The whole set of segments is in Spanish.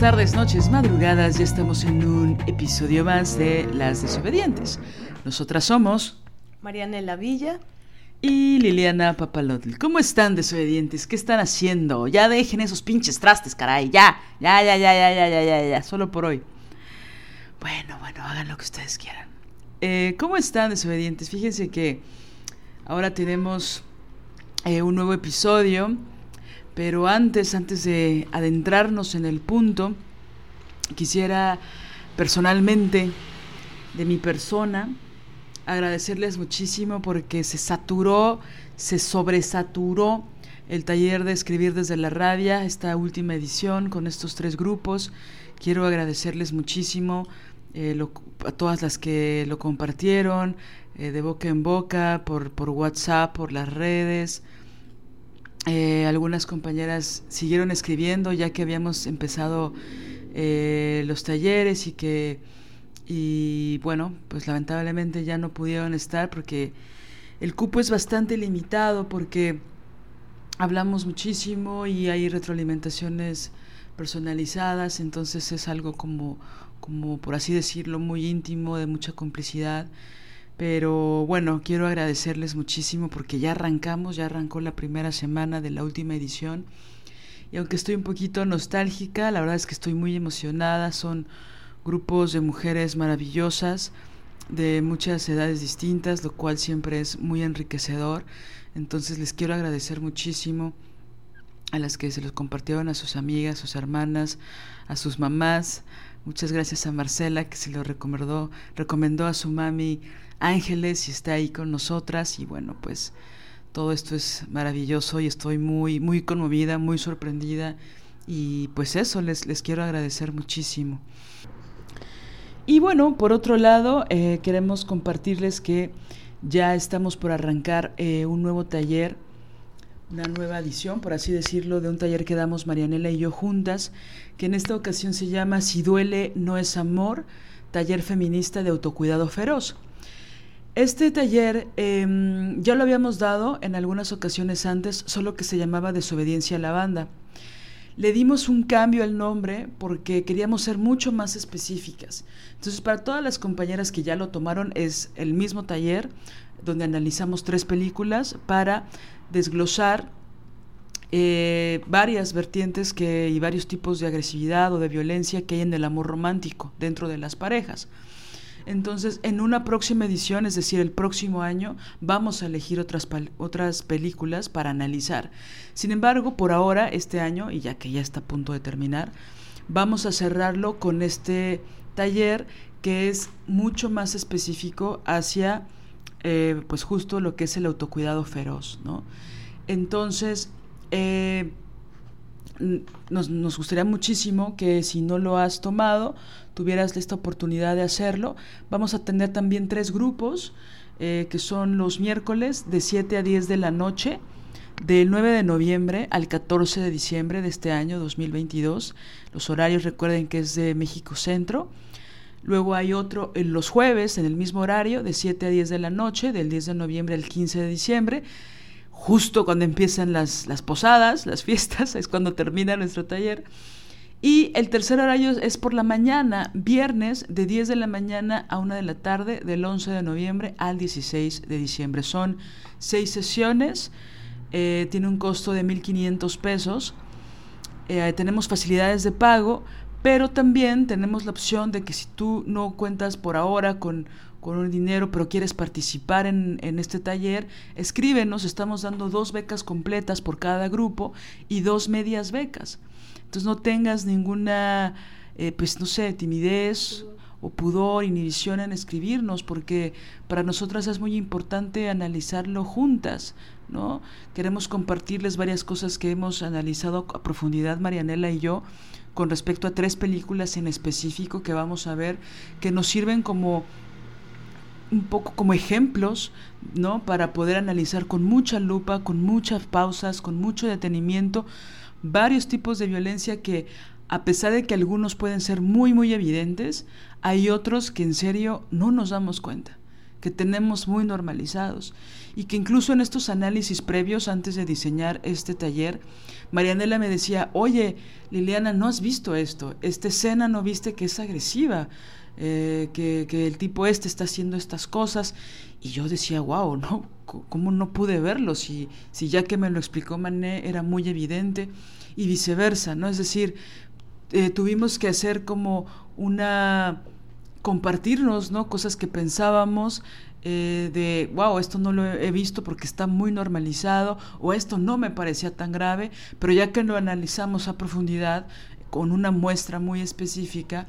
Tardes, noches, madrugadas. Ya estamos en un episodio más de Las Desobedientes. Nosotras somos Marianela Villa. y Liliana Papalotl. ¿Cómo están, desobedientes? ¿Qué están haciendo? Ya dejen esos pinches trastes, caray. Ya, ya, ya, ya, ya, ya, ya, ya, ya. Solo por hoy. Bueno, bueno, hagan lo que ustedes quieran. Eh, ¿Cómo están, desobedientes? Fíjense que ahora tenemos eh, un nuevo episodio. Pero antes, antes de adentrarnos en el punto, quisiera personalmente, de mi persona, agradecerles muchísimo porque se saturó, se sobresaturó el taller de escribir desde la radio, esta última edición con estos tres grupos. Quiero agradecerles muchísimo eh, a todas las que lo compartieron, eh, de boca en boca, por, por WhatsApp, por las redes. Eh, algunas compañeras siguieron escribiendo ya que habíamos empezado eh, los talleres y que y bueno pues lamentablemente ya no pudieron estar porque el cupo es bastante limitado porque hablamos muchísimo y hay retroalimentaciones personalizadas entonces es algo como como por así decirlo muy íntimo de mucha complicidad pero bueno, quiero agradecerles muchísimo porque ya arrancamos, ya arrancó la primera semana de la última edición. Y aunque estoy un poquito nostálgica, la verdad es que estoy muy emocionada. Son grupos de mujeres maravillosas, de muchas edades distintas, lo cual siempre es muy enriquecedor. Entonces les quiero agradecer muchísimo a las que se los compartieron a sus amigas, sus hermanas, a sus mamás. Muchas gracias a Marcela que se lo recomendó, recomendó a su mami Ángeles y está ahí con nosotras y bueno, pues todo esto es maravilloso y estoy muy muy conmovida, muy sorprendida y pues eso les les quiero agradecer muchísimo. Y bueno, por otro lado, eh, queremos compartirles que ya estamos por arrancar eh, un nuevo taller una nueva edición, por así decirlo, de un taller que damos Marianela y yo juntas, que en esta ocasión se llama Si duele no es amor, taller feminista de autocuidado feroz. Este taller eh, ya lo habíamos dado en algunas ocasiones antes, solo que se llamaba Desobediencia a la banda. Le dimos un cambio al nombre porque queríamos ser mucho más específicas. Entonces, para todas las compañeras que ya lo tomaron, es el mismo taller donde analizamos tres películas para desglosar eh, varias vertientes que, y varios tipos de agresividad o de violencia que hay en el amor romántico dentro de las parejas. Entonces, en una próxima edición, es decir, el próximo año, vamos a elegir otras, otras películas para analizar. Sin embargo, por ahora, este año, y ya que ya está a punto de terminar, vamos a cerrarlo con este taller que es mucho más específico hacia, eh, pues justo lo que es el autocuidado feroz, ¿no? Entonces, eh, nos, nos gustaría muchísimo que si no lo has tomado, tuvieras esta oportunidad de hacerlo. Vamos a tener también tres grupos, eh, que son los miércoles de 7 a 10 de la noche, del 9 de noviembre al 14 de diciembre de este año 2022. Los horarios recuerden que es de México Centro. Luego hay otro en los jueves, en el mismo horario, de 7 a 10 de la noche, del 10 de noviembre al 15 de diciembre justo cuando empiezan las, las posadas, las fiestas, es cuando termina nuestro taller. Y el tercer horario es por la mañana, viernes de 10 de la mañana a 1 de la tarde, del 11 de noviembre al 16 de diciembre. Son seis sesiones, eh, tiene un costo de 1.500 pesos. eh, tenemos facilidades de pago, pero también tenemos la opción de que si tú no cuentas por ahora con, con un dinero, pero quieres participar en, en, este taller, escríbenos, estamos dando dos becas completas por cada grupo y dos medias becas. Entonces no tengas ninguna, eh, pues no sé, timidez o pudor, inhibición en escribirnos, porque para nosotras es muy importante analizarlo juntas, ¿no? Queremos compartirles varias cosas que hemos analizado a profundidad Marianela y yo con respecto a tres películas en específico que vamos a ver que nos sirven como un poco como ejemplos, ¿no? Para poder analizar con mucha lupa, con muchas pausas, con mucho detenimiento, varios tipos de violencia que a pesar de que algunos pueden ser muy, muy evidentes, hay otros que en serio no nos damos cuenta, que tenemos muy normalizados y que incluso en estos análisis previos antes de diseñar este taller, Marianela me decía, oye, Liliana, ¿no has visto esto? Esta escena no viste que es agresiva, eh, que, el tipo este está haciendo estas cosas. Y yo decía, wow, ¿no? ¿Cómo no pude verlo? Si, si ya que me lo explicó Mané era muy evidente y viceversa, ¿no? Es decir, eh, tuvimos que hacer como una compartirnos, ¿no? Cosas que pensábamos eh, de, wow, esto no lo he visto porque está muy normalizado o esto no me parecía tan grave, pero ya que lo analizamos a profundidad con una muestra muy específica,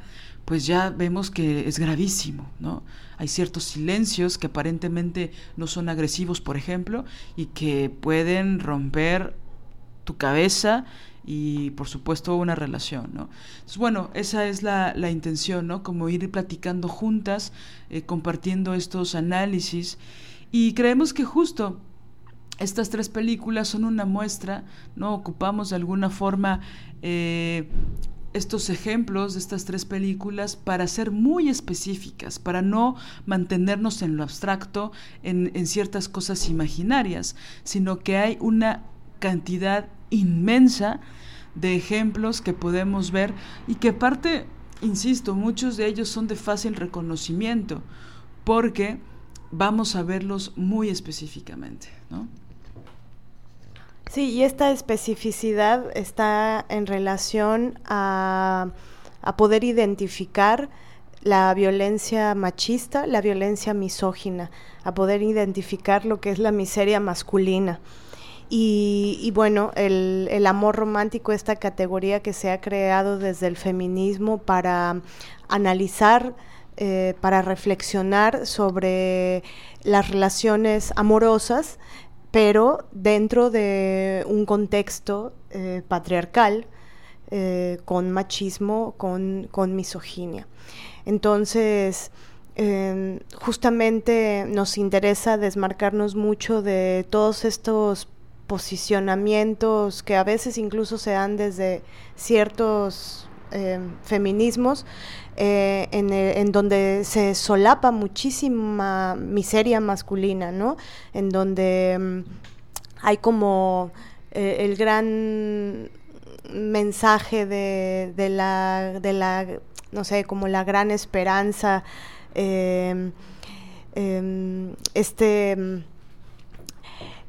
pues ya vemos que es gravísimo, ¿no? Hay ciertos silencios que aparentemente no son agresivos, por ejemplo, y que pueden romper tu cabeza y por supuesto una relación, ¿no? Entonces, bueno, esa es la, la intención, ¿no? Como ir platicando juntas, eh, compartiendo estos análisis y creemos que justo estas tres películas son una muestra, ¿no? Ocupamos de alguna forma eh, estos ejemplos de estas tres películas para ser muy específicas, para no mantenernos en lo abstracto, en, en ciertas cosas imaginarias, sino que hay una cantidad inmensa de ejemplos que podemos ver y que parte, insisto, muchos de ellos son de fácil reconocimiento, porque vamos a verlos muy específicamente, ¿no? Sí, y esta especificidad está en relación a, a poder identificar la violencia machista, la violencia misógina, a poder identificar lo que es la miseria masculina. Y, bueno, el, el, amor romántico, esta categoría que se ha creado desde el feminismo para analizar, eh, para reflexionar sobre las relaciones amorosas, pero dentro de un contexto eh, patriarcal, eh, con machismo, con, con misoginia. Entonces, eh, justamente nos interesa desmarcarnos mucho de todos estos posicionamientos que a veces incluso se dan desde ciertos eh, feminismos, eh, en, en, donde se solapa muchísima miseria masculina, ¿no? En donde um, hay como eh, el gran mensaje de, de, la, de la, no sé, como la gran esperanza, eh, em, este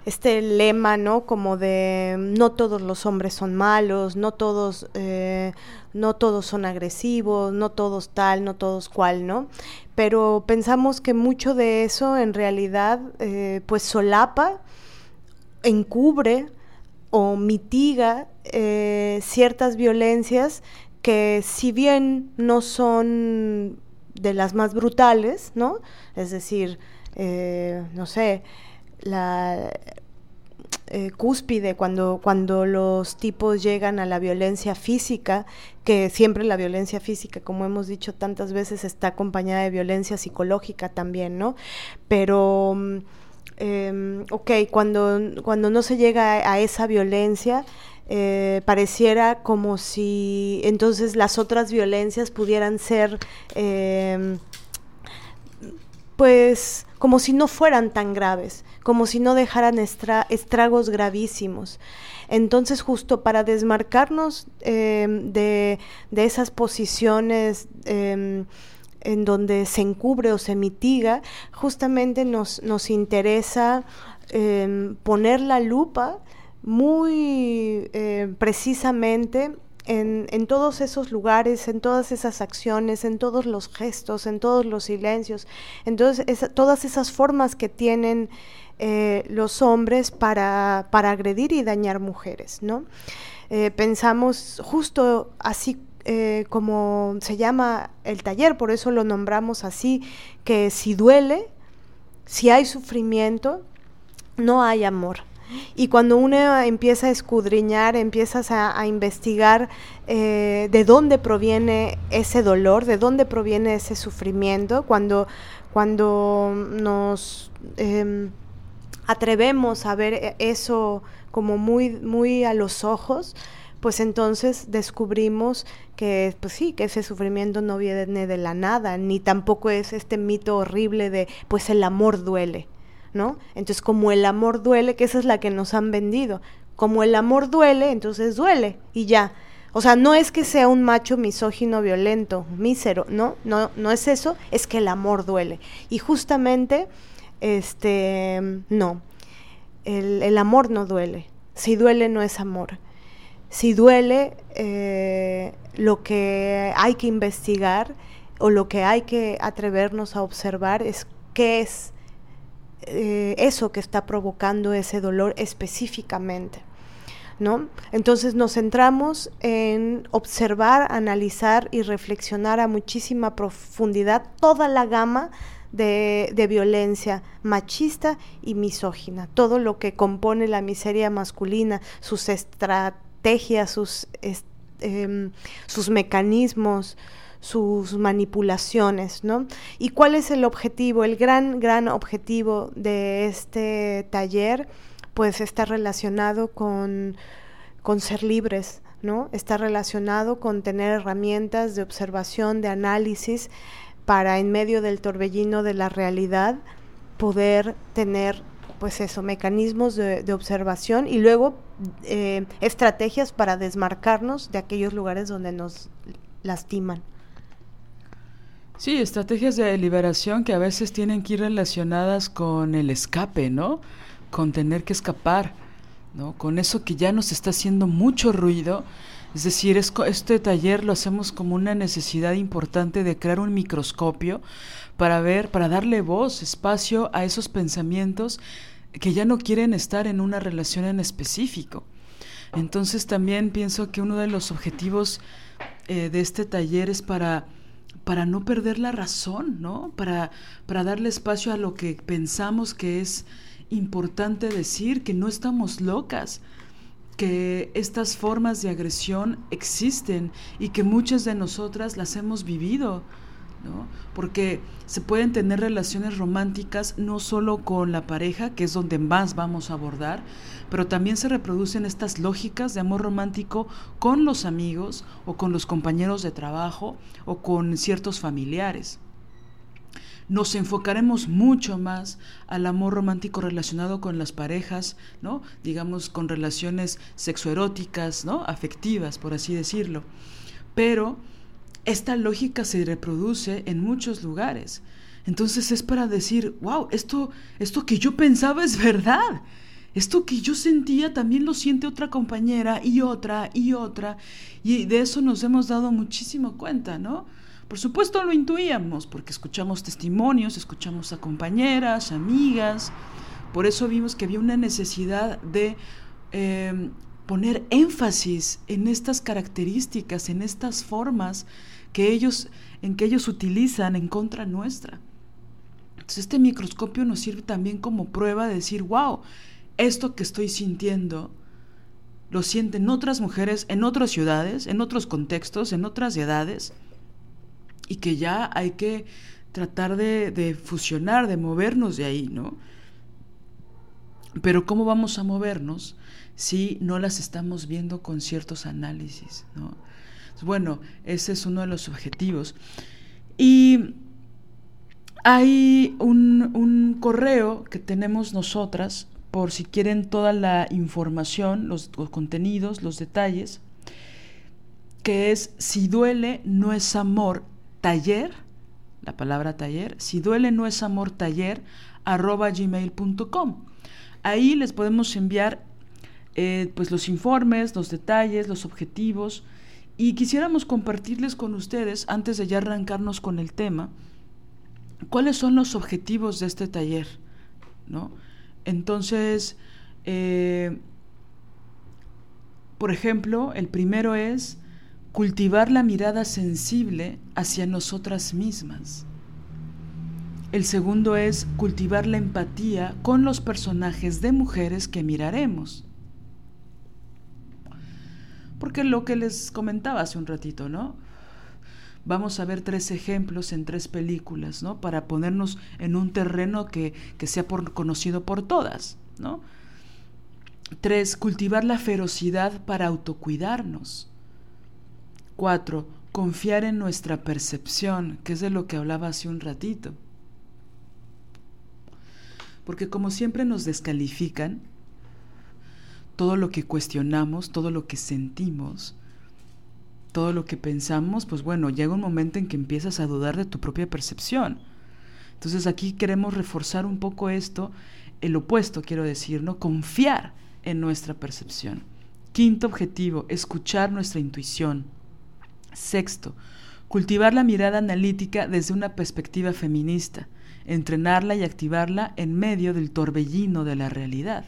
este lema, ¿no? Como de no todos los hombres son malos, no todos, eh, no todos son agresivos, no todos tal, no todos cual, ¿no? Pero pensamos que mucho de eso en realidad eh, pues solapa, encubre o mitiga eh, ciertas violencias que si bien no son de las más brutales, ¿no? Es decir, no sé, la eh, cúspide cuando, cuando los tipos llegan a la violencia física, que siempre la violencia física, como hemos dicho tantas veces, está acompañada de violencia psicológica también, ¿no? Pero, eh, ok, cuando, cuando no se llega a, esa violencia, eh, pareciera como si entonces las otras violencias pudieran ser, eh, pues, como si no fueran tan graves como si no dejaran estragos gravísimos. Entonces, justo para desmarcarnos eh, de, esas posiciones eh, en donde se encubre o se mitiga, justamente nos, nos interesa eh, poner la lupa muy precisamente en, en, todos esos lugares, en todas esas acciones, en todos los gestos, en todos los silencios, en todas esas formas que tienen eh, los hombres para, para, agredir y dañar mujeres, ¿no? Eh, pensamos justo así eh, como se llama el taller, por eso lo nombramos así, que si duele, si hay sufrimiento, no hay amor. Y cuando uno empieza a escudriñar, empiezas a, investigar de dónde proviene ese dolor, de dónde proviene ese sufrimiento, cuando, cuando nos em, atrevemos a ver e, eso como muy, muy a los ojos, pues entonces descubrimos que, pues sí, que ese sufrimiento no viene de la nada, ni tampoco es este mito horrible de, pues el amor duele. ¿no? Entonces, como el amor duele, que esa es la que nos han vendido, como el amor duele, entonces duele y ya. O sea, no es que sea un macho misógino, violento, mísero, no, no, no es eso, es que el amor duele. Y justamente, este, no, el, el amor no duele. Si duele, no es amor. Si duele, eh, lo que hay que investigar o lo que hay que atrevernos a observar es qué es eh, eso que está provocando ese dolor específicamente. ¿No? Entonces nos centramos en observar, analizar y reflexionar a muchísima profundidad toda la gama de, violencia machista y misógina, todo lo que compone la miseria masculina, sus estrategias, sus, em, sus mecanismos, sus manipulaciones, ¿no? ¿Y cuál es el objetivo? El gran, gran objetivo de este taller, pues está relacionado con, con ser libres, ¿no? Está relacionado con tener herramientas de observación, de análisis, para en medio del torbellino de la realidad poder tener pues eso, mecanismos de, observación y luego eh, estrategias para desmarcarnos de aquellos lugares donde nos lastiman. Sí, estrategias de liberación que a veces tienen que ir relacionadas con el escape, ¿no? Con tener que escapar, ¿no? Con eso que ya nos está haciendo mucho ruido. Es decir, este taller lo hacemos como una necesidad importante de crear un microscopio para ver, para darle voz, espacio a esos pensamientos que ya no quieren estar en una relación en específico. Entonces también pienso que uno de los objetivos eh, de este taller es para para no perder la razón, ¿no? Para, para darle espacio a lo que pensamos que es importante decir, que no estamos locas, que estas formas de agresión existen y que muchas de nosotras las hemos vivido, ¿no? Porque se pueden tener relaciones románticas no solo con la pareja, que es donde más vamos a abordar, pero también se reproducen estas lógicas de amor romántico con los amigos o con los compañeros de trabajo o con ciertos familiares. Nos enfocaremos mucho más al amor romántico relacionado con las parejas, ¿no? Digamos con relaciones sexoeróticas, ¿no? Afectivas, por así decirlo. Pero esta lógica se reproduce en muchos lugares. Entonces es para decir, wow, esto, esto que yo pensaba es verdad. Esto que yo sentía también lo siente otra compañera y otra y otra. Y de eso nos hemos dado muchísimo cuenta, ¿no? Por supuesto lo intuíamos, porque escuchamos testimonios, escuchamos a compañeras, amigas. Por eso vimos que había una necesidad de em, poner énfasis en estas características, en estas formas que ellos, en que ellos utilizan en contra nuestra. Entonces este microscopio nos sirve también como prueba de decir, wow, esto que estoy sintiendo lo sienten otras mujeres en otras ciudades, en otros contextos, en otras edades, y que ya hay que tratar de, fusionar, de movernos de ahí, ¿no? Pero ¿cómo vamos a movernos si no las estamos viendo con ciertos análisis, ¿no? Bueno, ese es uno de los objetivos. Y hay un, correo que tenemos nosotras por si quieren toda la información, los, contenidos, los detalles, que es si duele no es amor taller, la palabra taller, si duele no es amor taller, arroba gmail.com. Ahí les podemos enviar eh, pues los informes, los detalles, los objetivos, y quisiéramos compartirles con ustedes, antes de ya arrancarnos con el tema, cuáles son los objetivos de este taller, ¿no? Entonces, eh, por ejemplo, el primero es cultivar la mirada sensible hacia nosotras mismas. El segundo es cultivar la empatía con los personajes de mujeres que miraremos. Porque lo que les comentaba hace un ratito, ¿no? Vamos a ver tres ejemplos en tres películas, ¿no? Para ponernos en un terreno que, que sea conocido por todas, ¿no? Tres, cultivar la ferocidad para autocuidarnos. Cuatro, confiar en nuestra percepción, que es de lo que hablaba hace un ratito. Porque como siempre nos descalifican, todo lo que cuestionamos, todo lo que sentimos, todo lo que pensamos, pues bueno, llega un momento en que empiezas a dudar de tu propia percepción. Entonces aquí queremos reforzar un poco esto, el opuesto quiero decir, ¿no? Confiar en nuestra percepción. Quinto objetivo, escuchar nuestra intuición. Sexto, cultivar la mirada analítica desde una perspectiva feminista, entrenarla y activarla en medio del torbellino de la realidad.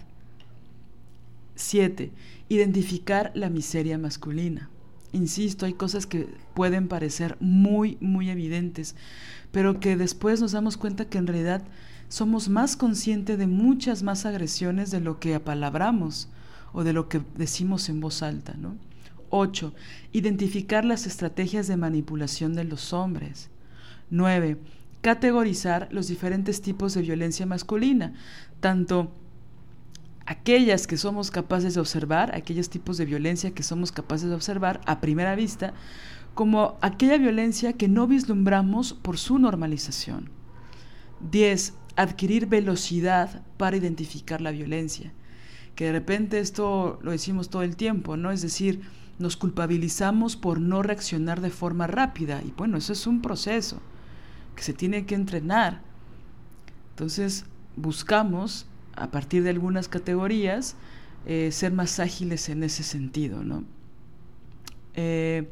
7. Identificar la miseria masculina. Insisto, hay cosas que pueden parecer muy, muy evidentes, pero que después nos damos cuenta que en realidad somos más conscientes de muchas más agresiones de lo que apalabramos o de lo que decimos en voz alta. ¿no? 8. Identificar las estrategias de manipulación de los hombres. 9. Categorizar los diferentes tipos de violencia masculina, tanto aquellas que somos capaces de observar, aquellos tipos de violencia que somos capaces de observar a primera vista, como aquella violencia que no vislumbramos por su normalización. 10. Adquirir velocidad para identificar la violencia. Que de repente esto lo decimos todo el tiempo, ¿no? Es decir, nos culpabilizamos por no reaccionar de forma rápida. Y bueno, eso es un proceso que se tiene que entrenar. Entonces, buscamos a partir de algunas categorías, eh, ser más ágiles en ese sentido. ¿no? Eh,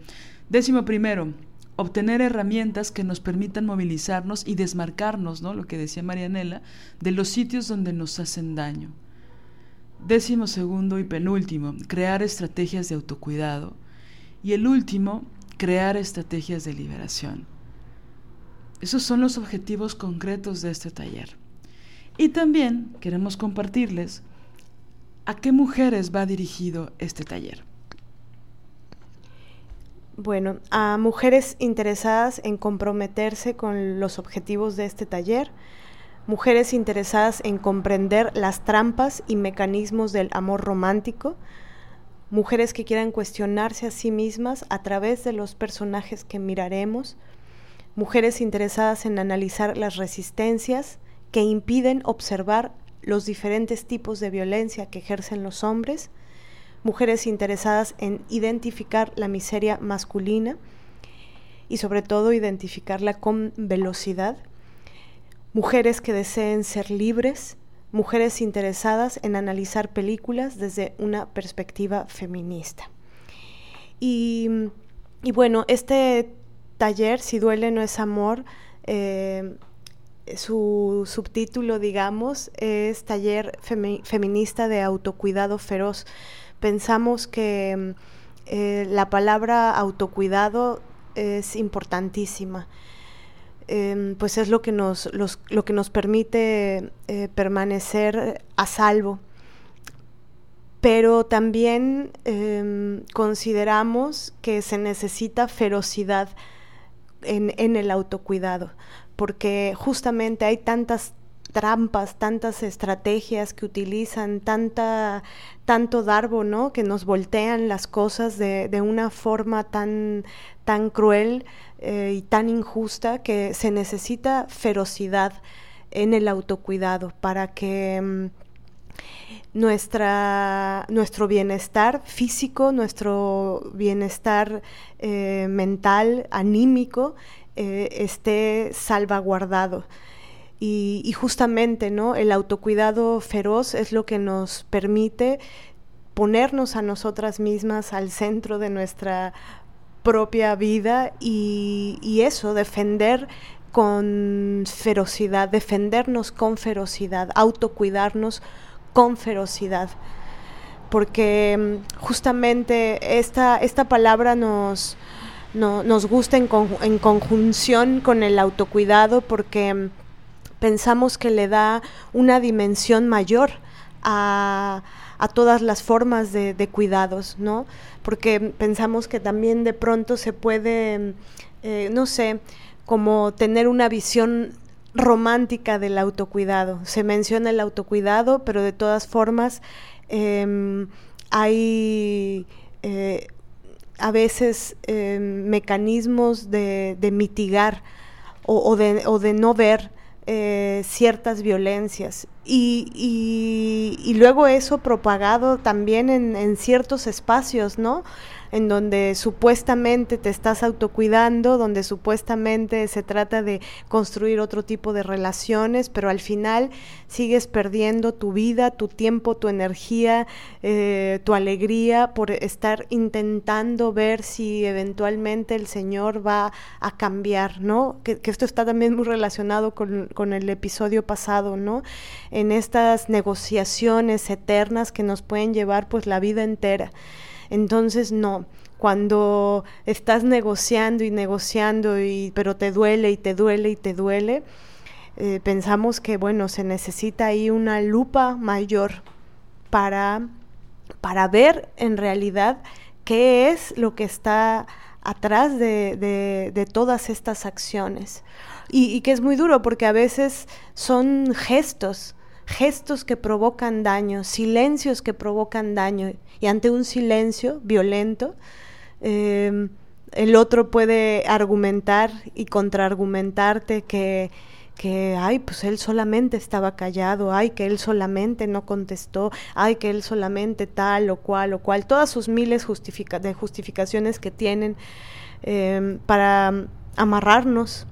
décimo primero, obtener herramientas que nos permitan movilizarnos y desmarcarnos, ¿no? lo que decía Marianela, de los sitios donde nos hacen daño. Décimo segundo y penúltimo, crear estrategias de autocuidado. Y el último, crear estrategias de liberación. Esos son los objetivos concretos de este taller. Y también queremos compartirles a qué mujeres va dirigido este taller. Bueno, a mujeres interesadas en comprometerse con los objetivos de este taller, mujeres interesadas en comprender las trampas y mecanismos del amor romántico, mujeres que quieran cuestionarse a sí mismas a través de los personajes que miraremos, mujeres interesadas en analizar las resistencias, que impiden observar los diferentes tipos de violencia que ejercen los hombres, mujeres interesadas en identificar la miseria masculina y sobre todo identificarla con velocidad, mujeres que deseen ser libres, mujeres interesadas en analizar películas desde una perspectiva feminista. Y, bueno, este taller, Si duele no es amor, eh, su subtítulo, digamos, es Taller Feminista de Autocuidado Feroz. Pensamos que eh, la palabra autocuidado es importantísima. Em, pues es lo que nos, lo que nos permite eh, permanecer a salvo. Pero también em, consideramos que se necesita ferocidad en, el autocuidado porque justamente hay tantas trampas, tantas estrategias que utilizan, tanta, tanto darbo, ¿no? Que nos voltean las cosas de, de una forma tan, tan cruel eh, y tan injusta que se necesita ferocidad en el autocuidado para que mm, nuestra, nuestro bienestar físico, nuestro bienestar eh, mental, anímico, eh, esté salvaguardado. Y, justamente ¿no? el autocuidado feroz es lo que nos permite ponernos a nosotras mismas al centro de nuestra propia vida y, eso, defender con ferocidad, defendernos con ferocidad, autocuidarnos con ferocidad. Porque mm, justamente esta, esta palabra nos, nos gusta en, en, conjunción con el autocuidado porque mm, pensamos que le da una dimensión mayor a, a todas las formas de, cuidados, ¿no? Porque pensamos que también de pronto se puede, eh, no sé, como tener una visión romántica del autocuidado. Se menciona el autocuidado, pero de todas formas em, hay eh, a veces em, mecanismos de, mitigar o, de, no ver eh, ciertas violencias. Y, y, luego eso propagado también en, en ciertos espacios, ¿no? En donde supuestamente te estás autocuidando, donde supuestamente se trata de construir otro tipo de relaciones, pero al final sigues perdiendo tu vida, tu tiempo, tu energía, eh, tu alegría por estar intentando ver si eventualmente el Señor va a cambiar, ¿no? Que, esto está también muy relacionado con, con el episodio pasado, ¿no? En estas negociaciones eternas que nos pueden llevar pues la vida entera. Entonces, no, cuando estás negociando y negociando, y, pero te duele y te duele y te duele, eh, pensamos que, bueno, se necesita ahí una lupa mayor para, para ver en realidad qué es lo que está atrás de, todas estas acciones. Y, que es muy duro porque a veces son gestos, gestos que provocan daño, silencios que provocan daño y ante un silencio violento, em, el otro puede argumentar y contraargumentarte que, que, ay, pues él solamente estaba callado, ay, que él solamente no contestó, ay, que él solamente tal o cual o cual, todas sus miles de justificaciones que tienen em, para amarrarnos,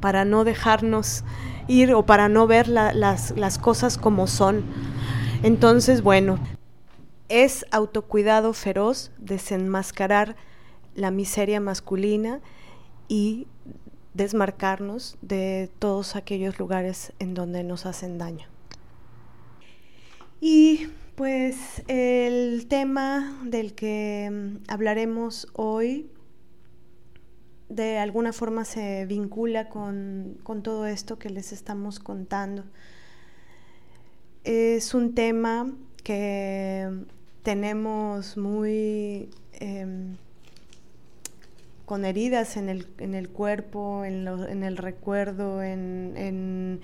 para no dejarnos ir o para no ver las, las cosas como son. Entonces, bueno, es autocuidado feroz desenmascarar la miseria masculina y desmarcarnos de todos aquellos lugares en donde nos hacen daño. Y pues el tema del que mm, hablaremos hoy de alguna forma se vincula con, con todo esto que les estamos contando. Es un tema que tenemos muy em, con heridas en el, en el cuerpo, en, en, el recuerdo, en, en,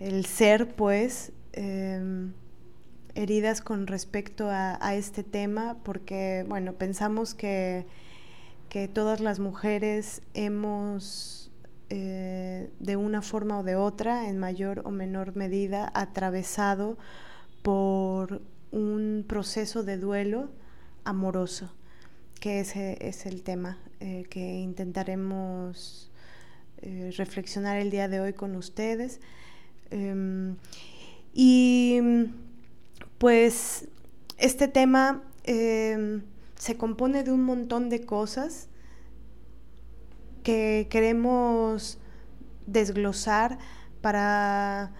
el ser, pues, em, heridas con respecto a, a, este tema, porque, bueno, pensamos que, que todas las mujeres hemos, eh, de una forma o de otra, en mayor o menor medida, atravesado por un proceso de duelo amoroso, que ese es el tema eh, que intentaremos eh, reflexionar el día de hoy con ustedes. Em, y pues este tema em, se compone de un montón de cosas que queremos desglosar para,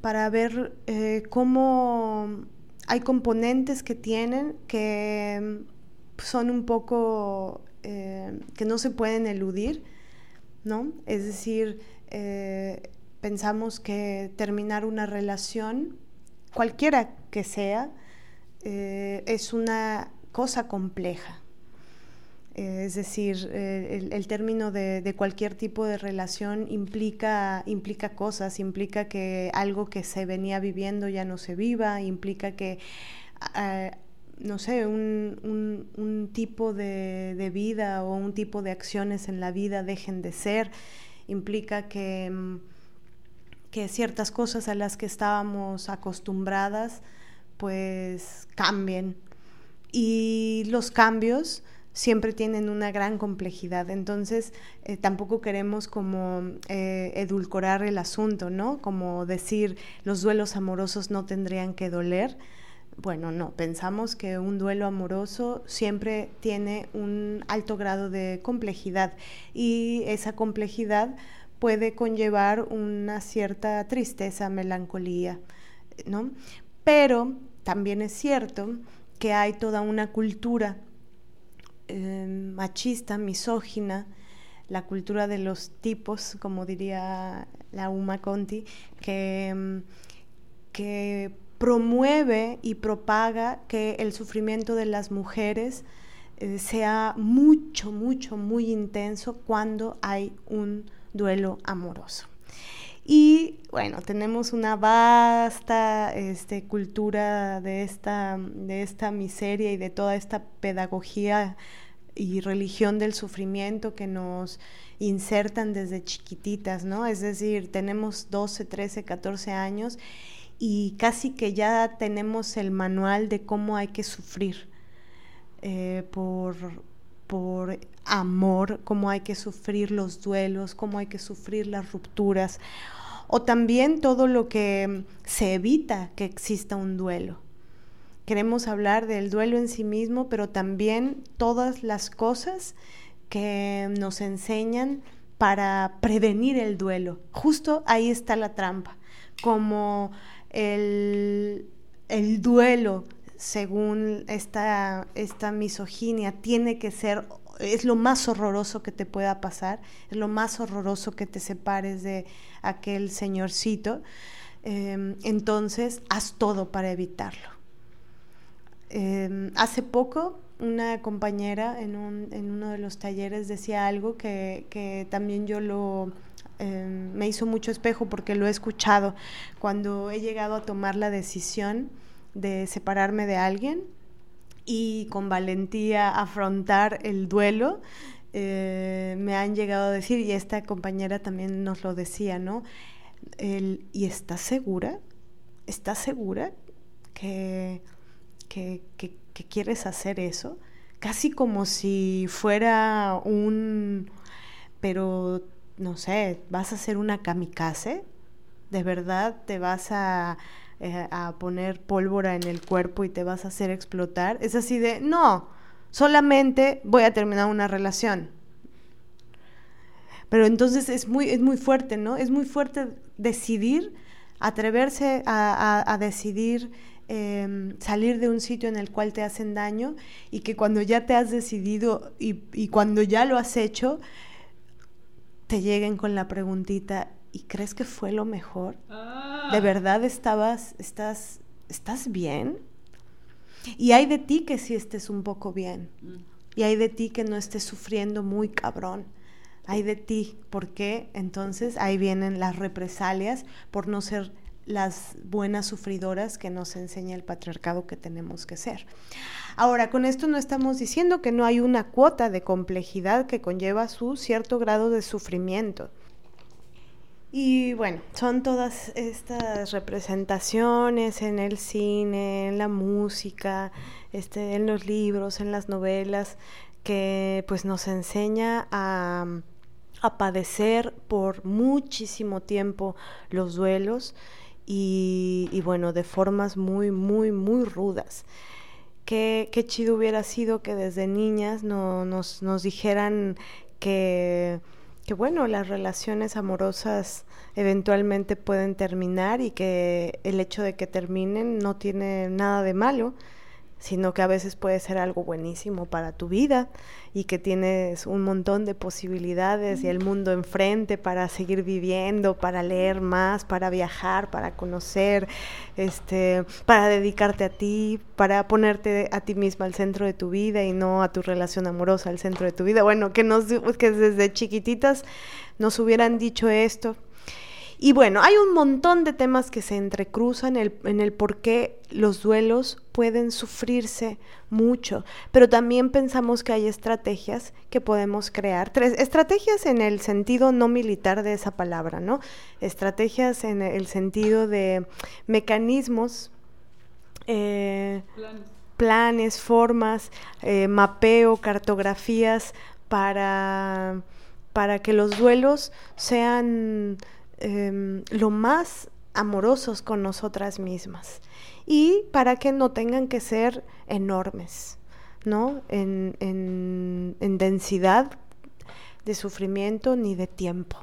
para ver eh, cómo hay componentes que tienen que mm, son un poco, eh, que no se pueden eludir, ¿no? Es decir, eh, pensamos que terminar una relación, cualquiera que sea, es una cosa compleja. Es decir, el, término de, cualquier tipo de relación implica, implica cosas, implica que algo que se venía viviendo ya no se viva, implica que, no sé, un, tipo de, vida o un tipo de acciones en la vida dejen de ser, implica que, que ciertas cosas a las que estábamos acostumbradas pues cambien. Y los cambios siempre tienen una gran complejidad. Entonces, eh, tampoco queremos como eh, edulcorar el asunto, ¿no? Como decir, los duelos amorosos no tendrían que doler. Bueno, no, pensamos que un duelo amoroso siempre tiene un alto grado de complejidad y esa complejidad puede conllevar una cierta tristeza, melancolía, ¿no? Pero también es cierto que hay toda una cultura eh, machista, misógina, la cultura de los tipos, como diría la Uma Conti, que, promueve y propaga que el sufrimiento de las mujeres eh, sea mucho, mucho, muy intenso cuando hay un duelo amoroso. Y bueno, tenemos una vasta este, cultura de esta, de esta miseria y de toda esta pedagogía y religión del sufrimiento que nos insertan desde chiquititas, ¿no? Es decir, tenemos 12, 13, 14 años y casi que ya tenemos el manual de cómo hay que sufrir eh, por, por amor, cómo hay que sufrir los duelos, cómo hay que sufrir las rupturas, o también todo lo que se evita que exista un duelo. Queremos hablar del duelo en sí mismo, pero también todas las cosas que nos enseñan para prevenir el duelo. Justo ahí está la trampa, como el, el duelo según esta, esta misoginia, tiene que ser, es lo más horroroso que te pueda pasar, es lo más horroroso que te separes de aquel señorcito, em, entonces haz todo para evitarlo. Em, hace poco una compañera en, un, en, uno de los talleres decía algo que, que también yo lo em, me hizo mucho espejo porque lo he escuchado cuando he llegado a tomar la decisión de separarme de alguien y con valentía afrontar el duelo, eh, me han llegado a decir, y esta compañera también nos lo decía, ¿no? El, ¿Y estás segura? ¿Estás segura que, que, que, que quieres hacer eso? Casi como si fuera un, pero no sé, vas a ser una kamikaze, de verdad te vas a eh, a poner pólvora en el cuerpo y te vas a hacer explotar. Es así de, no, solamente voy a terminar una relación. Pero entonces es muy, es muy fuerte, ¿no? Es muy fuerte decidir, atreverse a, decidir em, salir de un sitio en el cual te hacen daño y que cuando ya te has decidido y, y cuando ya lo has hecho, te lleguen con la preguntita, ¿y crees que fue lo mejor? Ah. ¿De verdad estabas, estás, estás bien? Y hay de ti que sí estés un poco bien. Mm. Y hay de ti que no estés sufriendo muy cabrón. Hay de ti, porque entonces ahí vienen las represalias por no ser las buenas sufridoras que nos enseña el patriarcado que tenemos que ser. Ahora, con esto no estamos diciendo que no hay una cuota de complejidad que conlleva su cierto grado de sufrimiento. Y bueno, son todas estas representaciones en el cine, en la música, este, en los libros, en las novelas, que pues nos enseña a, padecer por muchísimo tiempo los duelos y, bueno, de formas muy, muy, muy rudas. Qué, qué chido hubiera sido que desde niñas no, nos, nos dijeran que que bueno, las relaciones amorosas eventualmente pueden terminar y que el hecho de que terminen no tiene nada de malo, sino que a veces puede ser algo buenísimo para tu vida y que tienes un montón de posibilidades y el mundo enfrente para seguir viviendo, para leer más, para viajar, para conocer, este, para dedicarte a ti, para ponerte a ti misma al centro de tu vida y no a tu relación amorosa al centro de tu vida. Bueno, que nos que desde chiquititas nos hubieran dicho esto y bueno, hay un montón de temas que se entrecruzan en el, en el por qué los duelos pueden sufrirse mucho, pero también pensamos que hay estrategias que podemos crear. Tres estrategias en el sentido no militar de esa palabra, ¿no? Estrategias en el sentido de mecanismos. Eh, planes. formas, eh, mapeo, cartografías para, para que los duelos sean Em, lo más amorosos con nosotras mismas y para que no tengan que ser enormes, ¿no? En, en densidad de sufrimiento ni de tiempo.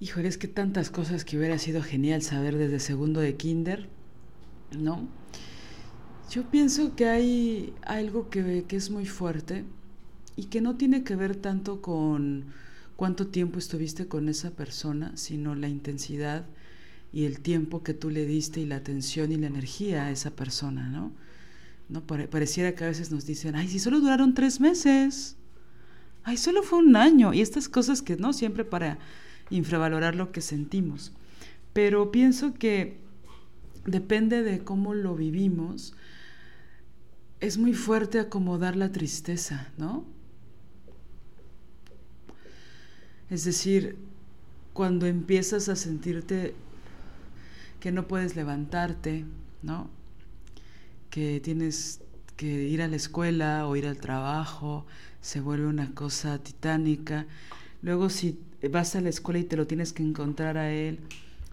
Híjole, es que tantas cosas que hubiera sido genial saber desde segundo de kinder, ¿no? Yo pienso que hay algo que, que es muy fuerte y que no tiene que ver tanto con cuánto tiempo estuviste con esa persona, sino la intensidad y el tiempo que tú le diste y la atención y la energía a esa persona, ¿no? ¿No? pareciera que a veces nos dicen, ay, si solo duraron tres meses, ay, solo fue un año, y estas cosas que no siempre para infravalorar lo que sentimos. Pero pienso que depende de cómo lo vivimos, es muy fuerte acomodar la tristeza, ¿no? Es decir, cuando empiezas a sentirte que no puedes levantarte, ¿no? Que tienes que ir a la escuela o ir al trabajo, se vuelve una cosa titánica. Luego si vas a la escuela y te lo tienes que encontrar a él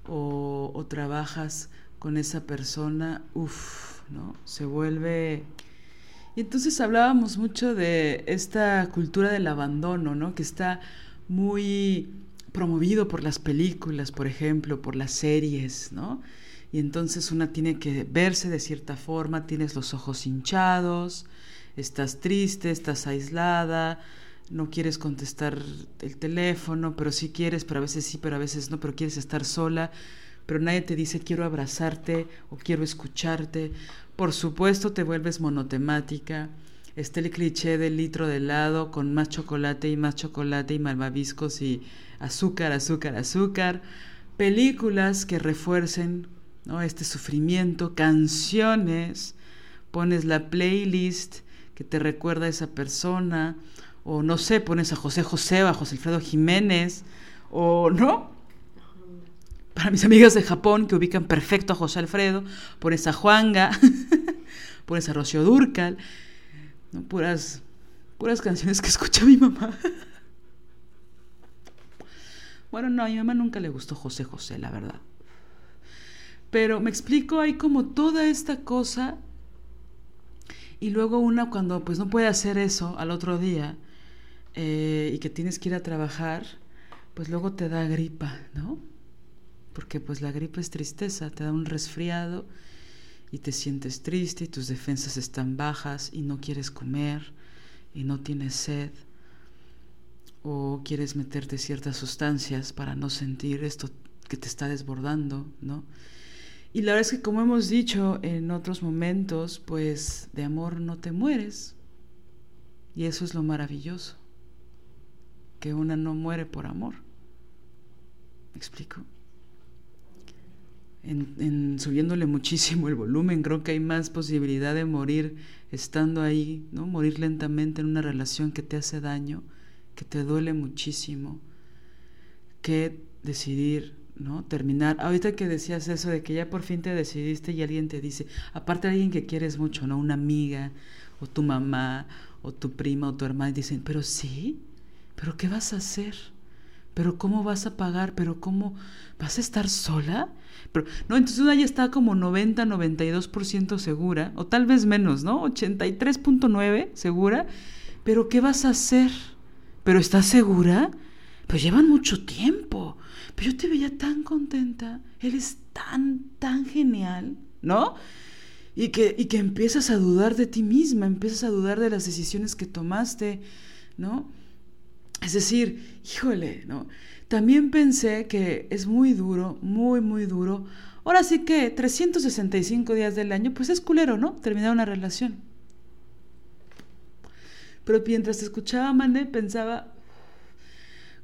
o, trabajas con esa persona, uff, ¿no? Se vuelve... Y entonces hablábamos mucho de esta cultura del abandono, ¿no? Que está muy promovido por las películas, por ejemplo, por las series, ¿no? Y entonces una tiene que verse de cierta forma, tienes los ojos hinchados, estás triste, estás aislada, no quieres contestar el teléfono, pero sí quieres, pero a veces sí, pero a veces no, pero quieres estar sola, pero nadie te dice quiero abrazarte o quiero escucharte. Por supuesto te vuelves monotemática. Está el cliché del litro de helado con más chocolate y más chocolate y malvaviscos y azúcar, azúcar, azúcar. Películas que refuercen ¿no? este sufrimiento, canciones, pones la playlist que te recuerda a esa persona, o no sé, pones a José José a José Alfredo Jiménez, o no. Para mis amigas de Japón que ubican perfecto a José Alfredo, pones a Juanga, pones a Rocío Durcal, ¿no? puras, puras canciones que escucha mi mamá. Bueno, no, a mi mamá nunca le gustó José José, la verdad. Pero me explico, hay como toda esta cosa y luego una cuando pues no puede hacer eso al otro día, eh, y que tienes que ir a trabajar, pues luego te da gripa, ¿no? Porque pues la gripa es tristeza, te da un resfriado y te sientes triste y tus defensas están bajas y no quieres comer y no tienes sed o quieres meterte ciertas sustancias para no sentir esto que te está desbordando, ¿no? Y la verdad es que como hemos dicho en otros momentos, pues de amor no te mueres. Y eso es lo maravilloso que una no muere por amor. ¿Me explico? En, subiéndole muchísimo el volumen, creo que hay más posibilidad de morir estando ahí, ¿no? Morir lentamente en una relación que te hace daño, que te duele muchísimo, que decidir, ¿no? Terminar. Ahorita que decías eso de que ya por fin te decidiste y alguien te dice, aparte de alguien que quieres mucho, ¿no? Una amiga, o tu mamá, o tu prima, o tu hermana, y dicen, pero sí, ¿Pero qué vas a hacer? ¿Pero cómo vas a pagar? ¿Pero cómo vas a estar sola? No, entonces una ya está como 90, 92% segura, o tal vez menos, ¿no? 83.9 segura. ¿Pero qué vas a hacer? ¿Pero estás segura? Pues llevan mucho tiempo. Pero yo te veía tan contenta. Eres tan, tan genial, ¿no? Y que, y que empiezas a dudar de ti misma, empiezas a dudar de las decisiones que tomaste, ¿no? Es decir, híjole, ¿no? También pensé que es muy duro, muy, muy duro. Ahora sí que 365 días del año, pues es culero, ¿no? Terminar una relación. Pero mientras escuchaba Mané, pensaba,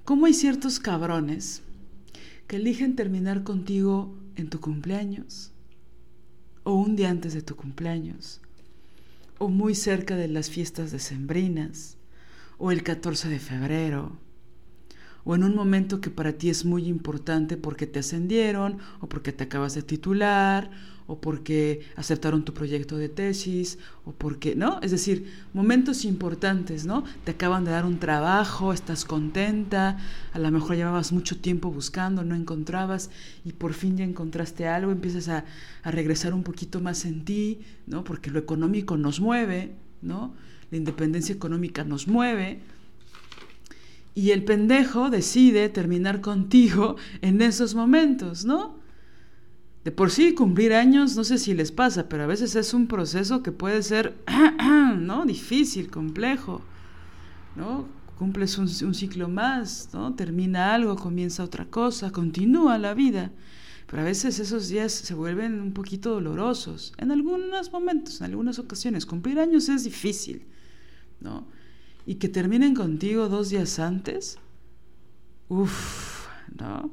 ¿cómo hay ciertos cabrones que eligen terminar contigo en tu cumpleaños? O un día antes de tu cumpleaños. O muy cerca de las fiestas decembrinas o el 14 de febrero, o en un momento que para ti es muy importante porque te ascendieron o porque te acabas de titular o porque aceptaron tu proyecto de tesis, o porque, ¿no? Es decir, momentos importantes, ¿no? Te acaban de dar un trabajo, estás contenta, a lo mejor llevabas mucho tiempo buscando, no encontrabas y por fin ya encontraste algo, empiezas a, a regresar un poquito más en ti, ¿no? Porque lo económico nos mueve, ¿no? La independencia económica nos mueve. Y el pendejo decide terminar contigo en esos momentos, ¿no? De por sí cumplir años, no sé si les pasa, pero a veces es un proceso que puede ser, ¿no? Difícil, complejo, ¿no? Cumples un, ciclo más, ¿no? Termina algo, comienza otra cosa, continúa la vida. Pero a veces esos días se vuelven un poquito dolorosos. En algunos momentos, en algunas ocasiones, cumplir años es difícil, ¿no? Y que terminen contigo dos días antes, uff, ¿no?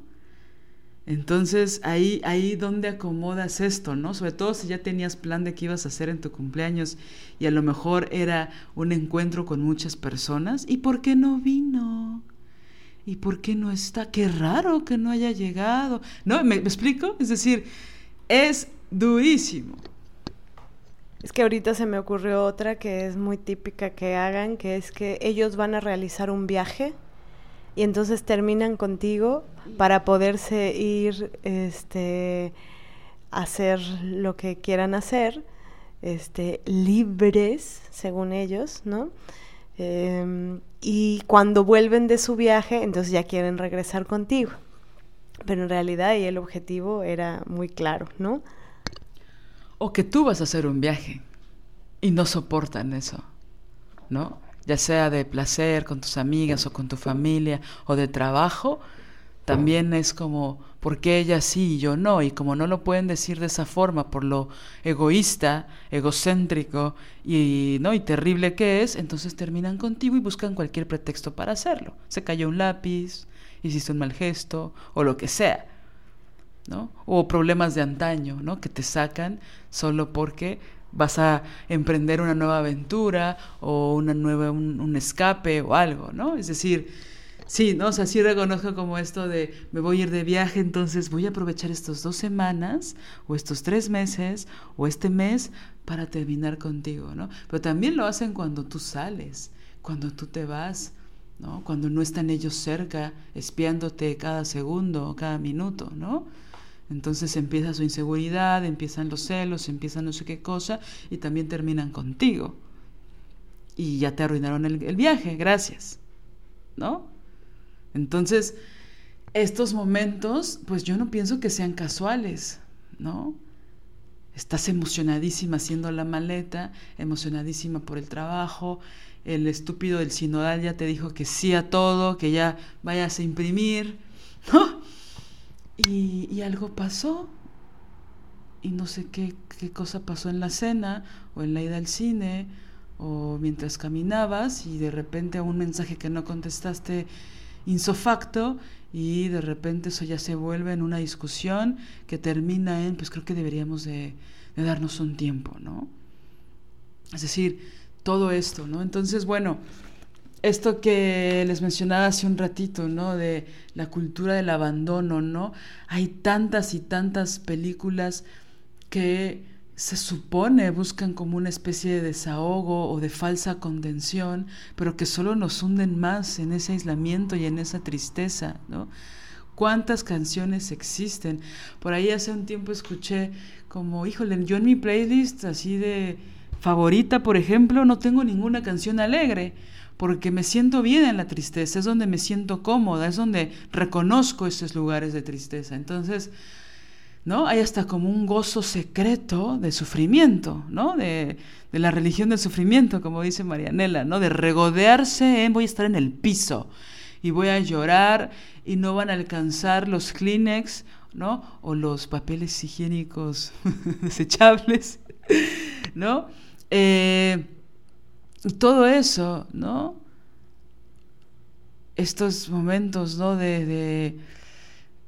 Entonces, ahí, ahí donde acomodas esto, ¿no? Sobre todo si ya tenías plan de qué ibas a hacer en tu cumpleaños y a lo mejor era un encuentro con muchas personas. ¿Y por qué no vino? ¿Y por qué no está? Qué raro que no haya llegado. ¿No? ¿Me, ¿me explico? Es decir, es durísimo. Es que ahorita se me ocurrió otra que es muy típica que hagan, que es que ellos van a realizar un viaje y entonces terminan contigo para poderse ir este hacer lo que quieran hacer este libres según ellos no em, y cuando vuelven de su viaje entonces ya quieren regresar contigo. Pero en realidad ahí el objetivo era muy claro no o que tú vas a hacer un viaje y no soportan eso no ya sea de placer con tus amigas o con tu familia o de trabajo, también es como, ¿por qué ella sí y yo no? Y como no lo pueden decir de esa forma por lo egoísta, egocéntrico y, ¿no? y terrible que es, entonces terminan contigo y buscan cualquier pretexto para hacerlo. Se cayó un lápiz, hiciste un mal gesto o lo que sea. O problemas de antaño, ¿no? Que te sacan solo porque vas a emprender una nueva aventura o una nueva, un, escape o algo, ¿no? Es decir, sí, ¿no? O sea, sí reconozco como esto de me voy a ir de viaje, entonces voy a aprovechar estos dos semanas o estos tres meses o este mes para terminar contigo, ¿no? Pero también lo hacen cuando tú sales, cuando tú te vas, ¿no? Cuando no están ellos cerca, espiándote cada segundo, cada minuto, ¿no? Entonces empieza su inseguridad, empiezan los celos, empiezan no sé qué cosa y también terminan contigo. Y ya te arruinaron el, viaje, gracias. ¿No? Entonces, estos momentos, pues yo no pienso que sean casuales, ¿no? Estás emocionadísima haciendo la maleta, emocionadísima por el trabajo, el estúpido del sinodal ya te dijo que sí a todo, que ya vayas a imprimir, ¿no? Y, algo pasó. Y no sé qué, qué cosa pasó en la cena o en la ida al cine o mientras caminabas y de repente un mensaje que no contestaste insofacto y de repente eso ya se vuelve en una discusión que termina en, pues creo que deberíamos de, de darnos un tiempo, ¿no? Es decir, todo esto, ¿no? Entonces, bueno, esto que les mencionaba hace un ratito, ¿no? De la cultura del abandono, ¿no? Hay tantas y tantas películas que se supone buscan como una especie de desahogo o de falsa contención, pero que solo nos hunden más en ese aislamiento y en esa tristeza, ¿no? ¿Cuántas canciones existen? Por ahí hace un tiempo escuché como, híjole, yo en mi playlist así de favorita, por ejemplo, no tengo ninguna canción alegre porque me siento bien en la tristeza, es donde me siento cómoda, es donde reconozco esos lugares de tristeza. Entonces, ¿no? Hay hasta como un gozo secreto de sufrimiento, ¿no? De, de, la religión del sufrimiento, como dice Marianela, ¿no? De regodearse en voy a estar en el piso y voy a llorar y no van a alcanzar los Kleenex, ¿no? O los papeles higiénicos desechables, ¿no? Eh, todo eso, ¿no? Estos momentos, ¿no? De, de,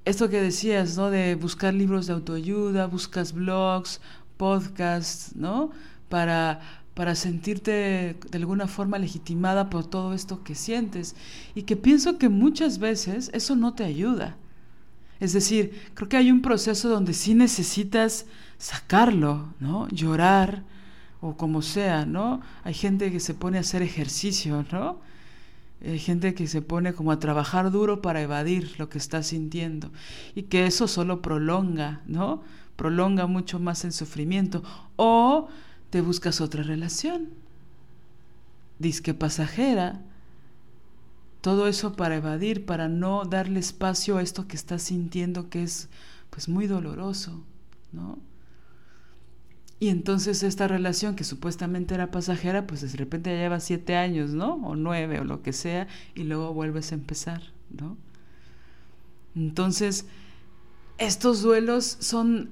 esto que decías, ¿no? De buscar libros de autoayuda, buscas blogs, podcasts, ¿no? Para, para sentirte de alguna forma legitimada por todo esto que sientes. Y que pienso que muchas veces eso no te ayuda. Es decir, creo que hay un proceso donde sí necesitas sacarlo, ¿no? Llorar o como sea, ¿no? Hay gente que se pone a hacer ejercicio, ¿no? Hay gente que se pone como a trabajar duro para evadir lo que está sintiendo y que eso solo prolonga, ¿no? Prolonga mucho más el sufrimiento. O te buscas otra relación, disque pasajera, todo eso para evadir, para no darle espacio a esto que estás sintiendo que es pues muy doloroso, ¿no? Y entonces esta relación que supuestamente era pasajera, pues de repente ya lleva siete años, ¿no? O nueve o lo que sea, y luego vuelves a empezar, ¿no? Entonces, estos duelos son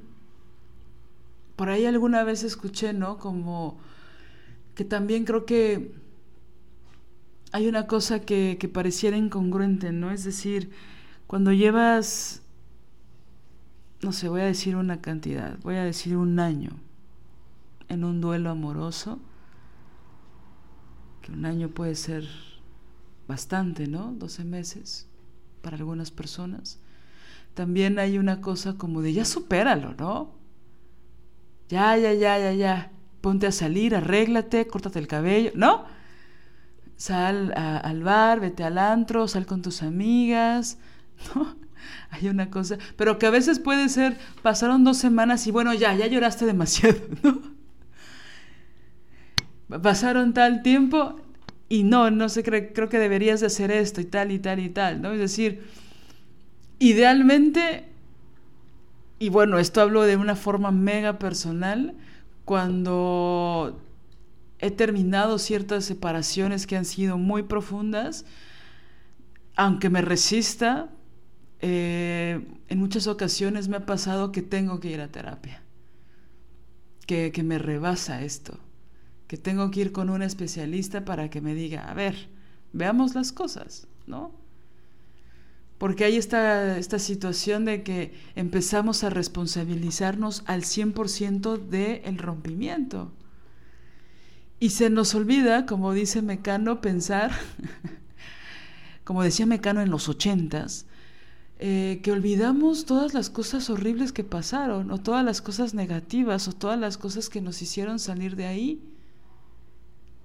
por ahí alguna vez escuché, ¿no? Como que también creo que hay una cosa que, que pareciera incongruente, ¿no? Es decir, cuando llevas, no sé, voy a decir una cantidad, voy a decir un año en un duelo amoroso, que un año puede ser bastante, ¿no? 12 meses para algunas personas. También hay una cosa como de ya supéralo, ¿no? Ya, ya, ya, ya, ya. Ponte a salir, arréglate, córtate el cabello, ¿no? Sal al bar, vete al antro, sal con tus amigas, ¿no? Hay una cosa, pero que a veces puede ser, pasaron dos semanas y bueno, ya, ya lloraste demasiado, ¿no? Pasaron tal tiempo y no, no sé, creo que deberías de hacer esto y tal y tal y tal, ¿no? Es decir, idealmente y bueno, esto hablo de una forma mega personal, cuando he terminado ciertas separaciones que han sido muy profundas, aunque me resista, eh, en muchas ocasiones me ha pasado que tengo que ir a terapia, que, que me rebasa esto, que tengo que ir con un especialista para que me diga, a ver, veamos las cosas, ¿no? porque hay esta, esta situación de que empezamos a responsabilizarnos al 100% del rompimiento. Y se nos olvida, como dice Mecano, pensar, como decía Mecano en los ochentas, eh, que olvidamos todas las cosas horribles que pasaron, o todas las cosas negativas, o todas las cosas que nos hicieron salir de ahí.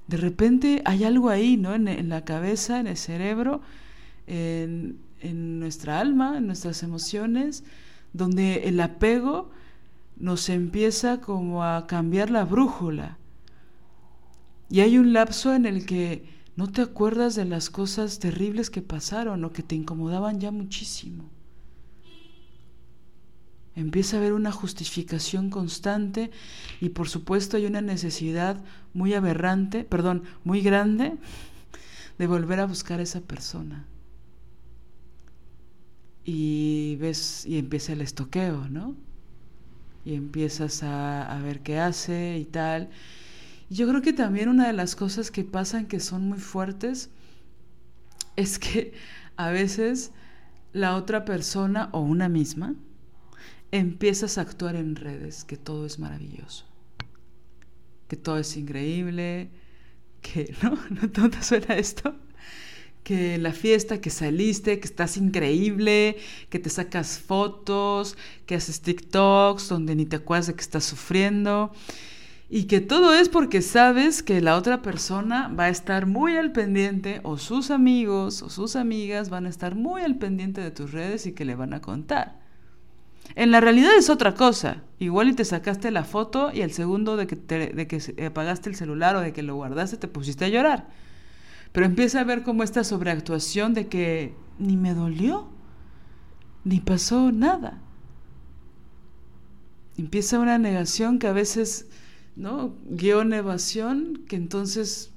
De repente hay algo ahí, ¿no? En, la cabeza, en el cerebro, en nuestra alma, en nuestras emociones, donde el apego nos empieza como a cambiar la brújula. Y hay un lapso en el que no te acuerdas de las cosas terribles que pasaron o que te incomodaban ya muchísimo. Empieza a haber una justificación constante y por supuesto hay una necesidad muy aberrante, perdón, muy grande de volver a buscar a esa persona y ves y empieza el estoqueo, ¿no? Y empiezas a, a, ver qué hace y tal. yo creo que también una de las cosas que pasan que son muy fuertes es que a veces la otra persona o una misma empiezas a actuar en redes que todo es maravilloso, que todo es increíble, que no, ¿no te suena esto? que la fiesta, que saliste, que estás increíble, que te sacas fotos, que haces TikToks donde ni te acuerdas de que estás sufriendo. Y que todo es porque sabes que la otra persona va a estar muy al pendiente, o sus amigos o sus amigas van a estar muy al pendiente de tus redes y que le van a contar. En la realidad es otra cosa. Igual y te sacaste la foto y el segundo de que, de que apagaste el celular o de que lo guardaste te pusiste a llorar. Pero empieza a ver como esta sobreactuación de que ni me dolió, ni pasó nada. Empieza una negación que a veces, ¿no? Guión evasión, que entonces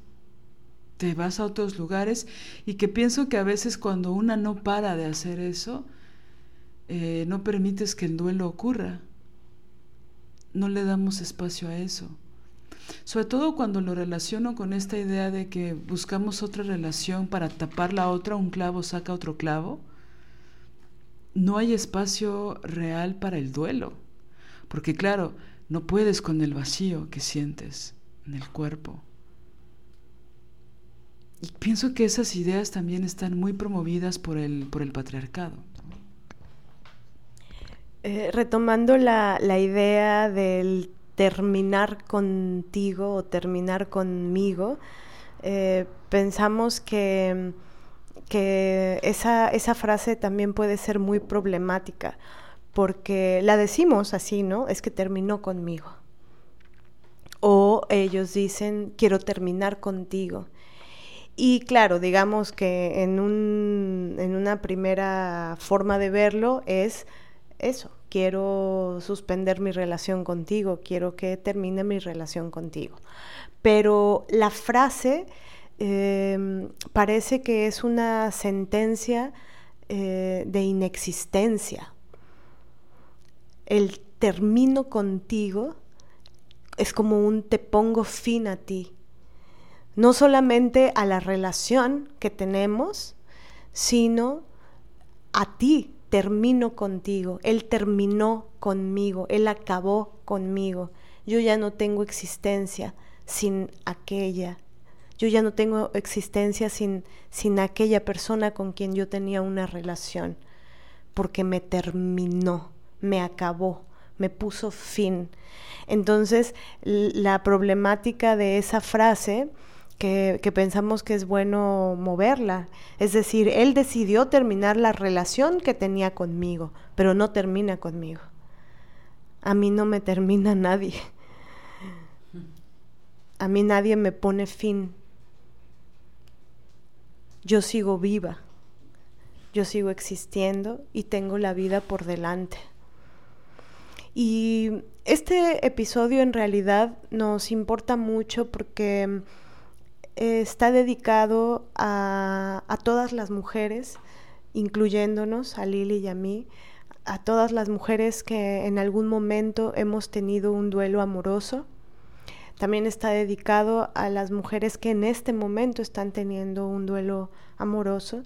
te vas a otros lugares y que pienso que a veces cuando una no para de hacer eso, eh, no permites que el duelo ocurra. No le damos espacio a eso. Sobre todo cuando lo relaciono con esta idea de que buscamos otra relación para tapar la otra, un clavo saca otro clavo, no hay espacio real para el duelo. Porque claro, no puedes con el vacío que sientes. en el cuerpo. Y pienso que esas ideas también están muy promovidas por el, por el patriarcado. Eh, retomando la, idea del terminar contigo o terminar conmigo, eh, pensamos que, que esa, esa, frase también puede ser muy problemática, porque la decimos así, ¿no? Es que terminó conmigo. O ellos dicen, quiero terminar contigo. Y claro, digamos que en, un, en una primera forma de verlo es eso, quiero suspender mi relación contigo, quiero que termine mi relación contigo. Pero la frase em, parece que es una sentencia eh, de inexistencia. El termino contigo es como un te pongo fin a ti. No solamente a la relación que tenemos, sino a ti termino contigo, Él terminó conmigo, Él acabó conmigo. Yo ya no tengo existencia sin aquella. Yo ya no tengo existencia sin, sin aquella persona con quien yo tenía una relación, porque me terminó, me acabó, me puso fin. Entonces, la problemática de esa frase que, pensamos que es bueno moverla. Es decir, él decidió terminar la relación que tenía conmigo, pero no termina conmigo. A mí no me termina nadie. A mí nadie me pone fin. Yo sigo viva. Yo sigo existiendo y tengo la vida por delante. Y este episodio en realidad nos importa mucho porque está dedicado a, todas las mujeres, incluyéndonos, a Lili y a mí, a todas las mujeres que en algún momento hemos tenido un duelo amoroso. También está dedicado a las mujeres que en este momento están teniendo un duelo amoroso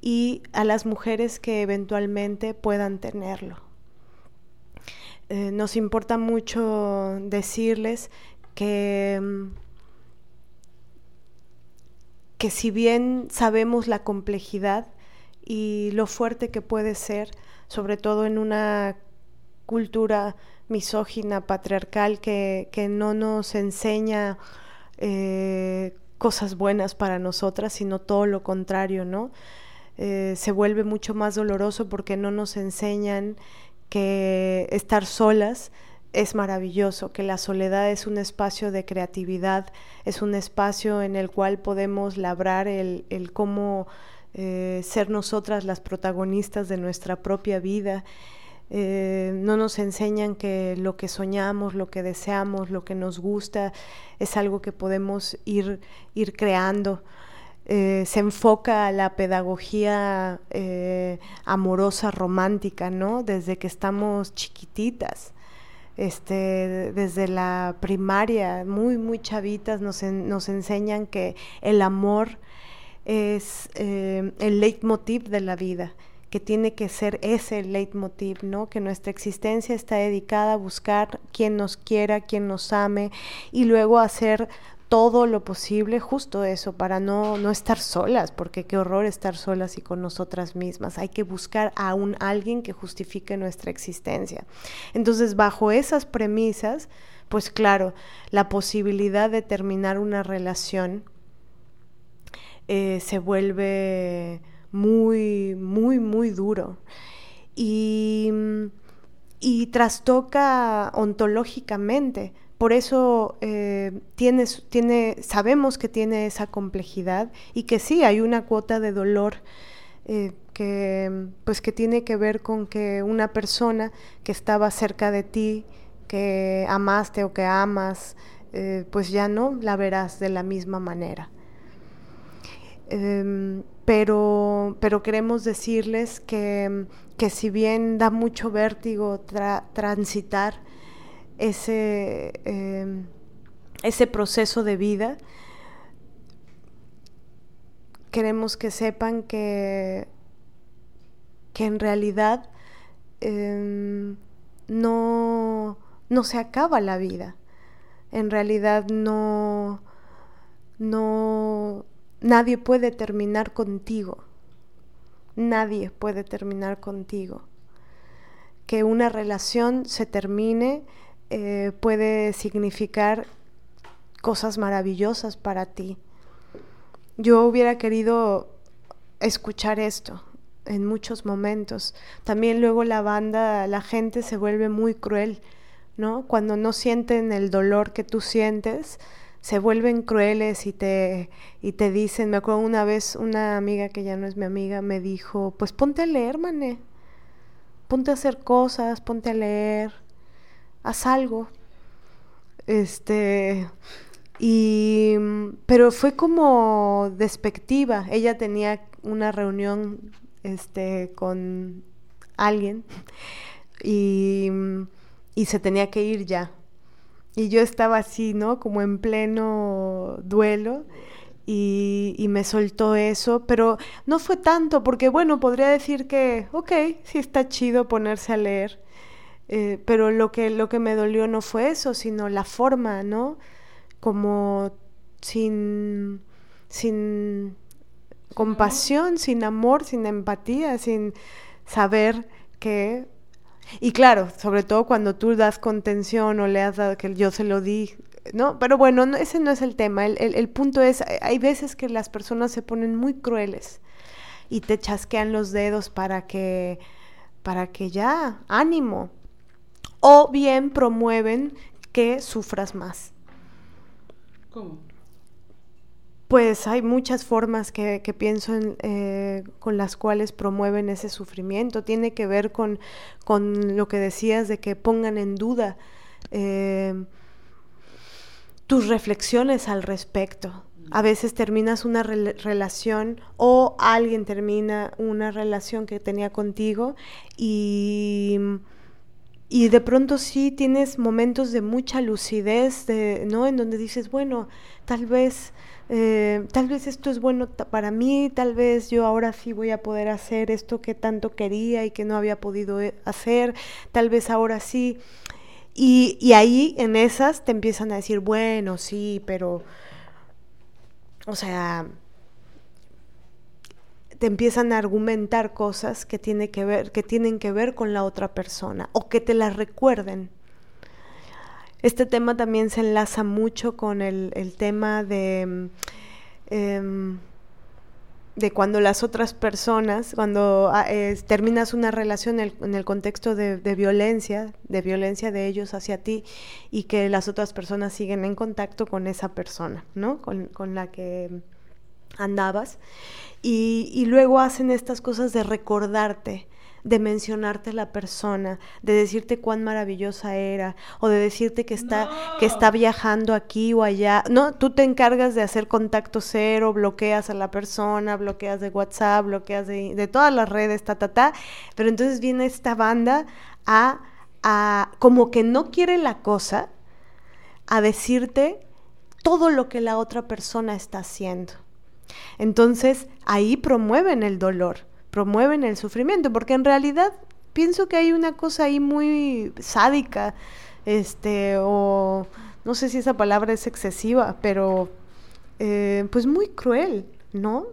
y a las mujeres que eventualmente puedan tenerlo. Eh, nos importa mucho decirles que mm, que si bien sabemos la complejidad y lo fuerte que puede ser, sobre todo en una cultura misógina, patriarcal, que, no nos enseña eh, cosas buenas para nosotras, sino todo lo contrario, ¿no? Eh, se vuelve mucho más doloroso porque no nos enseñan que estar solas es maravilloso, que la soledad es un espacio de creatividad, es un espacio en el cual podemos labrar el, cómo eh, ser nosotras las protagonistas de nuestra propia vida. Eh, no nos enseñan que lo que soñamos, lo que deseamos, lo que nos gusta es algo que podemos ir, ir creando. Eh, se enfoca a la pedagogía amorosa, romántica, ¿no? Desde que estamos chiquititas este, desde la primaria, muy, muy chavitas, nos, enseñan que el amor es eh, el leitmotiv de la vida, que tiene que ser ese leitmotiv, ¿no? Que nuestra existencia está dedicada a buscar quien nos quiera, quien nos ame y luego hacer todo lo posible, justo eso, para no, no estar solas, porque qué horror estar solas y con nosotras mismas. Hay que buscar a un alguien que justifique nuestra existencia. Entonces, bajo esas premisas, pues claro, la posibilidad de terminar una relación eh, se vuelve muy, muy, muy duro. Y, y trastoca ontológicamente por eso eh, sabemos que tiene esa complejidad y que sí hay una cuota de dolor eh, que, pues que tiene que ver con que una persona que estaba cerca de ti, que amaste o que amas, eh, pues ya no la verás de la misma manera. Em, pero, pero queremos decirles que, que si bien da mucho vértigo transitar, ese, em, ese proceso de vida, queremos que sepan que, que en realidad em, no, no se acaba la vida. en realidad no, no, nadie puede terminar contigo. Nadie puede terminar contigo. Que una relación se termine eh, puede significar cosas maravillosas para ti. Yo hubiera querido escuchar esto en muchos momentos. También luego la banda, la gente se vuelve muy cruel, ¿no? Cuando no sienten el dolor que tú sientes, se vuelven crueles y te, y te dicen, me acuerdo una vez una amiga que ya no es mi amiga me dijo, pues ponte a leer, mané, ponte a hacer cosas, ponte a leer, haz algo. Este, y, pero fue como despectiva. Ella tenía una reunión este, con alguien y, y se tenía que ir ya. Y yo estaba así, ¿no? Como en pleno duelo. Y, y, me soltó eso, pero no fue tanto, porque bueno, podría decir que, ok, sí está chido ponerse a leer, eh, pero lo que, lo que me dolió no fue eso, sino la forma, ¿no? Como sin, sin compasión, sin amor, sin empatía, sin saber que... Y claro, sobre todo cuando tú das contención o le has dado que yo se lo di, ¿no? Pero bueno, ese no es el tema. El, el, el punto es, hay veces que las personas se ponen muy crueles y te chasquean los dedos para que, para que ya, ánimo. O bien promueven que sufras más. ¿Cómo? Pues hay muchas formas que, que pienso en, eh, con las cuales promueven ese sufrimiento. Tiene que ver con, con lo que decías de que pongan en duda eh, tus reflexiones al respecto. A veces terminas una re relación o alguien termina una relación que tenía contigo y, y de pronto sí tienes momentos de mucha lucidez, de, ¿no? En donde dices, bueno, tal vez eh, tal vez esto es bueno para mí, tal vez yo ahora sí voy a poder hacer esto que tanto quería y que no había podido eh, hacer, tal vez ahora sí. Y, y ahí en esas te empiezan a decir, bueno, sí, pero, o sea, te empiezan a argumentar cosas que, tiene que, ver, que tienen que ver con la otra persona o que te las recuerden. Este tema también se enlaza mucho con el, el tema de, eh, de cuando las otras personas, cuando eh, terminas una relación en el, en el contexto de, de, violencia, de violencia de ellos hacia ti, y que las otras personas siguen en contacto con esa persona, ¿no? Con, con la que andabas. Y, y luego hacen estas cosas de recordarte de mencionarte la persona, de decirte cuán maravillosa era, o de decirte que está, no. que está viajando aquí o allá. No, tú te encargas de hacer contacto cero, bloqueas a la persona, bloqueas de WhatsApp, bloqueas de, de todas las redes, ta, ta, ta. Pero entonces viene esta banda a, a, como que no quiere la cosa, a decirte todo lo que la otra persona está haciendo. Entonces ahí promueven el dolor promueven el sufrimiento, porque en realidad pienso que hay una cosa ahí muy sádica, este, o no sé si esa palabra es excesiva, pero eh, pues muy cruel, ¿no?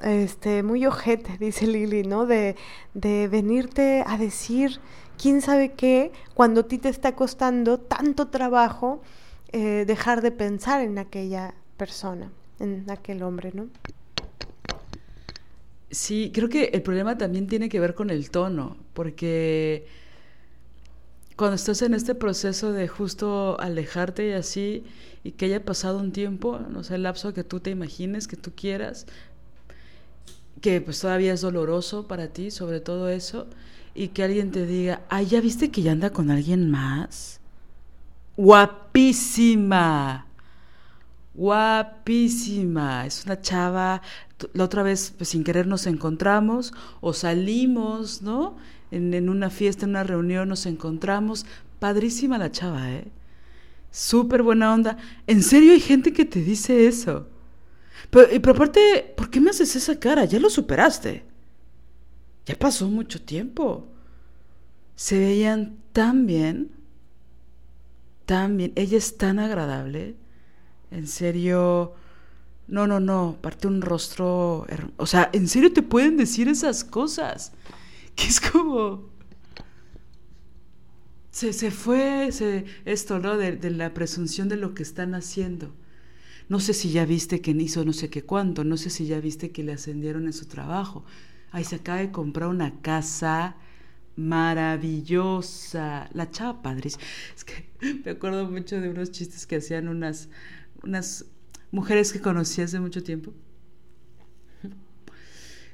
Este, muy ojete, dice Lili, ¿no? De, de venirte a decir quién sabe qué cuando a ti te está costando tanto trabajo eh, dejar de pensar en aquella persona, en aquel hombre, ¿no? Sí, creo que el problema también tiene que ver con el tono, porque cuando estás en este proceso de justo alejarte y así, y que haya pasado un tiempo, no sé, el lapso que tú te imagines, que tú quieras, que pues todavía es doloroso para ti, sobre todo eso, y que alguien te diga, ay, ¿ya viste que ya anda con alguien más? Guapísima guapísima, es una chava, la otra vez pues, sin querer nos encontramos o salimos, ¿no? En, una fiesta, en una reunión nos encontramos, padrísima la chava, ¿eh? Súper buena onda. En serio hay gente que te dice eso. Pero, pero aparte, ¿por qué me haces esa cara? Ya lo superaste. Ya pasó mucho tiempo. Se veían tan bien tan bien, ella es tan agradable, en serio, no, no, no, parte un rostro, o sea, en serio te pueden decir esas cosas, que es como... Se, se fue se, esto, ¿no? De, de la presunción de lo que están haciendo. No sé si ya viste que hizo no sé qué cuánto, no sé si ya viste que le ascendieron en su trabajo. Ay, se acaba de comprar una casa maravillosa. La chava padres. Es que me acuerdo mucho de unos chistes que hacían unas, unas mujeres que conocí hace mucho tiempo.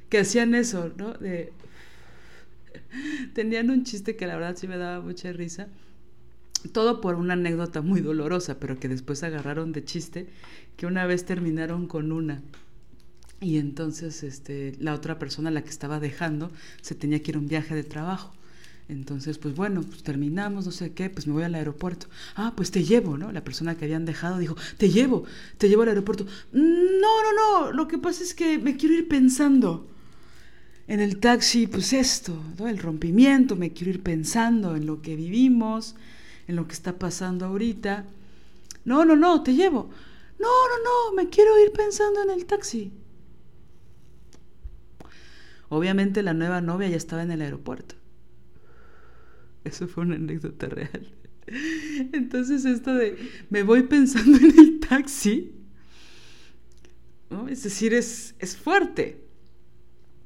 Que hacían eso, ¿no? De... Tenían un chiste que la verdad sí me daba mucha risa. Todo por una anécdota muy dolorosa, pero que después agarraron de chiste, que una vez terminaron con una. Y entonces este, la otra persona, la que estaba dejando, se tenía que ir a un viaje de trabajo. Entonces, pues bueno, pues terminamos, no sé qué, pues me voy al aeropuerto. Ah, pues te llevo, ¿no? La persona que habían dejado dijo, te llevo, te llevo al aeropuerto. No, no, no, lo que pasa es que me quiero ir pensando. En el taxi, pues esto, ¿no? El rompimiento, me quiero ir pensando en lo que vivimos, en lo que está pasando ahorita. No, no, no, te llevo. No, no, no, me quiero ir pensando en el taxi. Obviamente la nueva novia ya estaba en el aeropuerto. Eso fue una anécdota real. Entonces esto de me voy pensando en el taxi, ¿no? es decir, es, es fuerte.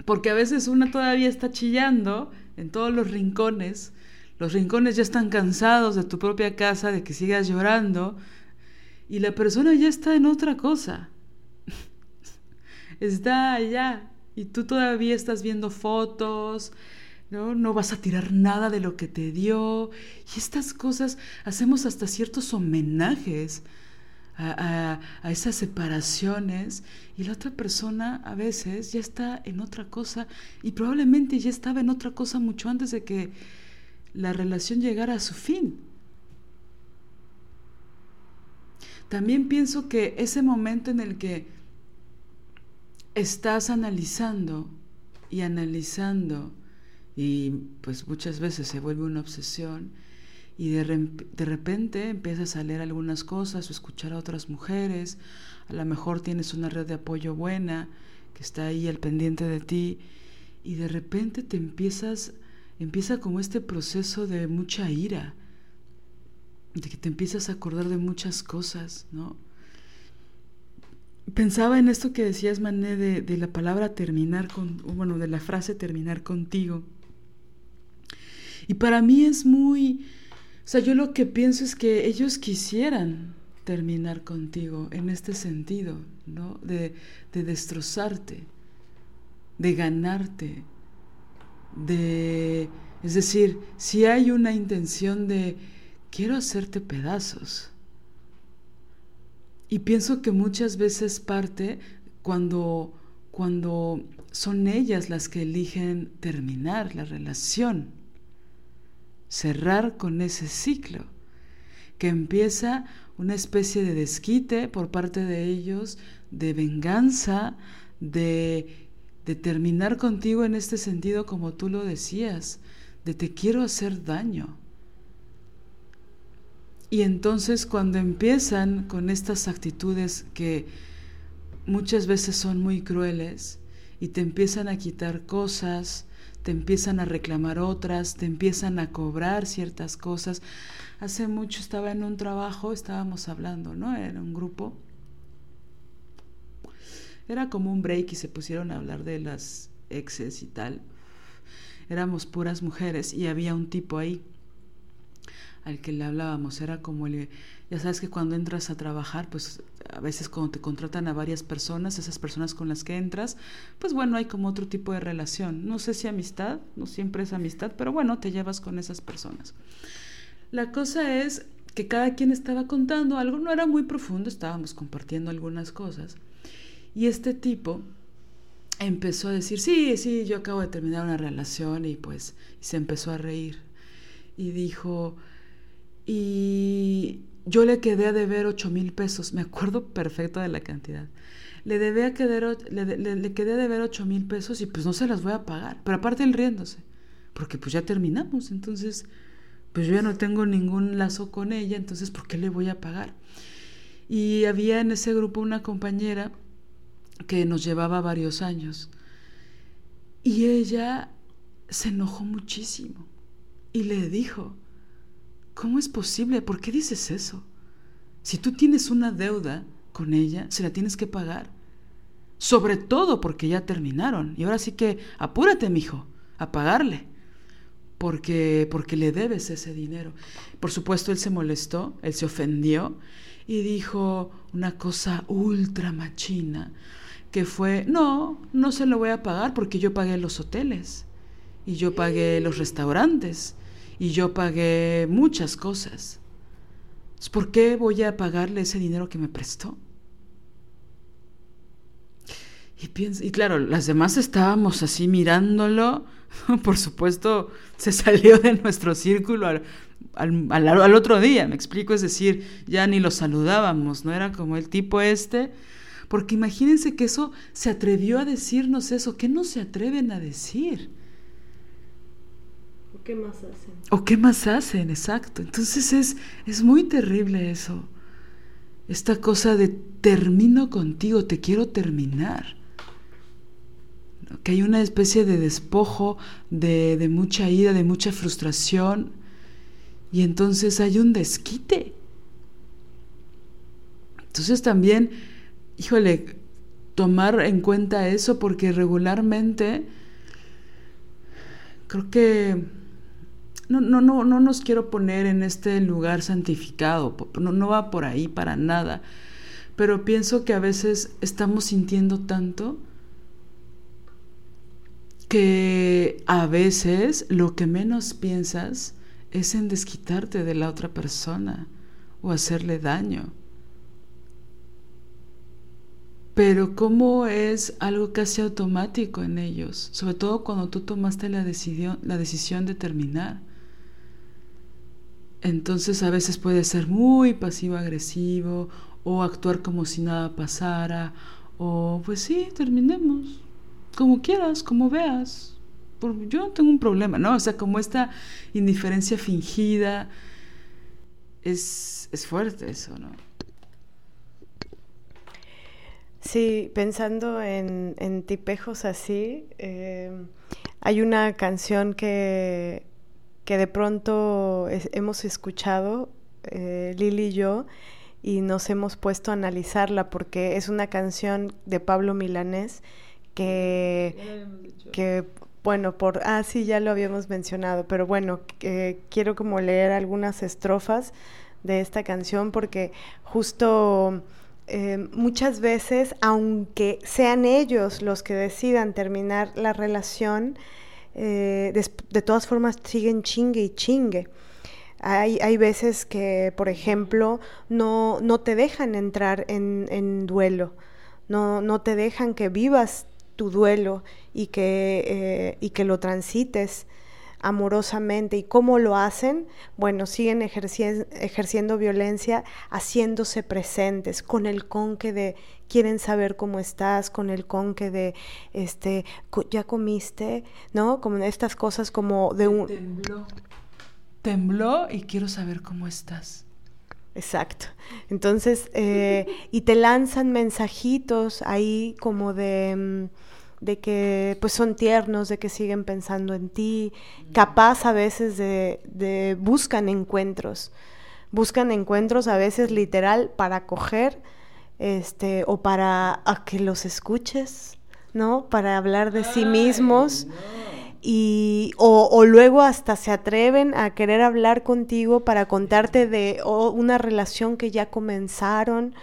Porque a veces una todavía está chillando en todos los rincones. Los rincones ya están cansados de tu propia casa, de que sigas llorando. Y la persona ya está en otra cosa. está allá. Y tú todavía estás viendo fotos, ¿no? No vas a tirar nada de lo que te dio. Y estas cosas hacemos hasta ciertos homenajes a, esas separaciones. Y la otra persona a veces ya está en otra cosa y probablemente ya estaba en otra cosa mucho antes de que la relación llegara a su fin. También pienso que ese momento en el que estás analizando y analizando y pues muchas veces se vuelve una obsesión y de, de, repente empiezas a leer algunas cosas o escuchar a otras mujeres, a lo mejor tienes una red de apoyo buena que está ahí al pendiente de ti y de repente te empiezas, empieza como este proceso de mucha ira, de que te empiezas a acordar de muchas cosas, ¿no? Pensaba en esto que decías, Mané, de, de la palabra terminar con, bueno, de la frase terminar contigo. Y para mí es muy, o sea, yo lo que pienso es que ellos quisieran terminar contigo en este sentido, ¿no? De, de destrozarte, de ganarte, de... Es decir, si hay una intención de quiero hacerte pedazos. Y pienso que muchas veces parte cuando, cuando son ellas las que eligen terminar la relación cerrar con ese ciclo, que empieza una especie de desquite por parte de ellos, de venganza, de, de terminar contigo en este sentido como tú lo decías, de te quiero hacer daño. Y entonces cuando empiezan con estas actitudes que muchas veces son muy crueles y te empiezan a quitar cosas, te empiezan a reclamar otras, te empiezan a cobrar ciertas cosas. Hace mucho estaba en un trabajo, estábamos hablando, ¿no? Era un grupo. Era como un break y se pusieron a hablar de las exes y tal. Éramos puras mujeres y había un tipo ahí al que le hablábamos. Era como el, ya sabes que cuando entras a trabajar, pues a veces cuando te contratan a varias personas, esas personas con las que entras, pues bueno, hay como otro tipo de relación. No sé si amistad, no siempre es amistad, pero bueno, te llevas con esas personas. La cosa es que cada quien estaba contando algo, no era muy profundo, estábamos compartiendo algunas cosas. Y este tipo empezó a decir, sí, sí, yo acabo de terminar una relación y pues y se empezó a reír. Y dijo, y yo le quedé a deber ocho mil pesos, me acuerdo perfecto de la cantidad. Le, debía quedar, le, le, quedé a deber ocho mil pesos y pues no se las voy a pagar. Pero aparte él riéndose, porque pues ya terminamos, entonces pues yo ya no tengo ningún lazo con ella, entonces ¿por qué le voy a pagar? Y había en ese grupo una compañera que nos llevaba varios años y ella se enojó muchísimo y le dijo, ¿cómo es posible? ¿Por qué dices eso? Si tú tienes una deuda con ella, se la tienes que pagar. Sobre todo porque ya terminaron. Y ahora sí que apúrate, mijo, a pagarle porque, porque le debes ese dinero. Por supuesto, él se molestó, él se ofendió y dijo una cosa ultra machina, que fue, no, no se lo voy a pagar porque yo pagué los hoteles y yo pagué los restaurantes y yo pagué muchas cosas. ¿Por qué voy a pagarle ese dinero que me prestó? Y, claro, las demás estábamos así mirándolo por supuesto, se salió de nuestro círculo al, al, otro día, me explico, es decir, ya ni lo saludábamos, no era como el tipo este, porque imagínense que eso se atrevió a decirnos eso, ¿qué no se atreven a decir? ¿O qué más hacen? ¿O qué más hacen? Exacto. Entonces es, es muy terrible eso. Esta cosa de termino contigo, te quiero terminar que hay una especie de despojo, de, mucha ira, de mucha frustración, y entonces hay un desquite. Entonces también, híjole, tomar en cuenta eso porque regularmente creo que no, no, no, no nos quiero poner en este lugar santificado, no, no va por ahí para nada, pero pienso que a veces estamos sintiendo tanto que a veces lo que menos piensas es en desquitarte de la otra persona o hacerle daño. Pero cómo es algo casi automático en ellos, sobre todo cuando tú tomaste la decisión, la decisión de terminar. Entonces a veces puede ser muy pasivo-agresivo o actuar como si nada pasara o pues sí, terminemos como quieras, como veas. yo no tengo un problema, ¿no? O sea, como esta indiferencia fingida, es, fuerte eso, ¿no? Sí, pensando en, tipejos así, em, hay una canción que, que de pronto hemos escuchado, eh, Lili y yo, y nos hemos puesto a analizarla porque es una canción de Pablo Milanés que, que bueno, por, ah, sí, ya lo habíamos mencionado, pero bueno, quiero como leer algunas estrofas de esta canción porque justo eh, muchas veces, aunque sean ellos los que decidan terminar la relación, eh, de, todas formas siguen chingue y chingue. Hay, hay veces que, por ejemplo, no, no te dejan entrar en, en duelo, no, no te dejan que vivas tu duelo y que, eh, y que lo transites amorosamente. ¿Y cómo lo hacen? Bueno, siguen ejerciendo violencia, haciéndose presentes, con el conque de quieren saber cómo estás, con el conque de, este, ya comiste, ¿no? Como estas cosas como de un... Tembló. Tembló y quiero saber cómo estás. Exacto. Entonces, eh, y te lanzan mensajitos ahí como de, mm, de, que pues son tiernos, de que siguen pensando en ti, capaz a veces de, de buscan encuentros, buscan encuentros a veces literal para coger, este, o para que los escuches, ¿no? Para hablar de sí mismos y o, luego hasta se atreven a querer hablar contigo para contarte de una relación que ya comenzaron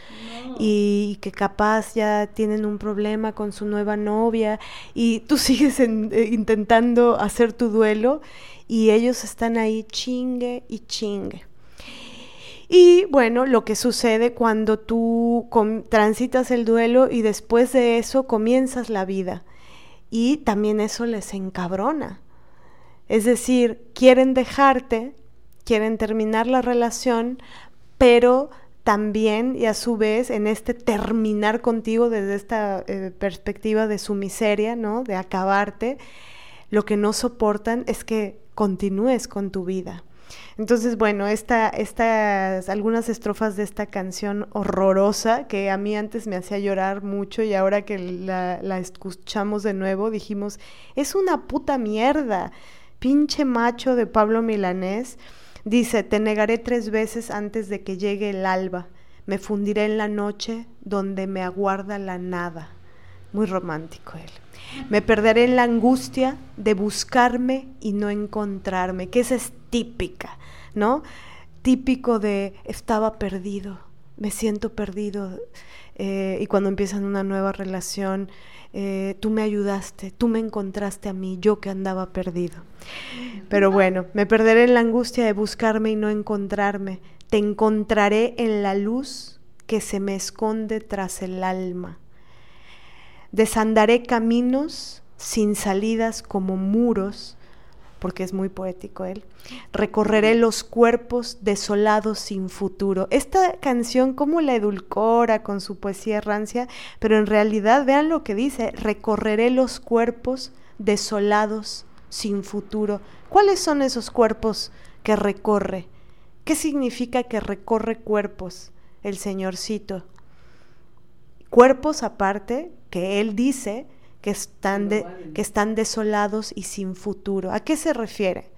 y que capaz ya tienen un problema con su nueva novia y tú sigues eh, intentando hacer tu duelo y ellos están ahí chingue y chingue. Y bueno, lo que sucede cuando tú transitas el duelo y después de eso comienzas la vida y también eso les encabrona. Es decir, quieren dejarte, quieren terminar la relación, pero también y a su vez en este terminar contigo desde esta eh, perspectiva de su miseria, ¿no? De acabarte, lo que no soportan es que continúes con tu vida. Entonces, bueno, esta, estas, algunas estrofas de esta canción horrorosa que a mí antes me hacía llorar mucho y ahora que la, la escuchamos de nuevo dijimos, es una puta mierda, pinche macho de Pablo Milanés. Dice, te negaré tres veces antes de que llegue el alba, me fundiré en la noche donde me aguarda la nada. Muy romántico él. Me perderé en la angustia de buscarme y no encontrarme, que es típica, ¿no? Típico de estaba perdido, me siento perdido. Eh, y cuando empiezan una nueva relación, eh, tú me ayudaste, tú me encontraste a mí, yo que andaba perdido. Pero bueno, me perderé en la angustia de buscarme y no encontrarme. Te encontraré en la luz que se me esconde tras el alma. Desandaré caminos sin salidas como muros, porque es muy poético él. Recorreré los cuerpos desolados sin futuro. Esta canción, como la edulcora con su poesía rancia, pero en realidad vean lo que dice, recorreré los cuerpos desolados sin futuro. ¿Cuáles son esos cuerpos que recorre? ¿Qué significa que recorre cuerpos el señorcito? Cuerpos aparte que él dice que están, que están desolados y sin futuro. ¿A qué se refiere?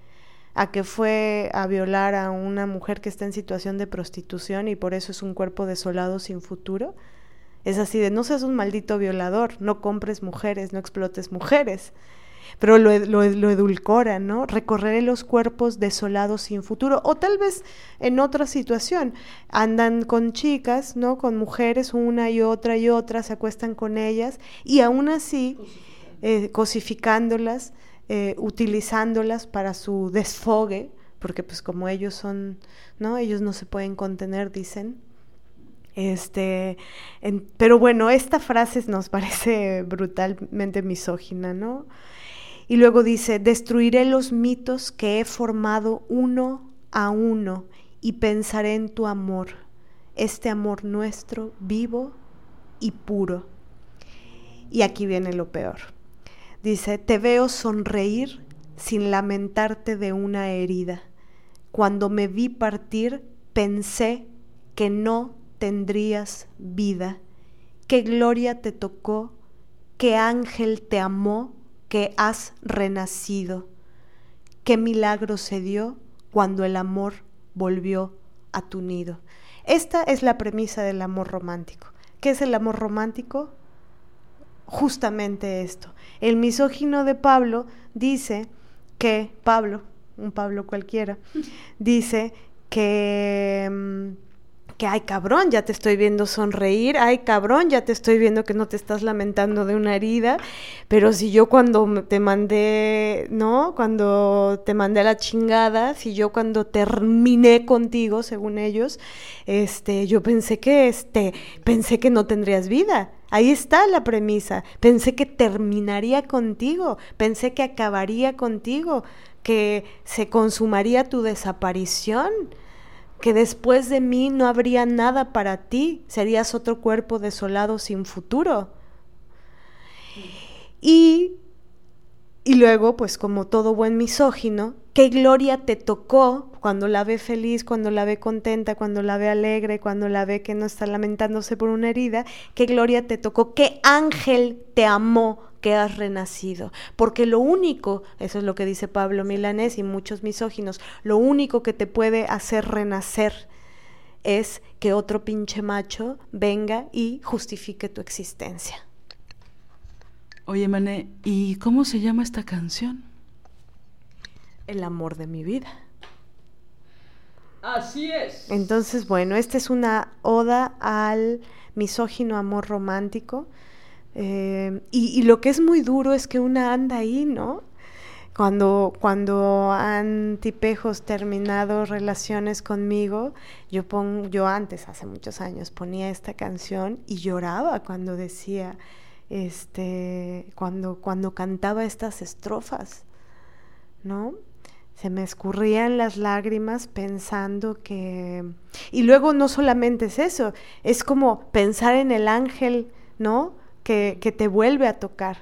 ¿A que fue a violar a una mujer que está en situación de prostitución y por eso es un cuerpo desolado sin futuro? Es así de no seas un maldito violador, no compres mujeres, no explotes mujeres pero lo, lo, edulcora, ¿no? Recorreré los cuerpos desolados sin futuro. O tal vez en otra situación, andan con chicas, ¿no? Con mujeres, una y otra y otra, se acuestan con ellas y aún así, eh, cosificándolas, eh, utilizándolas para su desfogue, porque pues como ellos son, ¿no? Ellos no se pueden contener, dicen. Este, pero bueno, esta frase nos parece brutalmente misógina, ¿no? Y luego dice, destruiré los mitos que he formado uno a uno y pensaré en tu amor, este amor nuestro, vivo y puro. Y aquí viene lo peor. Dice, te veo sonreír sin lamentarte de una herida. Cuando me vi partir, pensé que no tendrías vida. Qué gloria te tocó, qué ángel te amó que has renacido. Qué milagro se dio cuando el amor volvió a tu nido. Esta es la premisa del amor romántico. ¿Qué es el amor romántico? Justamente esto. El misógino de Pablo dice que, Pablo, un Pablo cualquiera, dice que... Que, ay cabrón, ya te estoy viendo sonreír, ay cabrón, ya te estoy viendo que no te estás lamentando de una herida, pero si yo cuando te mandé, ¿no? Cuando te mandé a la chingada, si yo cuando terminé contigo, según ellos, este, yo pensé que, este, pensé que no tendrías vida. Ahí está la premisa. Pensé que terminaría contigo, pensé que acabaría contigo, que se consumaría tu desaparición que después de mí no habría nada para ti, serías otro cuerpo desolado sin futuro. Y, y luego, pues como todo buen misógino, qué gloria te tocó cuando la ve feliz, cuando la ve contenta, cuando la ve alegre, cuando la ve que no está lamentándose por una herida, qué gloria te tocó, qué ángel te amó que has renacido. Porque lo único, eso es lo que dice Pablo Milanés y muchos misóginos, lo único que te puede hacer renacer es que otro pinche macho venga y justifique tu existencia. Oye, Mané, ¿y cómo se llama esta canción? El amor de mi vida. Así es. Entonces, bueno, esta es una oda al misógino amor romántico eh, y, lo que es muy duro es que una anda ahí, ¿no? Cuando, cuando han tipejos terminado relaciones conmigo, yo, yo antes, hace muchos años, ponía esta canción y lloraba cuando decía, este, cuando, cuando cantaba estas estrofas, ¿no? se me escurrían las lágrimas pensando que... Y luego no solamente es eso, es como pensar en el ángel, ¿no? Que, te vuelve a tocar,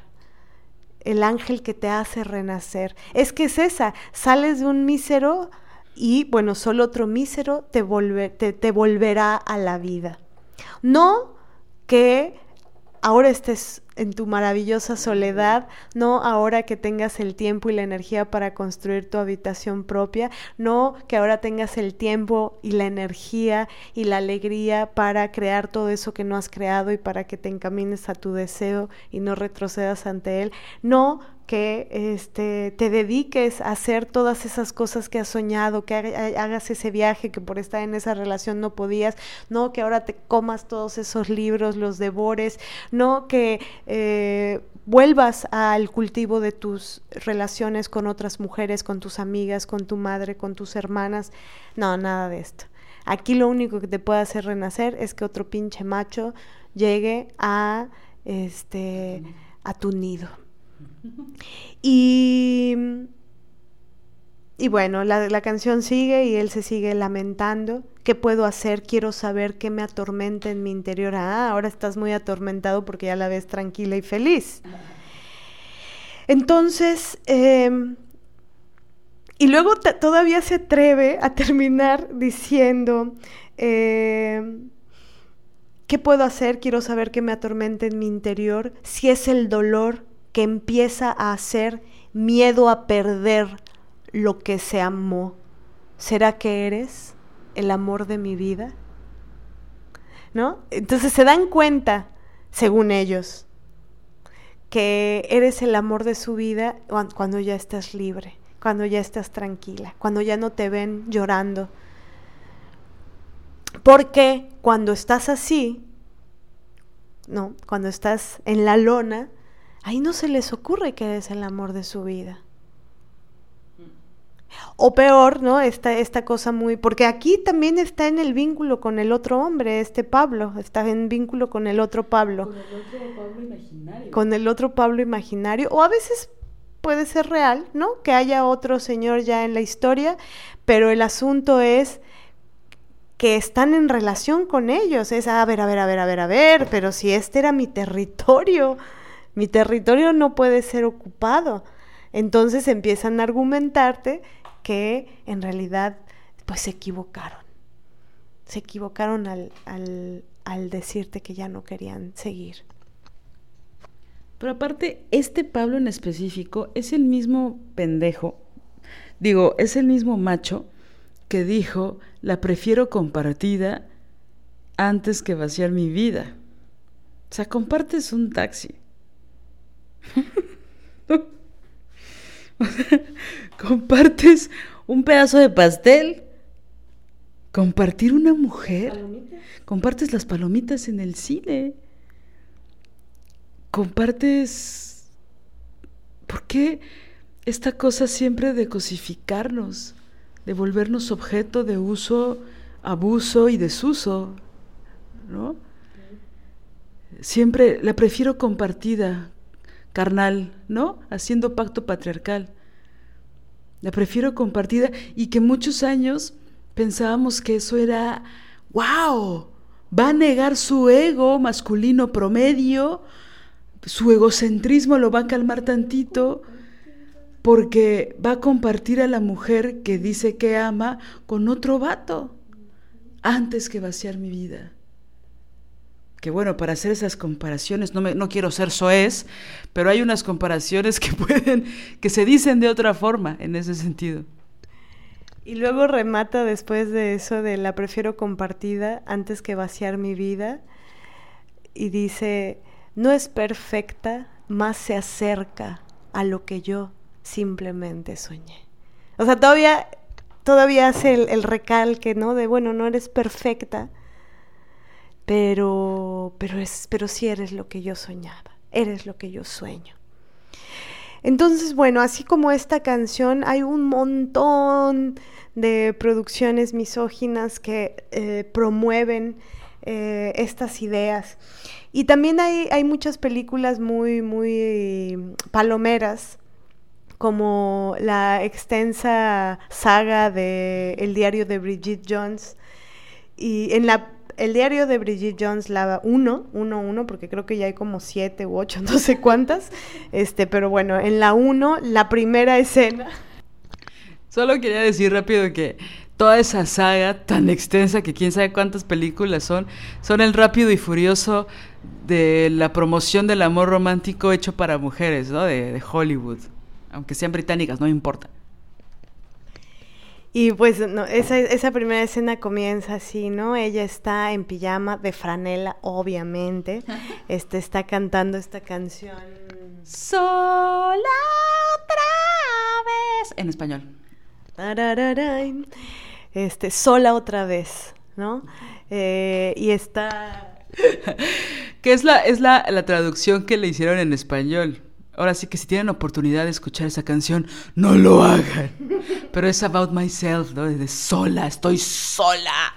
el ángel que te hace renacer. Es que es esa, sales de un mísero y bueno, solo otro mísero te, te volverá a la vida. No que ahora estés en tu maravillosa soledad, no ahora que tengas el tiempo y la energía para construir tu habitación propia, no que ahora tengas el tiempo y la energía y la alegría para crear todo eso que no has creado y para que te encamines a tu deseo y no retrocedas ante él, no que este, te dediques a hacer todas esas cosas que has soñado, que hagas ese viaje que por estar en esa relación no podías, no que ahora te comas todos esos libros, los devores, no que eh, vuelvas al cultivo de tus relaciones con otras mujeres, con tus amigas, con tu madre, con tus hermanas, no, nada de esto. Aquí lo único que te puede hacer renacer es que otro pinche macho llegue a este a tu nido. Y, y bueno, la, la, canción sigue y él se sigue lamentando. ¿Qué puedo hacer? Quiero saber qué me atormenta en mi interior. Ah, ahora estás muy atormentado porque ya la ves tranquila y feliz. Entonces, em, y luego todavía se atreve a terminar diciendo, em, ¿qué puedo hacer? Quiero saber qué me atormenta en mi interior. Si es el dolor, empieza a hacer miedo a perder lo que se amó. ¿Será que eres el amor de mi vida? ¿No? Entonces se dan cuenta, según ellos, que eres el amor de su vida cuando ya estás libre, cuando ya estás tranquila, cuando ya no te ven llorando. Porque cuando estás así, ¿no? Cuando estás en la lona, ahí no se les ocurre que eres el amor de su vida. O peor, ¿no? Esta, esta cosa muy... Porque aquí también está en el vínculo con el otro hombre, este Pablo, está en vínculo con el otro Pablo. Con el otro Pablo imaginario. Con el otro Pablo imaginario. O a veces puede ser real, ¿no? Que haya otro señor ya en la historia, pero el asunto es que están en relación con ellos. Es, a ver, a ver, a ver, a ver, a ver, pero si este era mi territorio, mi territorio no puede ser ocupado. Entonces empiezan a argumentarte que en realidad pues se equivocaron. Se equivocaron al, al, al decirte que ya no querían seguir. Pero aparte, este Pablo en específico es el mismo pendejo, digo, es el mismo macho que dijo, la prefiero compartida antes que vaciar mi vida. O sea, compartes un taxi. compartes un pedazo de pastel. Compartir una mujer. Compartes las palomitas en el cine. Compartes... ¿Por qué esta cosa siempre de cosificarnos? De volvernos objeto de uso, abuso y desuso. ¿No? Siempre la prefiero compartida, carnal, ¿no? Haciendo pacto patriarcal. La prefiero compartida y que muchos años pensábamos que eso era, wow, va a negar su ego masculino promedio, su egocentrismo lo va a calmar tantito, porque va a compartir a la mujer que dice que ama con otro vato antes que vaciar mi vida que bueno, para hacer esas comparaciones, no, me, no quiero ser soez, pero hay unas comparaciones que pueden, que se dicen de otra forma en ese sentido. Y luego remata después de eso de la prefiero compartida antes que vaciar mi vida y dice, no es perfecta, más se acerca a lo que yo simplemente soñé. O sea, todavía, todavía hace el, el recalque, ¿no? De, bueno, no eres perfecta, pero, pero, es, pero sí eres lo que yo soñaba, eres lo que yo sueño. Entonces, bueno, así como esta canción, hay un montón de producciones misóginas que eh, promueven eh, estas ideas. Y también hay, hay, muchas películas muy, muy palomeras, como la extensa saga de El diario de Bridget Jones. Y en la el diario de Bridget Jones, la 1, 1, 1, porque creo que ya hay como 7 u 8, no sé cuántas, este, pero bueno, en la 1, la primera escena. Solo quería decir rápido que toda esa saga tan extensa que quién sabe cuántas películas son, son el rápido y furioso de la promoción del amor romántico hecho para mujeres, ¿no? De, Hollywood. Aunque sean británicas, no importa. Y pues no, esa, esa primera escena comienza así, ¿no? Ella está en pijama de franela, obviamente. Este está cantando esta canción. Sola otra vez. En español. Este, sola otra vez, ¿no? Eh, y está. que es la, es la, la traducción que le hicieron en español. Ahora sí que si tienen oportunidad de escuchar esa canción, no lo hagan. Pero es About Myself, ¿no? De sola, estoy sola.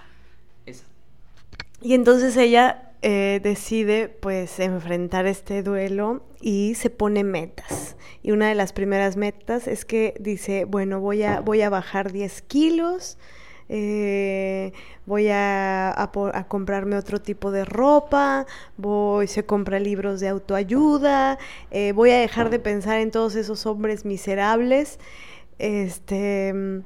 Y entonces ella eh, decide pues enfrentar este duelo y se pone metas. Y una de las primeras metas es que dice, bueno, voy a, voy a bajar 10 kilos, eh, voy a, comprarme otro tipo de ropa, voy, se compra libros de autoayuda, eh, voy a dejar de pensar en todos esos hombres miserables, este,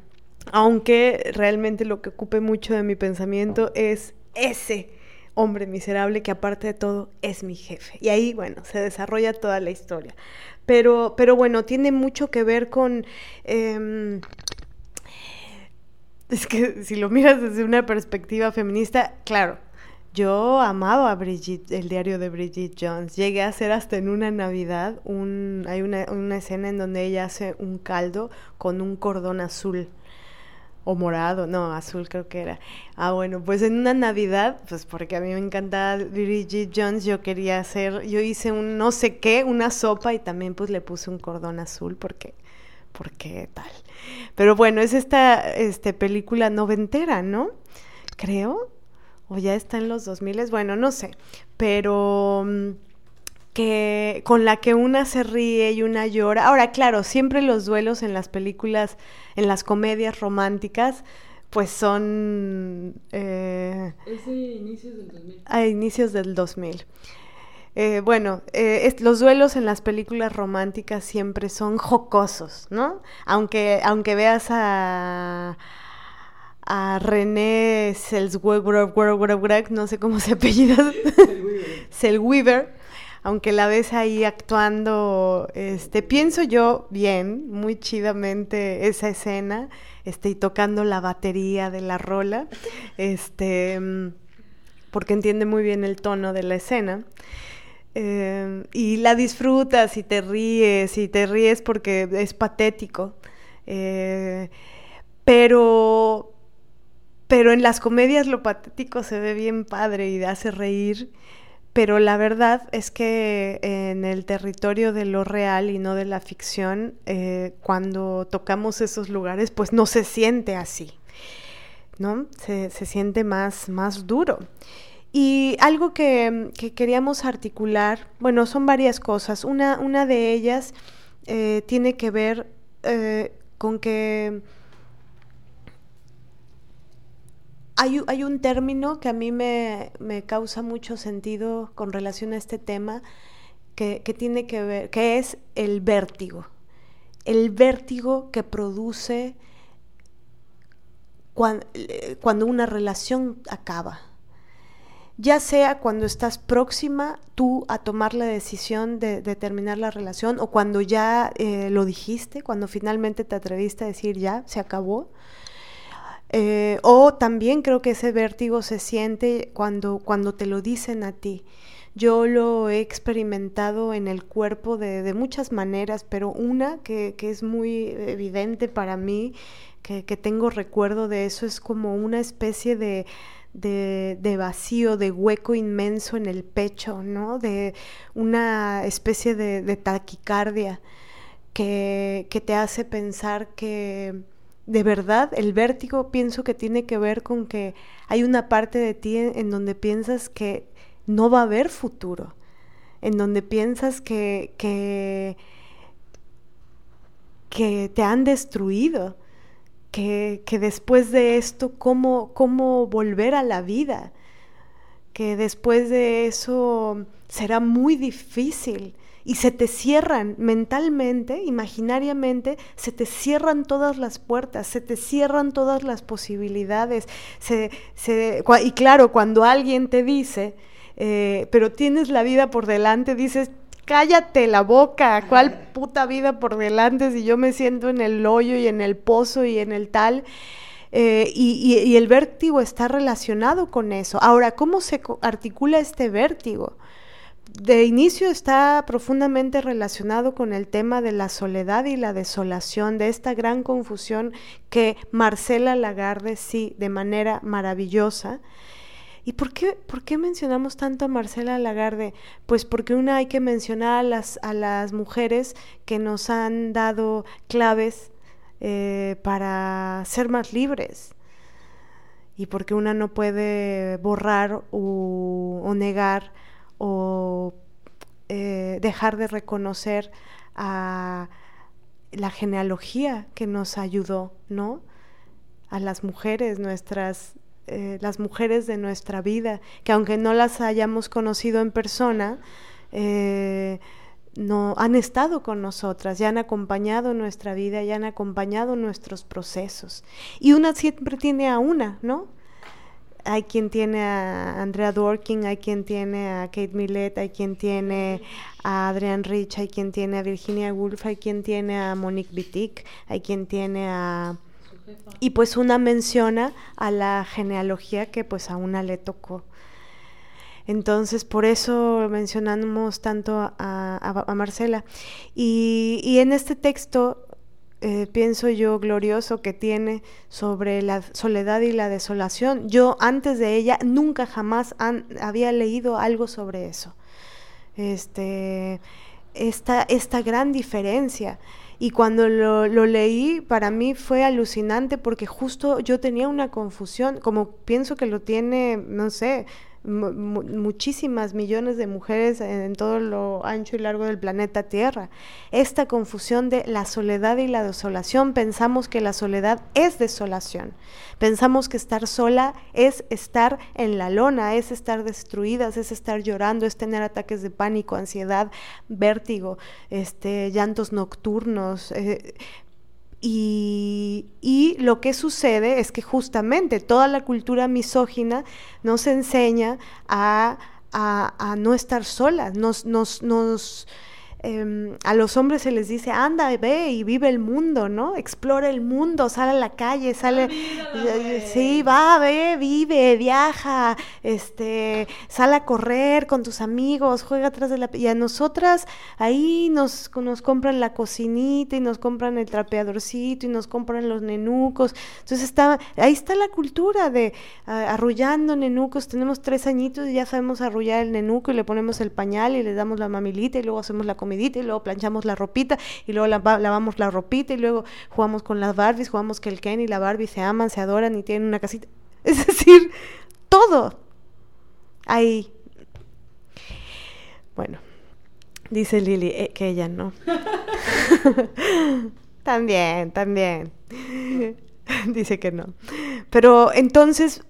aunque realmente lo que ocupe mucho de mi pensamiento es ese hombre miserable que aparte de todo es mi jefe. Y ahí, bueno, se desarrolla toda la historia. Pero, pero bueno, tiene mucho que ver con... Em, es que si lo miras desde una perspectiva feminista, claro, yo amaba a Bridget, el diario de Bridget Jones. Llegué a hacer hasta en una Navidad, un, hay una, una escena en donde ella hace un caldo con un cordón azul o morado, no, azul creo que era. Ah, bueno, pues en una Navidad, pues porque a mí me encantaba Bridget Jones, yo quería hacer, yo hice un no sé qué, una sopa y también pues le puse un cordón azul porque porque tal. Pero bueno, es esta este, película noventera, ¿no? Creo. O ya está en los 2000, bueno, no sé. Pero mm, que con la que una se ríe y una llora. Ahora, claro, siempre los duelos en las películas, en las comedias románticas, pues son... Eh, es de inicios del 2000. A inicios del 2000. Eh, bueno, eh, los duelos en las películas románticas siempre son jocosos, ¿no? Aunque, aunque veas a, a René Selweger, no sé cómo se apellida, Selweger, aunque la ves ahí actuando, este, pienso yo bien, muy chidamente esa escena, este, y tocando la batería de la rola, este, porque entiende muy bien el tono de la escena. Em, y la disfrutas y te ríes y te ríes porque es patético. Eh, pero, pero en las comedias lo patético se ve bien padre y hace reír. Pero la verdad es que en el territorio de lo real y no de la ficción, eh, cuando tocamos esos lugares, pues no se siente así, ¿no? Se, se siente más, más duro. Y algo que, queríamos articular, bueno, son varias cosas. Una, una de ellas eh, tiene que ver eh, con que hay, hay, un término que a mí me, causa mucho sentido con relación a este tema, que, tiene que ver, que es el vértigo. El vértigo que produce eh, cuando una relación acaba ya sea cuando estás próxima tú a tomar la decisión de, terminar la relación o cuando ya eh, lo dijiste, cuando finalmente te atreviste a decir ya, se acabó. Eh, o también creo que ese vértigo se siente cuando, cuando te lo dicen a ti. Yo lo he experimentado en el cuerpo de, muchas maneras, pero una que, es muy evidente para mí, que tengo recuerdo de eso, es como una especie de, de, vacío, de hueco inmenso en el pecho, ¿no? De una especie de, taquicardia que, te hace pensar que de verdad el vértigo pienso que tiene que ver con que hay una parte de ti en, donde piensas que no va a haber futuro, en donde piensas que, que, que te han destruido que, después de esto, ¿cómo, cómo volver a la vida, que después de eso será muy difícil y se te cierran mentalmente, imaginariamente, se te cierran todas las puertas, se te cierran todas las posibilidades. Se, y claro, cuando alguien te dice, eh, pero tienes la vida por delante, dices, cállate la boca, ¿cuál puta vida por delante si yo me siento en el hoyo y en el pozo y en el tal? Eh, y, y, el vértigo está relacionado con eso. Ahora, ¿cómo se articula este vértigo? de inicio está profundamente relacionado con el tema de la soledad y la desolación, de esta gran confusión que Marcela Lagarde sí, de manera maravillosa. ¿Y por qué, por qué mencionamos tanto a Marcela Lagarde? Pues porque una hay que mencionar a las, a las mujeres que nos han dado claves eh, para ser más libres y porque una no puede borrar o negar o eh, dejar de reconocer a la genealogía que nos ayudó, ¿no? A las mujeres, nuestras, eh, las mujeres de nuestra vida, que aunque no las hayamos conocido en persona, eh, no han estado con nosotras, ya han acompañado nuestra vida, ya han acompañado nuestros procesos. Y una siempre tiene a una, ¿no? hay quien tiene a Andrea Dworkin, hay quien tiene a Kate Millett, hay quien tiene a Adrian Rich, hay quien tiene a Virginia Woolf, hay quien tiene a Monique Wittig, hay quien tiene a... Y pues una menciona a la genealogía que pues a una le tocó. Entonces, por eso mencionamos tanto a, Marcela. Y, en este texto eh, pienso yo, glorioso que tiene sobre la soledad y la desolación. Yo antes de ella nunca jamás había leído algo sobre eso. Este, esta, esta gran diferencia. Y cuando lo, lo, leí, para mí fue alucinante porque justo yo tenía una confusión, como pienso que lo tiene, no sé, muchísimas millones de mujeres en todo lo ancho y largo del planeta Tierra. Esta confusión de la soledad y la desolación, pensamos que la soledad es desolación, pensamos que estar sola es estar en la lona, es estar destruidas, es estar llorando, es tener ataques de pánico, ansiedad, vértigo, este, llantos nocturnos. Eh, y, lo que sucede es que justamente toda la cultura misógina nos enseña a, no estar solas, nos, nos, nos Em, a los hombres se les dice, anda, ve y vive el mundo, ¿no? Explora el mundo, sale a la calle, sale... sí, va, ve, vive, viaja, este, sale a correr con tus amigos, juega atrás de la... Y a nosotras ahí nos, nos compran la cocinita y nos compran el trapeadorcito y nos compran los nenucos. Entonces está, ahí está la cultura de arrullando nenucos. Tenemos tres añitos y ya sabemos arrullar el nenuco y le ponemos el pañal y le damos la mamilita y luego hacemos la comida y luego planchamos la ropita y luego lavamos la ropita y luego jugamos con las Barbies, jugamos que el Ken y la Barbie se aman, se adoran y tienen una casita. Es decir, todo. Ahí. Bueno, dice Lili eh, que ella no. también, también. dice que no. Pero entonces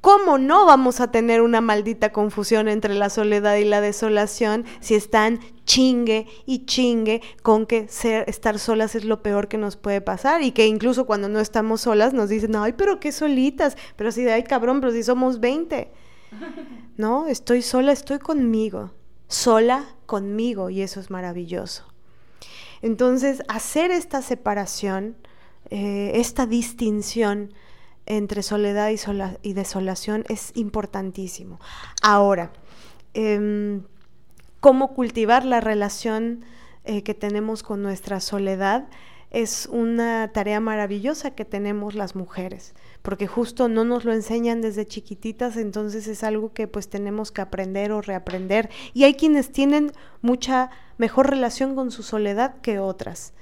¿Cómo no vamos a tener una maldita confusión entre la soledad y la desolación si están chingue y chingue con que ser, estar solas es lo peor que nos puede pasar y que incluso cuando no estamos solas nos dicen, ay, pero qué solitas, pero si, ay, cabrón, pero si somos 20. No, estoy sola, estoy conmigo, sola conmigo y eso es maravilloso. Entonces, hacer esta separación, eh, esta distinción, entre soledad y, desolación es importantísimo. Ahora, em, cómo cultivar la relación eh, que tenemos con nuestra soledad es una tarea maravillosa que tenemos las mujeres, porque justo no nos lo enseñan desde chiquititas, entonces es algo que pues tenemos que aprender o reaprender. Y hay quienes tienen mucha mejor relación con su soledad que otras.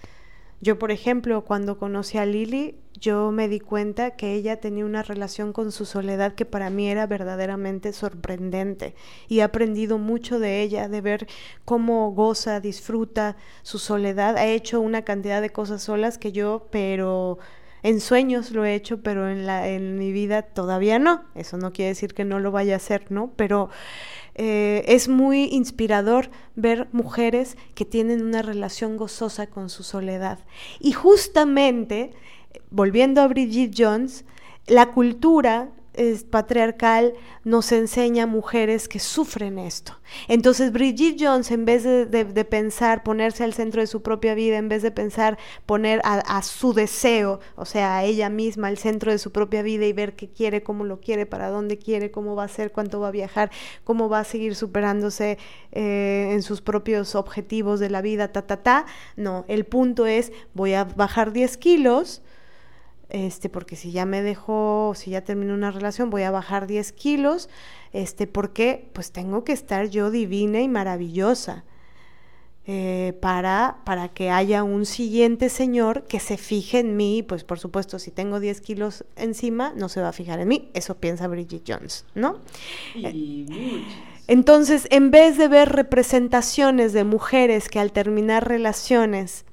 Yo, por ejemplo, cuando conocí a Lili, yo me di cuenta que ella tenía una relación con su soledad que para mí era verdaderamente sorprendente y he aprendido mucho de ella, de ver cómo goza, disfruta su soledad. Ha hecho una cantidad de cosas solas que yo, pero en sueños lo he hecho, pero en, la, en mi vida todavía no. Eso no quiere decir que no lo vaya a hacer, ¿no? Pero eh, es muy inspirador ver mujeres que tienen una relación gozosa con su soledad. Y justamente, volviendo a Bridget Jones, la cultura es patriarcal nos enseña mujeres que sufren esto. Entonces Bridget Jones, en vez de, pensar ponerse al centro de su propia vida, en vez de pensar poner a, su deseo, o sea, a ella misma al centro de su propia vida y ver qué quiere, cómo lo quiere, para dónde quiere, cómo va a ser, cuánto va a viajar, cómo va a seguir superándose eh, en sus propios objetivos de la vida, ta, ta, ta. No, el punto es, voy a bajar 10 kilos este, porque si ya me dejo, si ya termino una relación, voy a bajar 10 kilos, este, porque pues tengo que estar yo divina y maravillosa. Eh, para, para que haya un siguiente señor que se fije en mí, pues por supuesto, si tengo 10 kilos encima, no se va a fijar en mí, eso piensa Bridget Jones, ¿no? Entonces, en vez de ver representaciones de mujeres que al terminar relaciones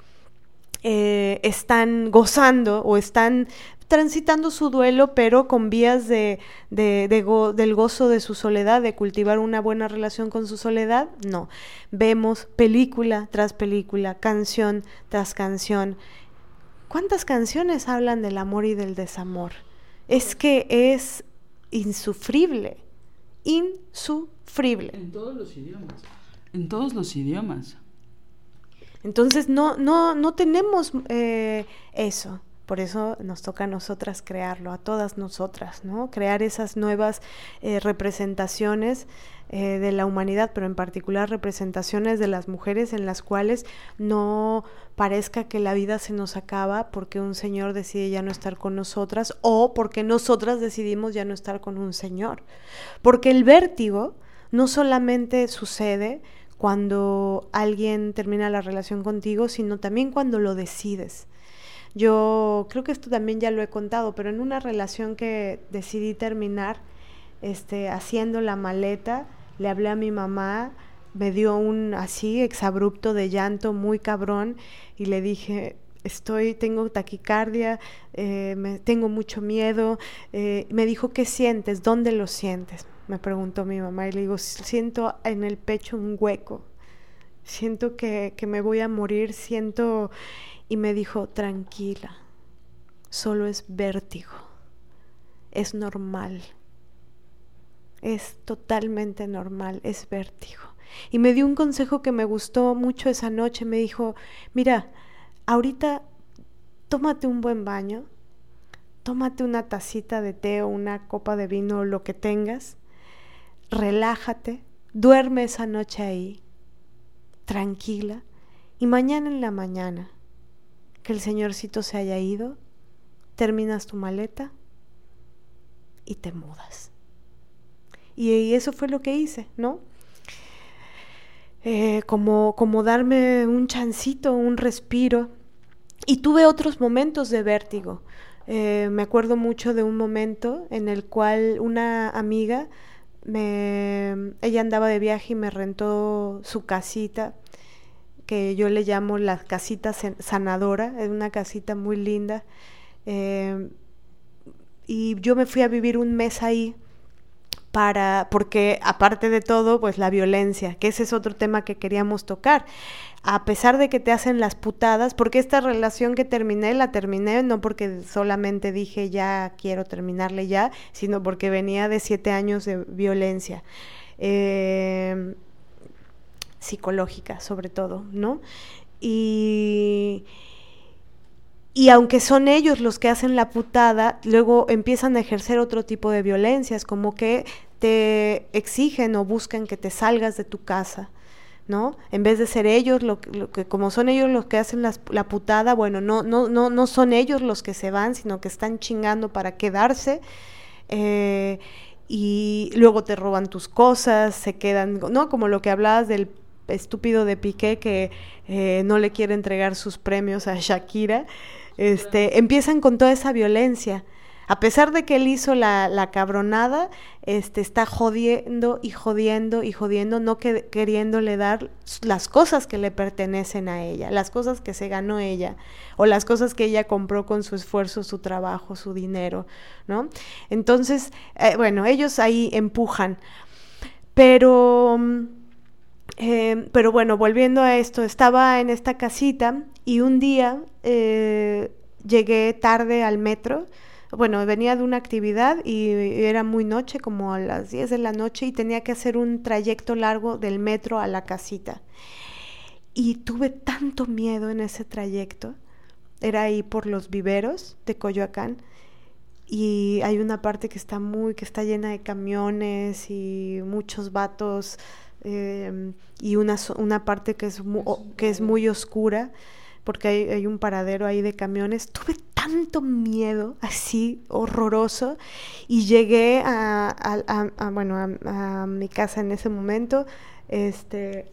eh, están gozando o están transitando su duelo, pero con vías de, del gozo de su soledad, de cultivar una buena relación con su soledad, no. Vemos película tras película, canción tras canción. ¿Cuántas canciones hablan del amor y del desamor? Es que es insufrible, insufrible. En todos los idiomas. En todos los idiomas. Entonces no, no, no tenemos eh, eso. Por eso nos toca a nosotras crearlo, a todas nosotras, ¿no? Crear esas nuevas eh, representaciones eh, de la humanidad, pero en particular representaciones de las mujeres en las cuales no parezca que la vida se nos acaba porque un señor decide ya no estar con nosotras o porque nosotras decidimos ya no estar con un señor. Porque el vértigo no solamente sucede cuando alguien termina la relación contigo, sino también cuando lo decides. Yo creo que esto también ya lo he contado, pero en una relación que decidí terminar, este, haciendo la maleta, le hablé a mi mamá, me dio un así exabrupto de llanto muy cabrón y le dije, estoy, tengo taquicardia, eh, me, tengo mucho miedo. Eh, me dijo, ¿qué sientes? ¿Dónde lo sientes? Me preguntó mi mamá y le digo, siento en el pecho un hueco, siento que, que me voy a morir, siento... Y me dijo, tranquila, solo es vértigo, es normal, es totalmente normal, es vértigo. Y me dio un consejo que me gustó mucho esa noche, me dijo, mira, ahorita tómate un buen baño, tómate una tacita de té o una copa de vino o lo que tengas relájate, duerme esa noche ahí, tranquila, y mañana en la mañana, que el señorcito se haya ido, terminas tu maleta y te mudas. Y, eso fue lo que hice, ¿no? Eh, como, como darme un chancito, un respiro. Y tuve otros momentos de vértigo. Eh, me acuerdo mucho de un momento en el cual una amiga ella andaba de viaje y me rentó su casita, que yo le llamo la casita sanadora, es una casita muy linda. Eh, y yo me fui a vivir un mes ahí para, porque aparte de todo, pues la violencia, que ese es otro tema que queríamos tocar a pesar de que te hacen las putadas, porque esta relación que terminé, la terminé no porque solamente dije ya quiero terminarle ya, sino porque venía de siete años de violencia. Em, psicológica sobre todo, ¿no? Y, y aunque son ellos los que hacen la putada, luego empiezan a ejercer otro tipo de violencias, como que te exigen o buscan que te salgas de tu casa, ¿no? En vez de ser ellos, lo, que, como son ellos los que hacen la putada, bueno, no, no, no, no son ellos los que se van, sino que están chingando para quedarse. Eh, y luego te roban tus cosas, se quedan, ¿no? Como lo que hablabas del estúpido de Piqué que eh, no le quiere entregar sus premios a Shakira. Este, empiezan con toda esa violencia. A pesar de que él hizo la, la cabronada, este, está jodiendo y jodiendo y jodiendo, no que, queriéndole dar las cosas que le pertenecen a ella, las cosas que se ganó ella, o las cosas que ella compró con su esfuerzo, su trabajo, su dinero, ¿no? Entonces, eh, bueno, ellos ahí empujan. Pero, eh, pero bueno, volviendo a esto, estaba en esta casita y un día eh, llegué tarde al metro. Bueno, venía de una actividad y era muy noche, como a las 10 de la noche, y tenía que hacer un trayecto largo del metro a la casita. Y tuve tanto miedo en ese trayecto. Era ahí por los viveros de Coyoacán y hay una parte que está muy, que está llena de camiones y muchos vatos em, y una, una parte que es, que es muy oscura porque hay, un paradero ahí de camiones. Tuve tanto miedo, así horroroso, y llegué a, bueno, a, mi casa en ese momento, este,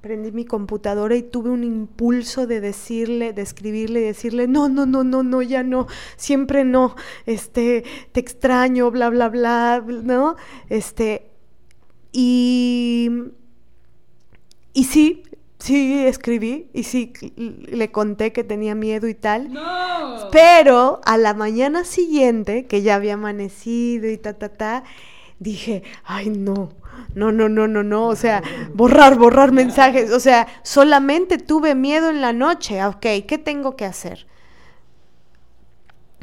prendí mi computadora y tuve un impulso de decirle, de escribirle y decirle, no, no, no, no, no, ya no, siempre no, este, te extraño, bla, bla, bla, ¿no? Este, y, y sí, sí escribí y sí le conté que tenía miedo y tal. Pero a la mañana siguiente, que ya había amanecido y ta, ta, ta, dije, ay no, no, no, no, no, no, o sea, borrar, borrar mensajes, o sea, solamente tuve miedo en la noche, ok, ¿qué tengo que hacer?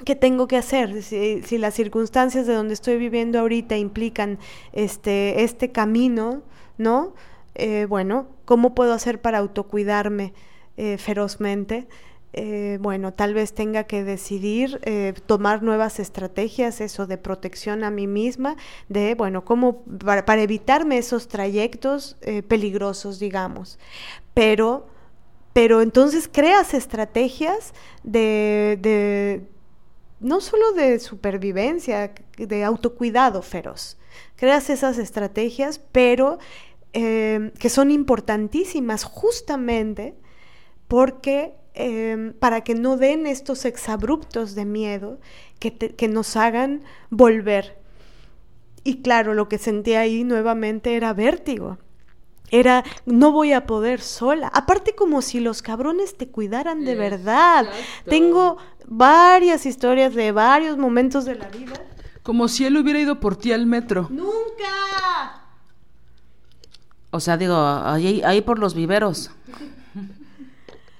¿Qué tengo que hacer? Si, las circunstancias de donde estoy viviendo ahorita implican este, este camino, ¿no? Eh, bueno, ¿cómo puedo hacer para autocuidarme eh, ferozmente? Eh, bueno, tal vez tenga que decidir eh, tomar nuevas estrategias, eso de protección a mí misma, de, bueno, cómo, para, evitarme esos trayectos peligrosos, digamos. Pero, pero entonces creas estrategias de, de, no solo de supervivencia, de autocuidado feroz. Creas esas estrategias, pero que son importantísimas justamente porque Em, para que no den estos exabruptos de miedo que, que nos hagan volver. Y claro, lo que sentí ahí nuevamente era vértigo. Era, no voy a poder sola. Aparte como si los cabrones te cuidaran de verdad. Tengo varias historias de varios momentos de la vida. Como si él hubiera ido por ti al metro. Nunca. O sea, digo, ahí, ahí por los viveros.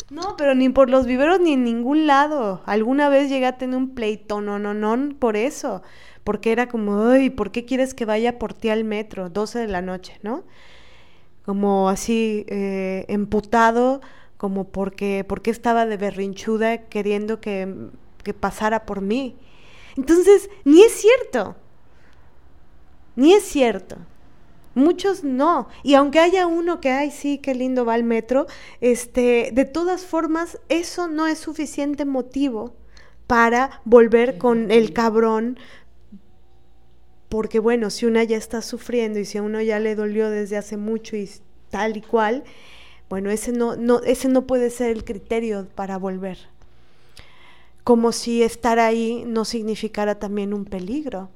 No, pero ni por los viveros ni en ningún lado. Alguna vez llegué a tener un pleito, no, no, no, por eso. Porque era como, ay, ¿por qué quieres que vaya por ti al metro? 12 de la noche, ¿no? Como así, eh, emputado, como porque, porque estaba de berrinchuda queriendo que, que pasara por mí. Entonces, ni es cierto. Ni es cierto. Muchos no. Y aunque haya uno que, ay, sí, qué lindo va al metro, este, de todas formas, eso no es suficiente motivo para volver con el cabrón. Porque bueno, si una ya está sufriendo y si a uno ya le dolió desde hace mucho y tal y cual, bueno, ese no, no, ese no puede ser el criterio para volver. Como si estar ahí no significara también un peligro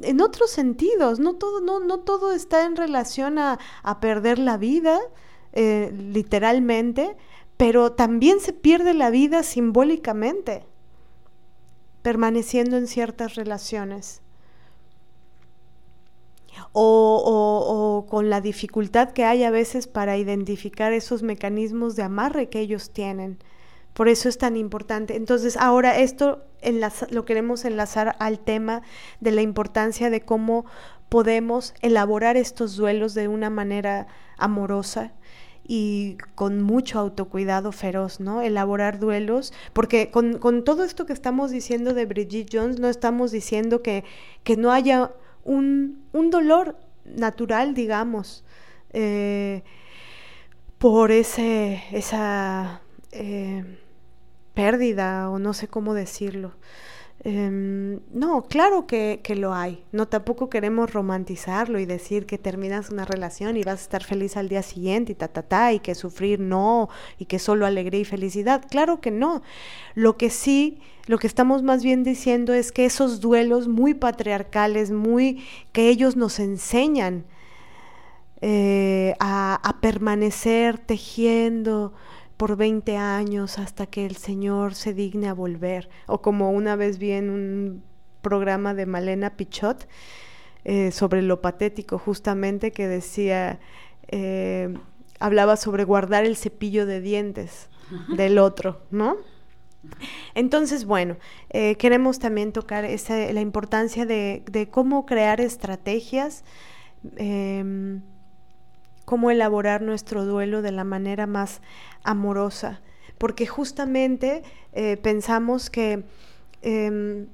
en otros sentidos, no todo, no, no todo está en relación a, perder la vida, eh, literalmente, pero también se pierde la vida simbólicamente, permaneciendo en ciertas relaciones. O, o, con la dificultad que hay a veces para identificar esos mecanismos de amarre que ellos tienen. Por eso es tan importante. Entonces, ahora esto lo queremos enlazar al tema de la importancia de cómo podemos elaborar estos duelos de una manera amorosa y con mucho autocuidado feroz, ¿no? Elaborar duelos, porque con, todo esto que estamos diciendo de Brigitte Jones, no estamos diciendo que, que no haya un, dolor natural, digamos, eh, por ese, esa... Eh, pérdida o no sé cómo decirlo. Em, no, claro que, lo hay. No tampoco queremos romantizarlo y decir que terminas una relación y vas a estar feliz al día siguiente y ta ta ta y que sufrir no y que solo alegría y felicidad. Claro que no. Lo que sí, lo que estamos más bien diciendo es que esos duelos muy patriarcales, muy que ellos nos enseñan eh, a, a permanecer tejiendo por 20 años hasta que el Señor se digne a volver. O como una vez vi en un programa de Malena Pichot, eh, sobre lo patético, justamente que decía, eh, hablaba sobre guardar el cepillo de dientes del otro, ¿no? Entonces, bueno, eh, queremos también tocar esa, la importancia de, de, cómo crear estrategias, em, cómo elaborar nuestro duelo de la manera más amorosa, porque justamente eh, pensamos que em,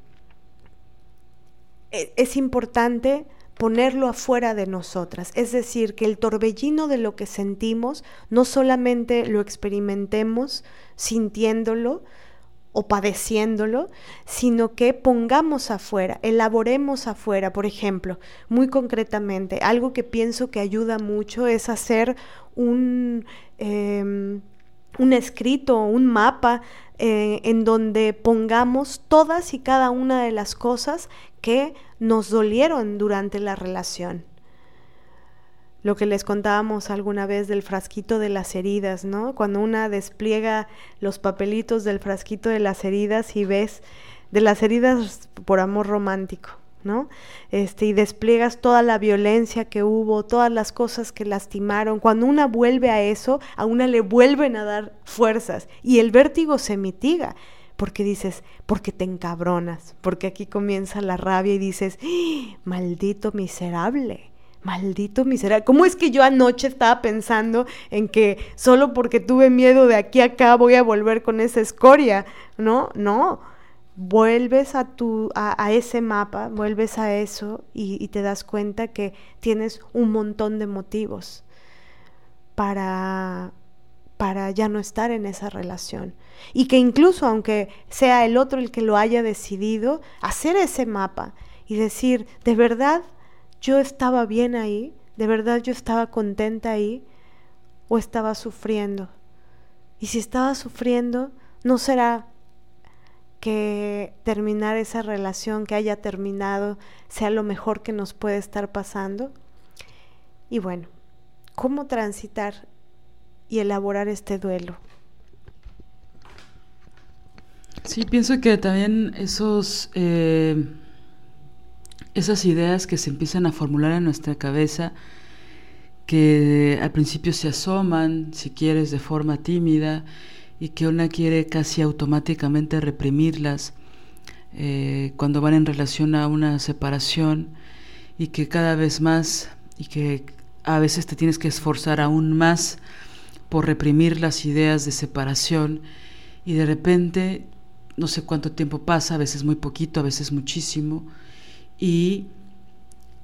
e, es importante ponerlo afuera de nosotras, es decir, que el torbellino de lo que sentimos no solamente lo experimentemos sintiéndolo, o padeciéndolo, sino que pongamos afuera, elaboremos afuera. Por ejemplo, muy concretamente, algo que pienso que ayuda mucho es hacer un, em, un escrito, un mapa eh, en donde pongamos todas y cada una de las cosas que nos dolieron durante la relación lo que les contábamos alguna vez del frasquito de las heridas, ¿no? Cuando una despliega los papelitos del frasquito de las heridas y ves de las heridas por amor romántico, ¿no? Este, y despliegas toda la violencia que hubo, todas las cosas que lastimaron. Cuando una vuelve a eso, a una le vuelven a dar fuerzas y el vértigo se mitiga. Porque dices, porque te encabronas, porque aquí comienza la rabia y dices, ¡Ah! maldito miserable, Maldito miserable. ¿Cómo es que yo anoche estaba pensando en que solo porque tuve miedo de aquí a acá voy a volver con esa escoria? No, no. Vuelves a, tu, a, ese mapa, vuelves a eso y, y te das cuenta que tienes un montón de motivos para, para ya no estar en esa relación. Y que incluso aunque sea el otro el que lo haya decidido, hacer ese mapa y decir, de verdad, yo estaba bien ahí, de verdad yo estaba contenta ahí o estaba sufriendo. Y si estaba sufriendo, ¿no será que terminar esa relación que haya terminado sea lo mejor que nos puede estar pasando? Y bueno, ¿cómo transitar y elaborar este duelo? Sí, pienso que también esos... Eh esas ideas que se empiezan a formular en nuestra cabeza, que al principio se asoman, si quieres, de forma tímida, y que una quiere casi automáticamente reprimirlas eh, cuando van en relación a una separación, y que cada vez más, y que a veces te tienes que esforzar aún más por reprimir las ideas de separación, y de repente, no sé cuánto tiempo pasa, a veces muy poquito, a veces muchísimo, y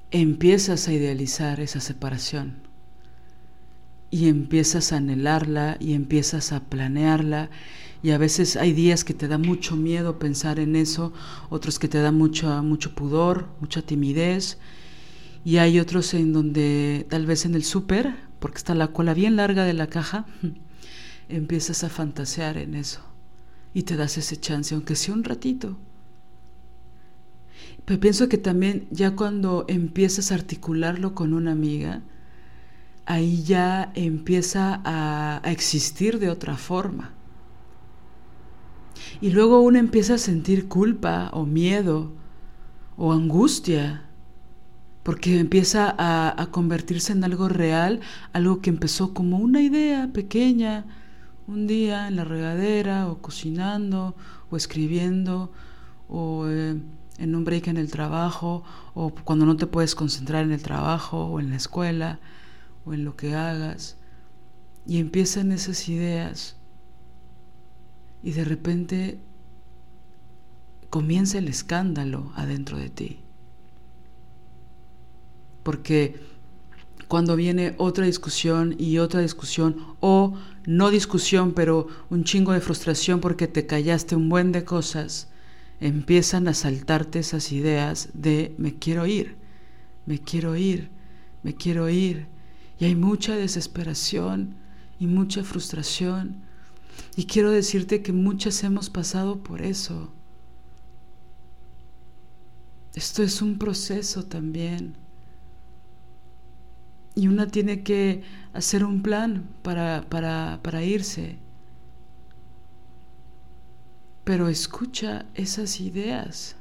empiezas a idealizar esa separación. Y empiezas a anhelarla y empiezas a planearla. Y a veces hay días que te da mucho miedo pensar en eso, otros que te da mucho, mucho pudor, mucha timidez. Y hay otros en donde tal vez en el súper, porque está la cola bien larga de la caja, empiezas a fantasear en eso. Y te das ese chance, aunque sea un ratito. Pero pienso que también ya cuando empiezas a articularlo con una amiga, ahí ya empieza a, existir de otra forma. Y luego uno empieza a sentir culpa o miedo o angustia, porque empieza a, convertirse en algo real, algo que empezó como una idea pequeña, un día en la regadera o cocinando o escribiendo o eh, en un break en el trabajo o cuando no te puedes concentrar en el trabajo o en la escuela o en lo que hagas. Y empiezan esas ideas y de repente comienza el escándalo adentro de ti. Porque cuando viene otra discusión y otra discusión o no discusión, pero un chingo de frustración porque te callaste un buen de cosas, empiezan a saltarte esas ideas de me quiero ir, me quiero ir, me quiero ir. Y hay mucha desesperación y mucha frustración. Y quiero decirte que muchas hemos pasado por eso. Esto es un proceso también. Y una tiene que hacer un plan para, para, para irse pero escucha esas ideas.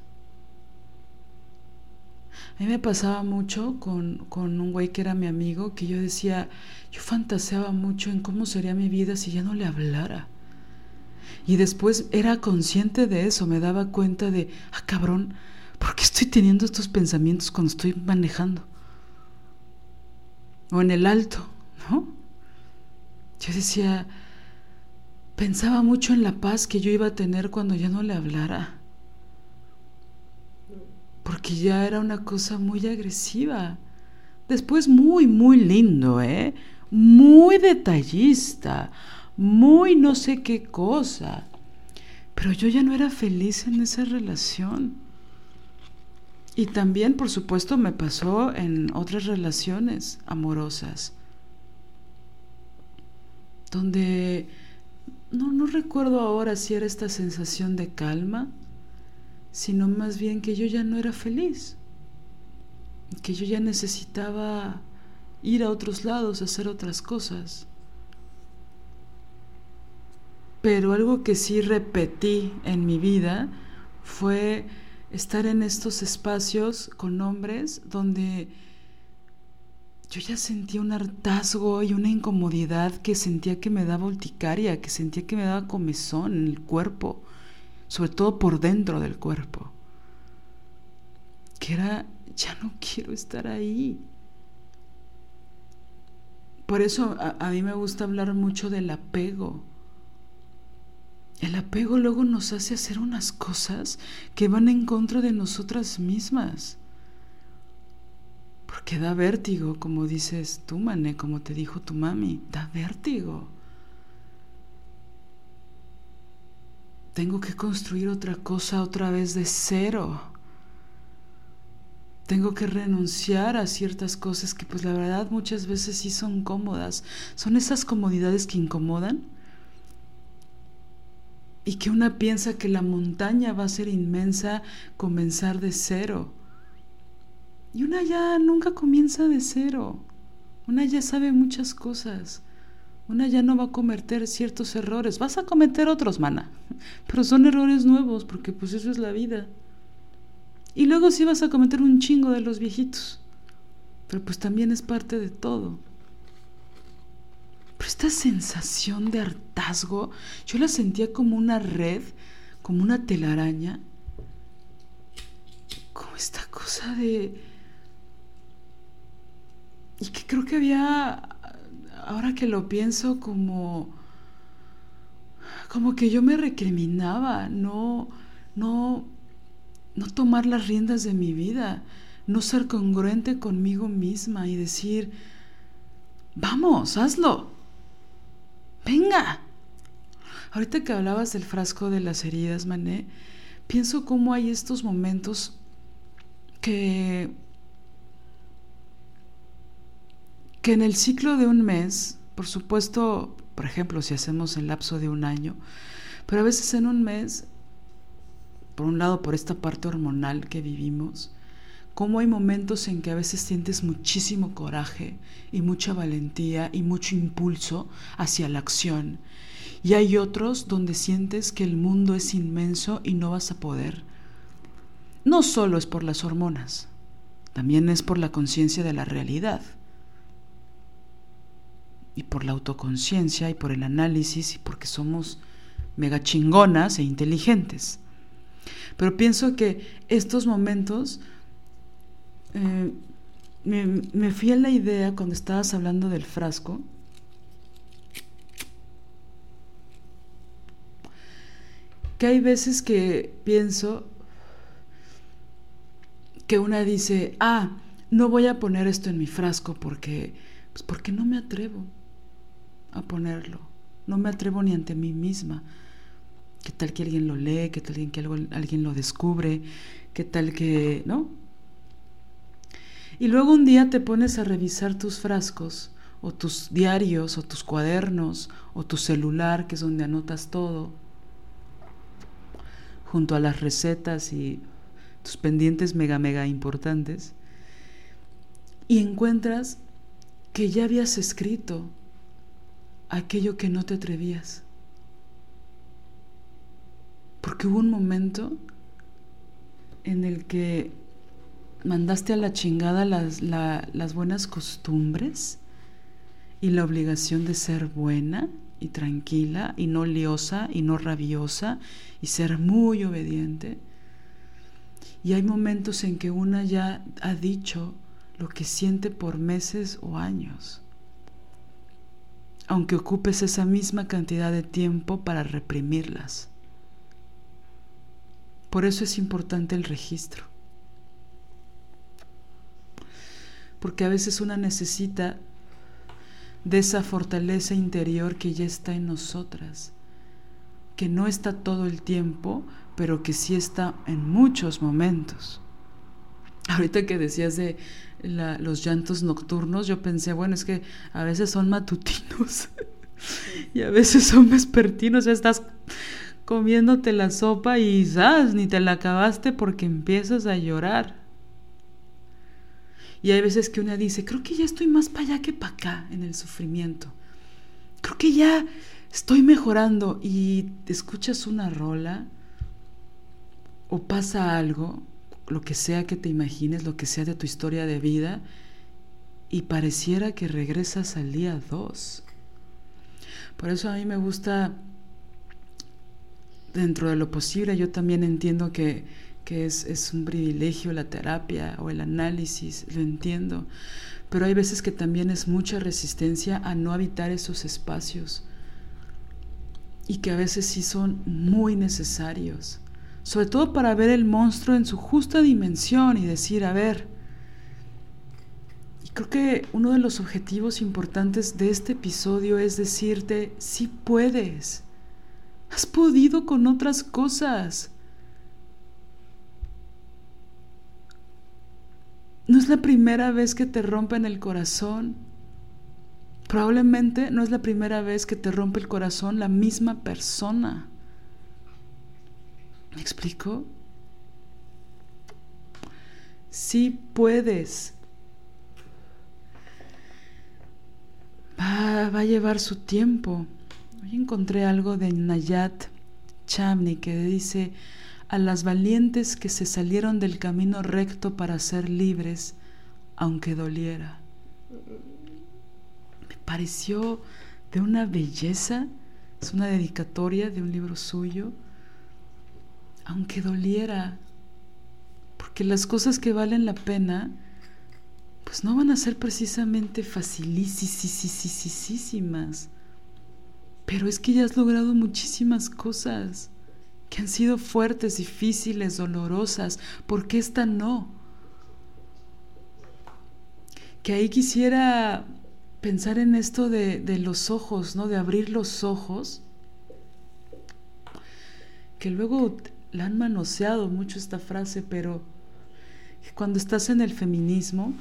A mí me pasaba mucho con, con un güey que era mi amigo, que yo decía, yo fantaseaba mucho en cómo sería mi vida si ya no le hablara. Y después era consciente de eso, me daba cuenta de, ah, cabrón, ¿por qué estoy teniendo estos pensamientos cuando estoy manejando? O en el alto, ¿no? Yo decía, pensaba mucho en la paz que yo iba a tener cuando ya no le hablara. Porque ya era una cosa muy agresiva. Después muy, muy lindo, ¿eh? Muy detallista, muy no sé qué cosa. Pero yo ya no era feliz en esa relación. Y también, por supuesto, me pasó en otras relaciones amorosas, donde no, no recuerdo ahora si era esta sensación de calma, sino más bien que yo ya no era feliz, que yo ya necesitaba ir a otros lados, hacer otras cosas. Pero algo que sí repetí en mi vida fue estar en estos espacios con hombres donde yo ya sentía un hartazgo y una incomodidad que sentía que me daba urticaria, que sentía que me daba comezón en el cuerpo, sobre todo por dentro del cuerpo. Que era, ya no quiero estar ahí. Por eso a, a mí me gusta hablar mucho del apego el apego luego nos hace hacer unas cosas que van en contra de nosotras mismas. Porque da vértigo, como dices tú, Mané, como te dijo tu mami, da vértigo. Tengo que construir otra cosa otra vez de cero. Tengo que renunciar a ciertas cosas que pues la verdad muchas veces sí son cómodas. Son esas comodidades que incomodan y que una piensa que la montaña va a ser inmensa, comenzar de cero. Y una ya nunca comienza de cero. Una ya sabe muchas cosas. Una ya no va a cometer ciertos errores. Vas a cometer otros, mana. Pero son errores nuevos, porque pues eso es la vida. Y luego sí vas a cometer un chingo de los viejitos. Pero pues también es parte de todo. Pero esta sensación de hartazgo, yo la sentía como una red, como una telaraña, como esta cosa de... Y que creo que había, ahora que lo pienso, como... Como que yo me recriminaba, no, no, no tomar las riendas de mi vida, no ser congruente conmigo misma y decir, vamos, hazlo, venga. Ahorita que hablabas del frasco de las heridas, Mané, pienso cómo hay estos momentos que, que en el ciclo de un mes, por supuesto, por ejemplo, si hacemos el lapso de un año, pero a veces en un mes, por un lado por esta parte hormonal que vivimos, cómo hay momentos en que a veces sientes muchísimo coraje y mucha valentía y mucho impulso hacia la acción. Y hay otros donde sientes que el mundo es inmenso y no vas a poder. No solo es por las hormonas, también es por la conciencia de la realidad. Y por la autoconciencia y por el análisis y porque somos mega chingonas e inteligentes. Pero pienso que estos momentos eh, me, me fui a la idea cuando estabas hablando del frasco. Que hay veces que pienso que una dice, ah, no voy a poner esto en mi frasco porque, pues porque no me atrevo a ponerlo. No me atrevo ni ante mí misma. ¿Qué tal que alguien lo lee? ¿Qué tal que alguien lo descubre? ¿Qué tal que, no? Y luego un día te pones a revisar tus frascos o tus diarios o tus cuadernos o tu celular, que es donde anotas todo, junto a las recetas y tus pendientes mega mega importantes, y encuentras que ya habías escrito aquello que no te atrevías. Porque hubo un momento en el que mandaste a la chingada las, las buenas costumbres y la obligación de ser buena y tranquila y no liosa y no rabiosa y ser muy obediente. Y hay momentos en que una ya ha dicho lo que siente por meses o años, aunque ocupes esa misma cantidad de tiempo para reprimirlas. Por eso es importante el registro. Porque a veces una necesita de esa fortaleza interior que ya está en nosotras, que no está todo el tiempo, pero que sí está en muchos momentos. Ahorita que decías de los llantos nocturnos, yo pensé, bueno, es que a veces son matutinos y a veces son vespertinos, estás comiéndote la sopa y ¿sabes? ni te la acabaste porque empiezas a llorar. Y hay veces que una dice, creo que ya estoy más para allá que para acá en el sufrimiento. Creo que ya estoy mejorando y escuchas una rola o pasa algo, lo que sea que te imagines, lo que sea de tu historia de vida, y pareciera que regresas al día 2. Por eso a mí me gusta, dentro de lo posible, yo también entiendo que que es, un privilegio la terapia o el análisis, lo entiendo, pero hay veces que también es mucha resistencia a no habitar esos espacios y que a veces sí son muy necesarios, sobre todo para ver el monstruo en su justa dimensión y decir, a ver, y creo que uno de los objetivos importantes de este episodio es decirte, sí puedes, has podido con otras cosas No es la primera vez que te rompen el corazón. Probablemente no es la primera vez que te rompe el corazón la misma persona. ¿Me explico? Sí puedes. Va, va, a llevar su tiempo. Hoy encontré algo de Nayat Chamni que dice, a las valientes que se salieron del camino recto para ser libres, aunque doliera. Me pareció de una belleza, es una dedicatoria de un libro suyo, aunque doliera, porque las cosas que valen la pena, pues no van a ser precisamente facilísimas, pero es que ya has logrado muchísimas cosas que han sido fuertes, difíciles, dolorosas, ¿por qué esta no? Que ahí quisiera pensar en esto de, de los ojos, ¿no? De abrir los ojos, que luego la han manoseado mucho esta frase, pero cuando estás en el feminismo,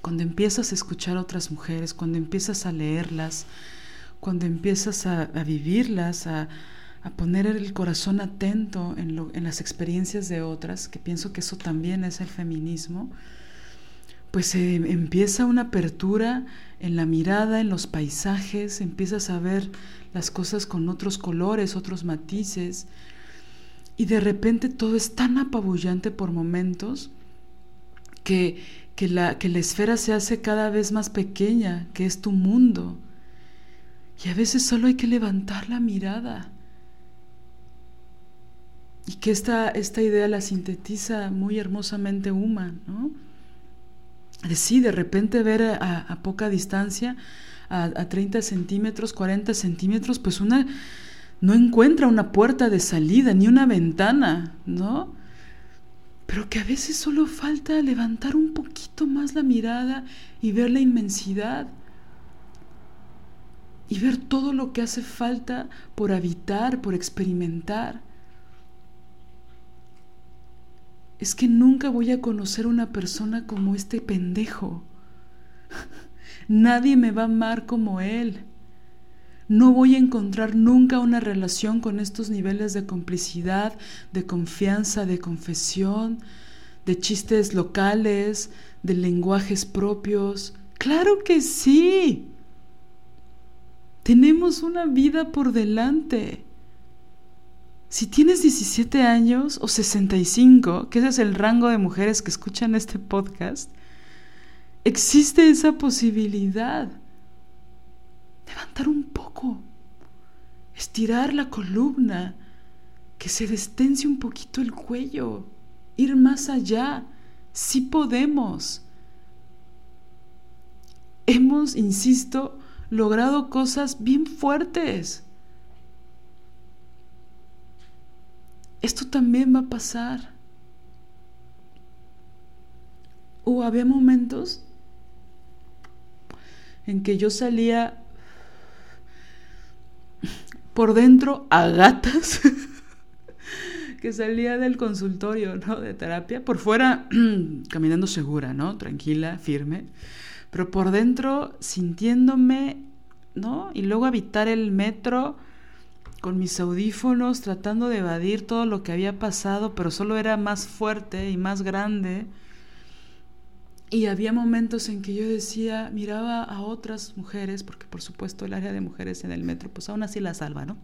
cuando empiezas a escuchar a otras mujeres, cuando empiezas a leerlas, cuando empiezas a, vivirlas, a, poner el corazón atento en, en, las experiencias de otras, que pienso que eso también es el feminismo, pues empieza una apertura en la mirada, en los paisajes, empiezas a ver las cosas con otros colores, otros matices, y de repente todo es tan apabullante por momentos que, que, la, que la esfera se hace cada vez más pequeña, que es tu mundo. Y a veces solo hay que levantar la mirada y que esta, esta idea la sintetiza muy hermosamente Uma, ¿no? De sí, de repente ver a, poca distancia, a, a, 30 centímetros, 40 centímetros, pues una no encuentra una puerta de salida ni una ventana, ¿no? Pero que a veces solo falta levantar un poquito más la mirada y ver la inmensidad y ver todo lo que hace falta por habitar, por experimentar es que nunca voy a conocer una persona como este pendejo. Nadie me va a amar como él. No voy a encontrar nunca una relación con estos niveles de complicidad, de confianza, de confesión, de chistes locales, de lenguajes propios. Claro que sí. Tenemos una vida por delante. si tienes 17 años o 65, que ese es el rango de mujeres que escuchan este podcast, existe esa posibilidad. Levantar un poco, estirar la columna, que se destense un poquito el cuello, ir más allá. Sí podemos. Hemos, insisto, logrado cosas bien fuertes. Esto también va a pasar. O había momentos en que yo salía por dentro a gatas, que salía del consultorio, ¿no? De terapia, por fuera caminando segura, ¿no? Tranquila, firme, pero por dentro sintiéndome, ¿no? Y luego habitar el metro con mis audífonos, tratando de evadir todo lo que había pasado, pero solo era más fuerte y más grande. Y había momentos en que yo decía, miraba a otras mujeres, porque por supuesto el área de mujeres en el metro, pues aún así la salva, ¿no?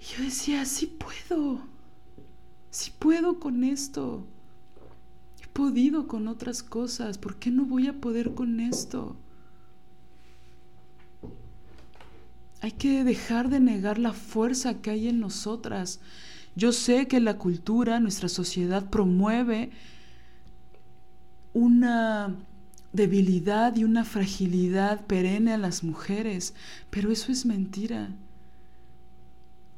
Y yo decía, sí puedo, sí puedo con esto. He podido con otras cosas, ¿por qué no voy a poder con esto? Hay que dejar de negar la fuerza que hay en nosotras. Yo sé que la cultura, nuestra sociedad promueve una debilidad y una fragilidad perenne a las mujeres, pero eso es mentira.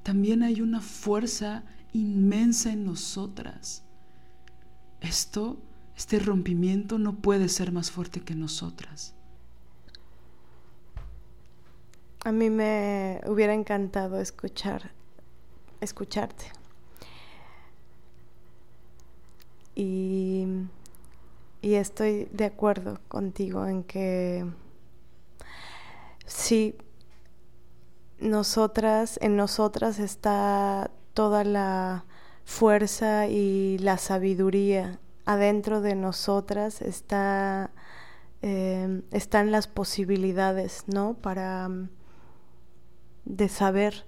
También hay una fuerza inmensa en nosotras. Esto, este rompimiento no puede ser más fuerte que nosotras. A mí me hubiera encantado escuchar escucharte. Y y estoy de acuerdo contigo en que sí, nosotras, en nosotras está toda la fuerza y la sabiduría. Adentro de nosotras está, em, están las posibilidades, ¿no? Para de saber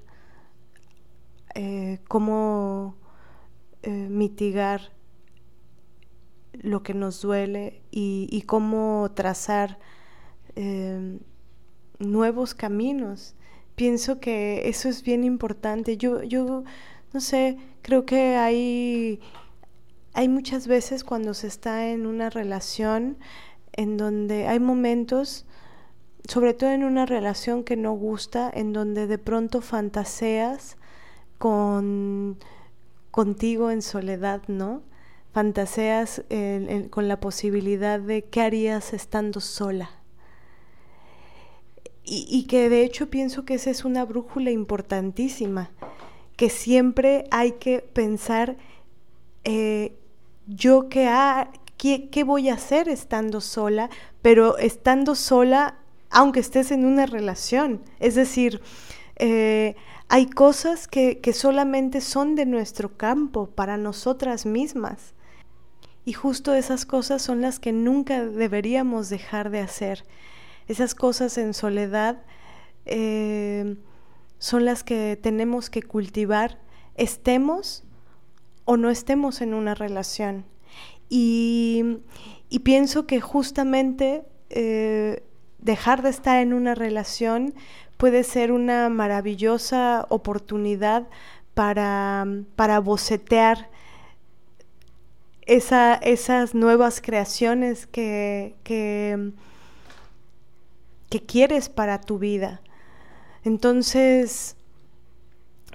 eh, cómo eh, mitigar lo que nos duele y, cómo trazar em, nuevos caminos. Pienso que eso es bien importante. Yo, yo no sé, creo que hay, hay muchas veces cuando se está en una relación en donde hay momentos, sobre todo en una relación que no gusta, en donde de pronto fantaseas con contigo en soledad, ¿no? Fantaseas con la posibilidad de qué harías estando sola. Y, que de hecho pienso que esa es una brújula importantísima, que siempre hay que pensar eh, yo qué, qué, voy a hacer estando sola, pero estando sola aunque estés en una relación. Es decir, eh, hay cosas que, que solamente son de nuestro campo, para nosotras mismas. Y justo esas cosas son las que nunca deberíamos dejar de hacer. Esas cosas en soledad eh, son las que tenemos que cultivar, estemos o no estemos en una relación. Y, pienso que justamente eh, dejar de estar en una relación puede ser una maravillosa oportunidad para, para bocetear esa, esas nuevas creaciones que, que, quieres para tu vida. Entonces,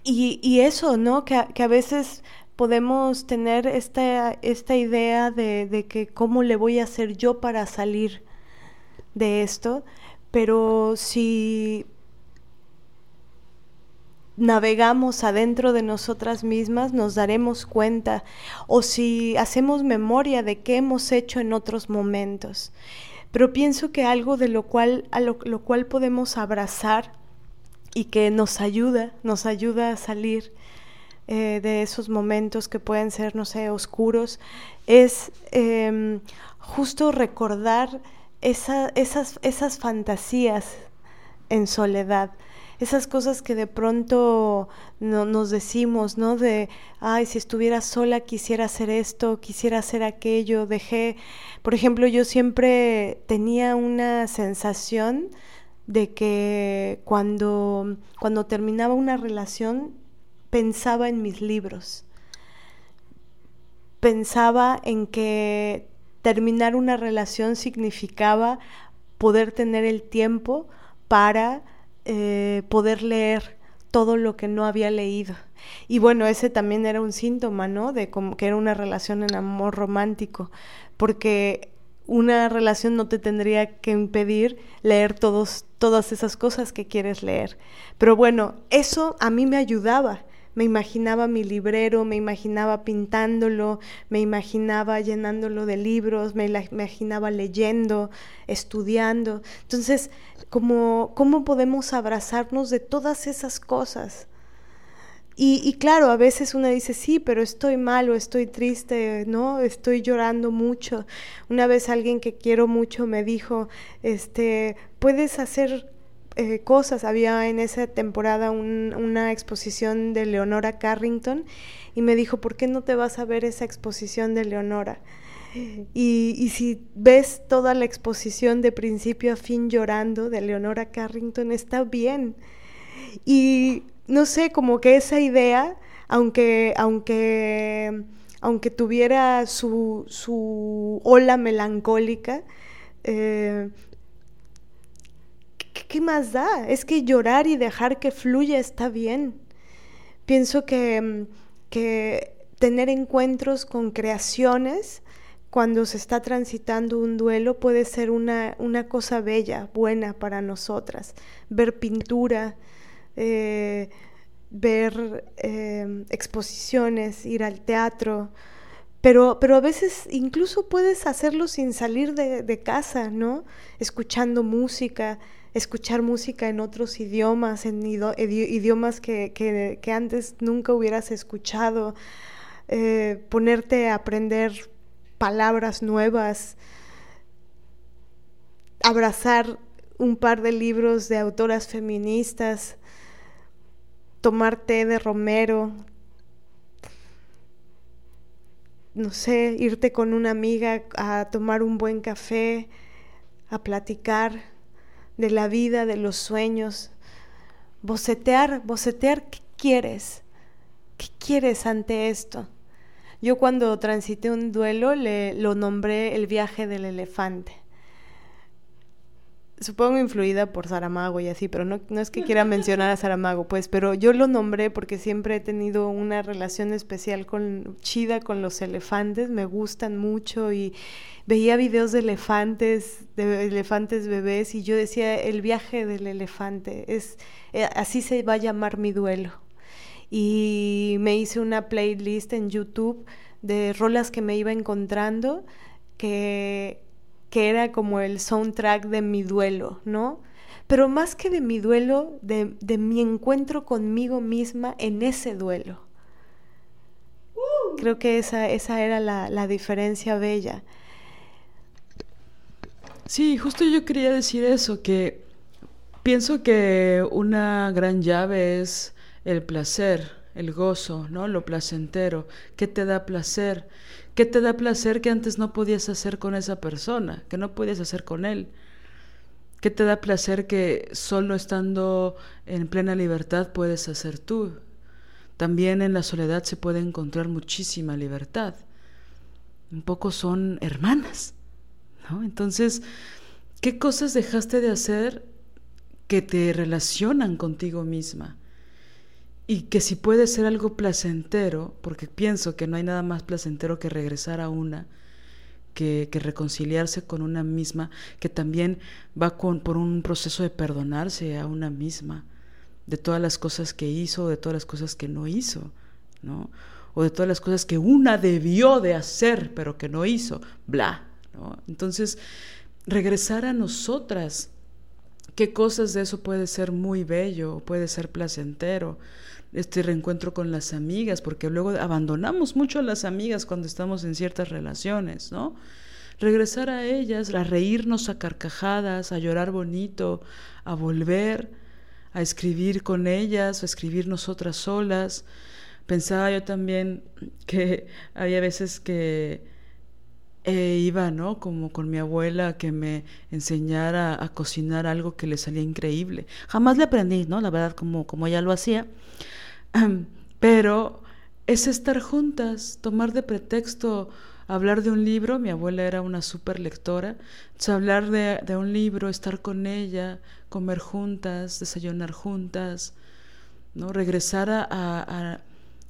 y, eso, ¿no? Que, a veces podemos tener esta, esta idea de, de, que cómo le voy a hacer yo para salir de esto, pero si navegamos adentro de nosotras mismas, nos daremos cuenta, o si hacemos memoria de qué hemos hecho en otros momentos. Pero pienso que algo de lo cual, lo, cual podemos abrazar y que nos ayuda, nos ayuda a salir eh, de esos momentos que pueden ser, no sé, oscuros, es em, justo recordar esas, esas fantasías en soledad esas cosas que de pronto no, nos decimos, ¿no? De, ay, si estuviera sola quisiera hacer esto, quisiera hacer aquello, dejé, por ejemplo, yo siempre tenía una sensación de que cuando, cuando terminaba una relación pensaba en mis libros, pensaba en que terminar una relación significaba poder tener el tiempo para eh, poder leer todo lo que no había leído. Y bueno, ese también era un síntoma, ¿no? De como que era una relación en amor romántico, porque una relación no te tendría que impedir leer todos, todas esas cosas que quieres leer. Pero bueno, eso a mí me ayudaba me imaginaba mi librero, me imaginaba pintándolo, me imaginaba llenándolo de libros, me imaginaba leyendo, estudiando. Entonces, ¿cómo, podemos abrazarnos de todas esas cosas? Y, y, claro, a veces uno dice, sí, pero estoy mal o estoy triste, ¿no? Estoy llorando mucho. Una vez alguien que quiero mucho me dijo, este, puedes hacer eh, cosas. Había en esa temporada una exposición de Leonora Carrington y me dijo, ¿por qué no te vas a ver esa exposición de Leonora? Y, si ves toda la exposición de principio a fin llorando de Leonora Carrington, está bien. Y no sé, como que esa idea, aunque, aunque, aunque tuviera su, su ola melancólica, eh, ¿qué más da? Es que llorar y dejar que fluya está bien. Pienso que, mm, que tener encuentros con creaciones cuando se está transitando un duelo puede ser una, una cosa bella, buena para nosotras. Ver pintura, eh, ver eh, exposiciones, ir al teatro, pero, pero, a veces incluso puedes hacerlo sin salir de casa, ¿no? Escuchando música, escuchar música en otros idiomas, en idiomas que, antes nunca hubieras escuchado, eh, ponerte a aprender palabras nuevas, abrazar un par de libros de autoras feministas, tomar té de Romero, no sé, irte con una amiga a tomar un buen café, a platicar de la vida, de los sueños. Bocetear, bocetear, ¿qué quieres? ¿Qué quieres ante esto? Yo cuando transité un duelo le, lo nombré el viaje del elefante supongo influida por Saramago y así, pero no, no es que quiera mencionar a Saramago, pues, pero yo lo nombré porque siempre he tenido una relación especial con chida con los elefantes, me gustan mucho y veía videos de elefantes, de elefantes bebés y yo decía, el viaje del elefante, es eh, así se va a llamar mi duelo. Y me hice una playlist en YouTube de rolas que me iba encontrando que que era como el soundtrack de mi duelo, ¿no? Pero más que de mi duelo, de, mi encuentro conmigo misma en ese duelo. Creo que esa, esa era la, la diferencia bella. Sí, justo yo quería decir eso, que pienso que una gran llave es el placer, el gozo, ¿no? Lo placentero. ¿Qué te da placer? ¿Qué te da placer que antes no podías hacer con esa persona, que no podías hacer con él? ¿Qué te da placer que solo estando en plena libertad puedes hacer tú? También en la soledad se puede encontrar muchísima libertad. Un poco son hermanas, ¿no? Entonces, ¿qué cosas dejaste de hacer que te relacionan contigo misma? Y que si puede ser algo placentero, porque pienso que no hay nada más placentero que regresar a una, que, reconciliarse con una misma, que también va con, por un proceso de perdonarse a una misma, de todas las cosas que hizo, de todas las cosas que no hizo, ¿no? O de todas las cosas que una debió de hacer, pero que no hizo, bla, ¿no? Entonces, regresar a nosotras, qué cosas de eso puede ser muy bello, puede ser placentero, este reencuentro con las amigas, porque luego abandonamos mucho a las amigas cuando estamos en ciertas relaciones, ¿no? Regresar a ellas, a reírnos a carcajadas, a llorar bonito, a volver, a escribir con ellas, a escribir nosotras solas. Pensaba yo también que había veces que eh, iba, ¿no? Como con mi abuela que me enseñara a cocinar algo que le salía increíble. Jamás le aprendí, ¿no? La verdad, como, como ella lo hacía. Pero es estar juntas, tomar de pretexto hablar de un libro, mi abuela era una súper lectora, hablar de, de, un libro, estar con ella, comer juntas, desayunar juntas, ¿no? regresar a, a,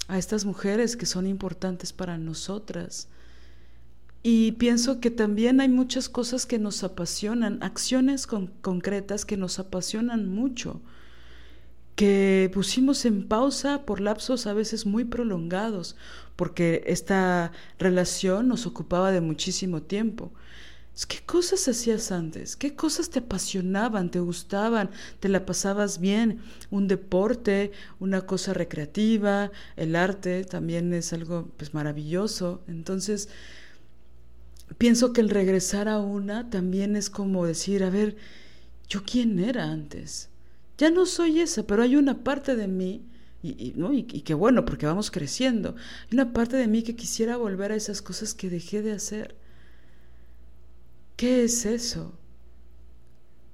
a estas mujeres que son importantes para nosotras. Y pienso que también hay muchas cosas que nos apasionan, acciones concretas que nos apasionan mucho que pusimos en pausa por lapsos a veces muy prolongados, porque esta relación nos ocupaba de muchísimo tiempo. ¿Qué cosas hacías antes? ¿Qué cosas te apasionaban, te gustaban, te la pasabas bien? Un deporte, una cosa recreativa, el arte también es algo pues maravilloso. Entonces, pienso que el regresar a una también es como decir, a ver, ¿yo quién era antes? Ya no soy esa, pero hay una parte de mí, y, ¿no? y, qué bueno, porque vamos creciendo, hay una parte de mí que quisiera volver a esas cosas que dejé de hacer. ¿Qué es eso?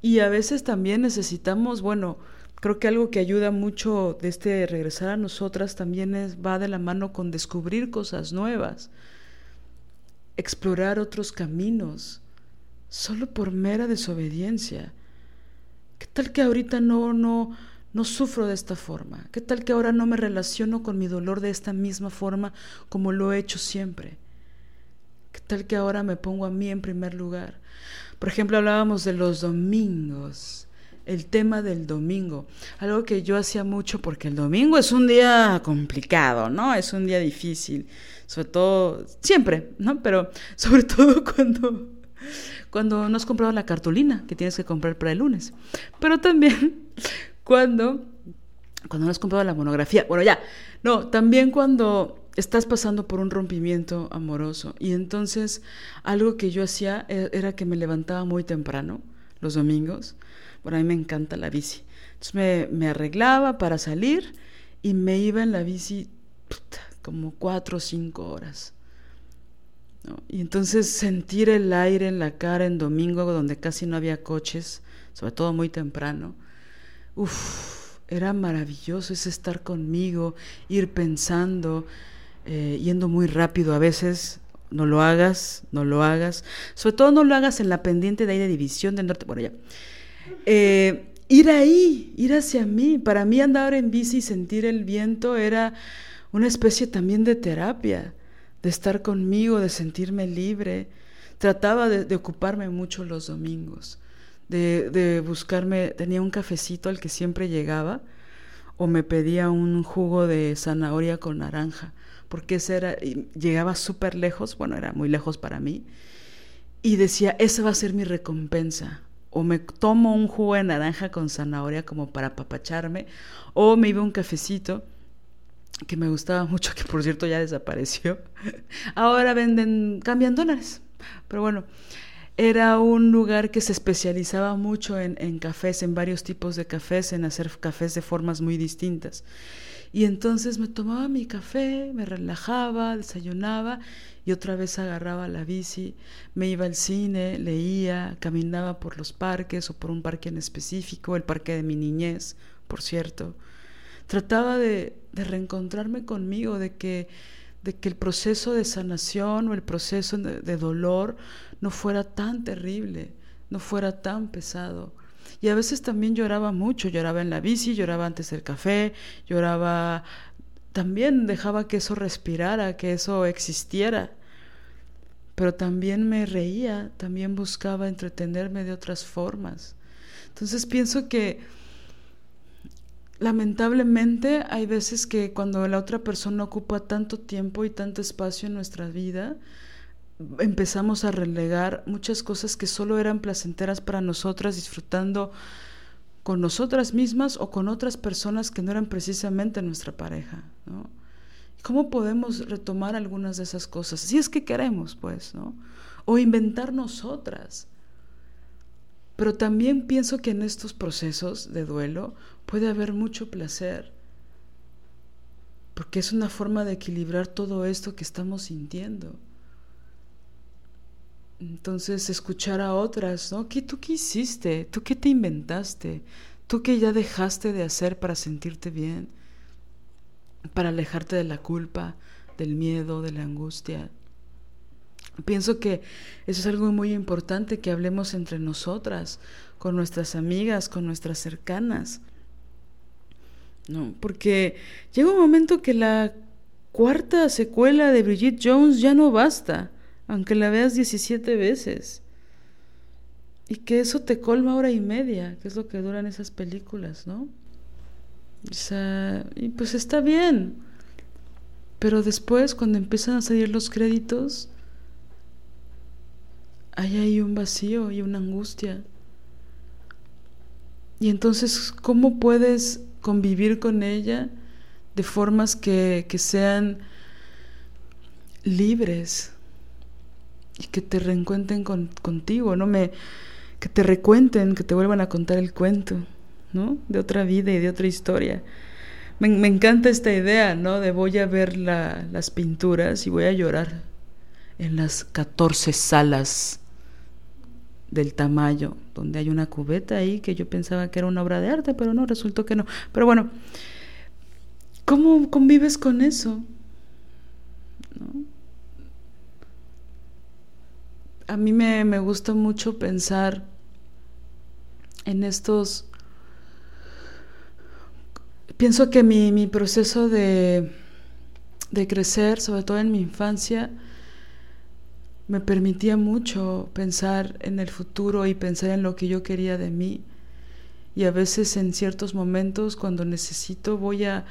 Y a veces también necesitamos, bueno, creo que algo que ayuda mucho de este regresar a nosotras también es, va de la mano con descubrir cosas nuevas, explorar otros caminos, solo por mera desobediencia. ¿Qué tal que ahorita no, no, no sufro de esta forma? ¿Qué tal que ahora no me relaciono con mi dolor de esta misma forma como lo he hecho siempre? ¿Qué tal que ahora me pongo a mí en primer lugar? Por ejemplo, hablábamos de los domingos, el tema del domingo, algo que yo hacía mucho porque el domingo es un día complicado, ¿no? Es un día difícil, sobre todo, siempre, ¿no? Pero sobre todo cuando cuando no has comprado la cartulina que tienes que comprar para el lunes, pero también cuando, cuando no has comprado la monografía. Bueno, ya, no, también cuando estás pasando por un rompimiento amoroso. Y entonces algo que yo hacía e, era que me levantaba muy temprano los domingos. Bueno, a mí me encanta la bici. Entonces me, me arreglaba para salir y me iba en la bici como cuatro o cinco horas. Y entonces sentir el aire en la cara en domingo, donde casi no había coches, sobre todo muy temprano, uff, era maravilloso ese estar conmigo, ir pensando, eh, yendo muy rápido a veces. No lo hagas, no lo hagas. Sobre todo no lo hagas en la pendiente de ahí de División del Norte. Bueno, ya. Eh, ir ahí, ir hacia mí. Para mí andar en bici y sentir el viento era una especie también de terapia de estar conmigo, de sentirme libre. Trataba de, ocuparme mucho los domingos, de, de, buscarme, tenía un cafecito al que siempre llegaba o me pedía un jugo de zanahoria con naranja, porque ese era, llegaba súper lejos, bueno, era muy lejos para mí, y decía, esa va a ser mi recompensa. O me tomo un jugo de naranja con zanahoria como para apapacharme, o me iba un cafecito que me gustaba mucho, que por cierto ya desapareció. Ahora venden, cambian dólares. Pero bueno, era un lugar que se especializaba mucho en, en, cafés, en varios tipos de cafés, en hacer cafés de formas muy distintas. Y entonces me tomaba mi café, me relajaba, desayunaba y otra vez agarraba la bici, me iba al cine, leía, caminaba por los parques o por un parque en específico, el parque de mi niñez, por cierto trataba de, reencontrarme conmigo, de que, de que el proceso de sanación o el proceso de, dolor no fuera tan terrible, no fuera tan pesado. Y a veces también lloraba mucho, lloraba en la bici, lloraba antes del café, lloraba, también dejaba que eso respirara, que eso existiera. Pero también me reía, también buscaba entretenerme de otras formas. Entonces pienso que lamentablemente hay veces que cuando la otra persona ocupa tanto tiempo y tanto espacio en nuestra vida, empezamos a relegar muchas cosas que solo eran placenteras para nosotras, disfrutando con nosotras mismas o con otras personas que no eran precisamente nuestra pareja. ¿Cómo podemos retomar algunas de esas cosas? Si es que queremos, pues, ¿no? O inventar nosotras Pero también pienso que en estos procesos de duelo puede haber mucho placer, porque es una forma de equilibrar todo esto que estamos sintiendo. Entonces, escuchar a otras, ¿no? ¿Qué, ¿Tú qué hiciste? ¿Tú qué te inventaste? ¿Tú qué ya dejaste de hacer para sentirte bien? Para alejarte de la culpa, del miedo, de la angustia. Pienso que eso es algo muy importante que hablemos entre nosotras, con nuestras amigas, con nuestras cercanas. No, porque llega un momento que la cuarta secuela de Bridget Jones ya no basta, aunque la veas 17 veces. Y que eso te colma hora y media, que es lo que duran esas películas, ¿no? O sea, y pues está bien. Pero después, cuando empiezan a salir los créditos, hay ahí un vacío y una angustia. Y entonces, ¿cómo puedes convivir con ella de formas que, que sean libres y que te reencuentren con, contigo, no me que te recuenten, que te vuelvan a contar el cuento, ¿no? De otra vida y de otra historia. Me, me encanta esta idea, ¿no? De voy a ver la, las pinturas y voy a llorar en las 14 salas del tamaño, donde hay una cubeta ahí que yo pensaba que era una obra de arte, pero no, resultó que no. Pero bueno, ¿cómo convives con eso? A mí me, me gusta mucho pensar en estos... Pienso que mi, mi proceso de, de crecer, sobre todo en mi infancia, me permitía mucho pensar en el futuro y pensar en lo que yo quería de mí. Y a veces en ciertos momentos cuando necesito voy a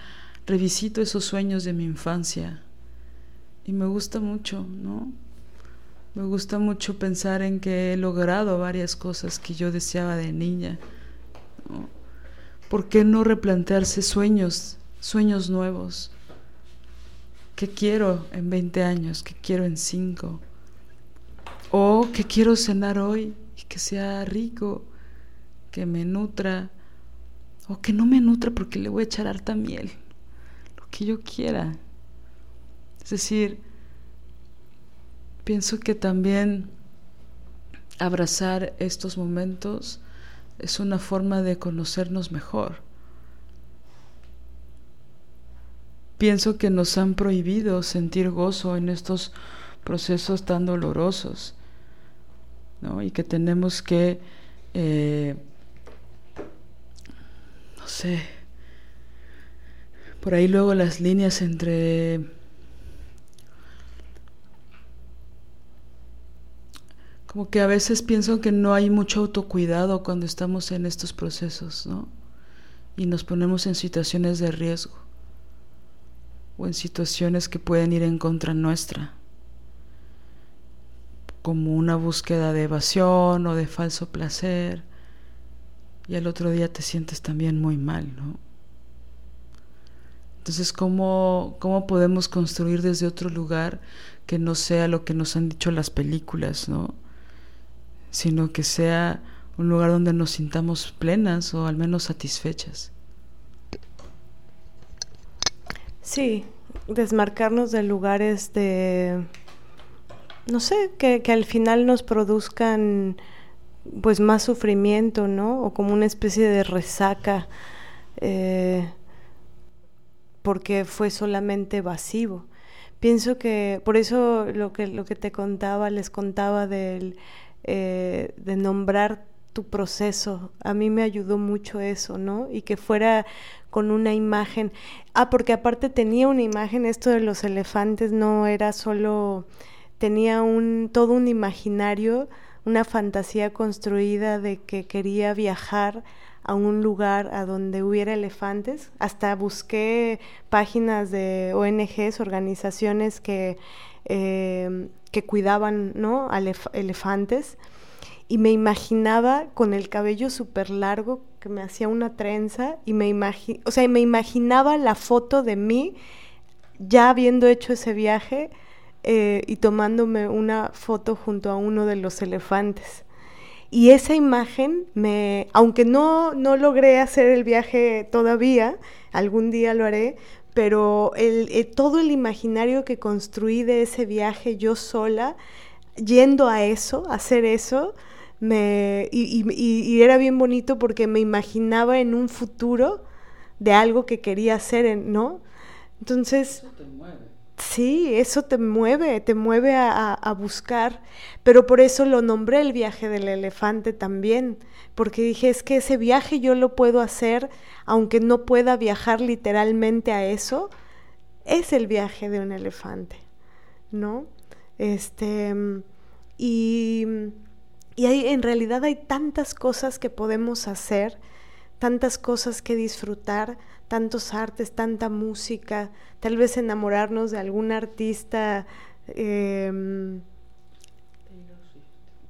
revisito esos sueños de mi infancia. Y me gusta mucho, ¿no? Me gusta mucho pensar en que he logrado varias cosas que yo deseaba de niña. ¿Por qué no replantearse sueños, sueños nuevos? ¿Qué quiero en 20 años? ¿Qué quiero en 5? O que quiero cenar hoy y que sea rico, que me nutra, o que no me nutra porque le voy a echar harta miel, lo que yo quiera. Es decir, pienso que también abrazar estos momentos es una forma de conocernos mejor. Pienso que nos han prohibido sentir gozo en estos procesos tan dolorosos y que tenemos que, eh, no sé, por ahí luego las líneas entre como que a veces pienso que no hay mucho autocuidado cuando estamos en estos procesos, ¿no? Y nos ponemos en situaciones de riesgo o en situaciones que pueden ir en contra nuestra como una búsqueda de evasión o de falso placer y al otro día te sientes también muy mal, ¿no? Entonces, ¿cómo, ¿cómo podemos construir desde otro lugar que no sea lo que nos han dicho las películas, ¿no? Sino que sea un lugar donde nos sintamos plenas o al menos satisfechas. Sí, desmarcarnos de lugares de no sé, que, al final nos produzcan pues más sufrimiento, ¿no? O como una especie de resaca, eh, porque fue solamente vacío. Pienso que, por eso lo que, lo que te contaba, les contaba del, eh, de nombrar tu proceso, a mí me ayudó mucho eso, ¿no? Y que fuera con una imagen. Ah, porque aparte tenía una imagen, esto de los elefantes no era solo tenía un, todo un imaginario, una fantasía construida de que quería viajar a un lugar a donde hubiera elefantes. Hasta busqué páginas de ONGs, organizaciones que, eh, que cuidaban ¿no? elefantes. Y me imaginaba con el cabello súper largo que me hacía una trenza y me, o sea, me imaginaba la foto de mí ya habiendo hecho ese viaje eh, y tomándome una foto junto a uno de los elefantes. Y esa imagen me, aunque no, no logré hacer el viaje todavía, algún día lo haré, pero el, eh, todo el imaginario que construí de ese viaje yo sola, yendo a eso, a hacer eso, me, y, era bien bonito porque me imaginaba en un futuro de algo que quería hacer, ¿no? Entonces... Sí, eso te mueve, te mueve a, buscar, pero por eso lo nombré el viaje del elefante también, porque dije, es que ese viaje yo lo puedo hacer, aunque no pueda viajar literalmente a eso, es el viaje de un elefante, ¿no? Este, y, y hay, en realidad hay tantas cosas que podemos hacer, tantas cosas que disfrutar, tantos artes, tanta música, tal vez enamorarnos de algún artista em,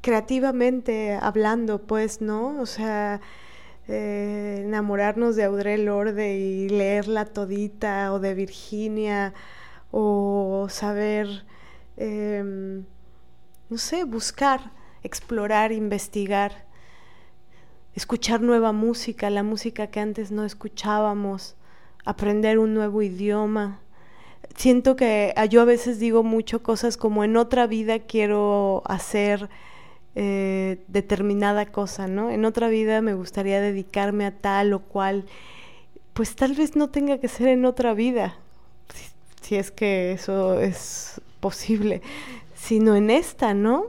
creativamente hablando, pues, ¿no? O sea, eh, enamorarnos de Audre Lorde y leerla todita, o de Virginia, o saber, em, no sé, buscar, explorar, investigar escuchar nueva música, la música que antes no escuchábamos, aprender un nuevo idioma. Siento que ah, yo a veces digo mucho cosas como en otra vida quiero hacer eh, determinada cosa, ¿no? En otra vida me gustaría dedicarme a tal o cual. Pues tal vez no tenga que ser en otra vida, si es que eso es posible, sino en esta, ¿no?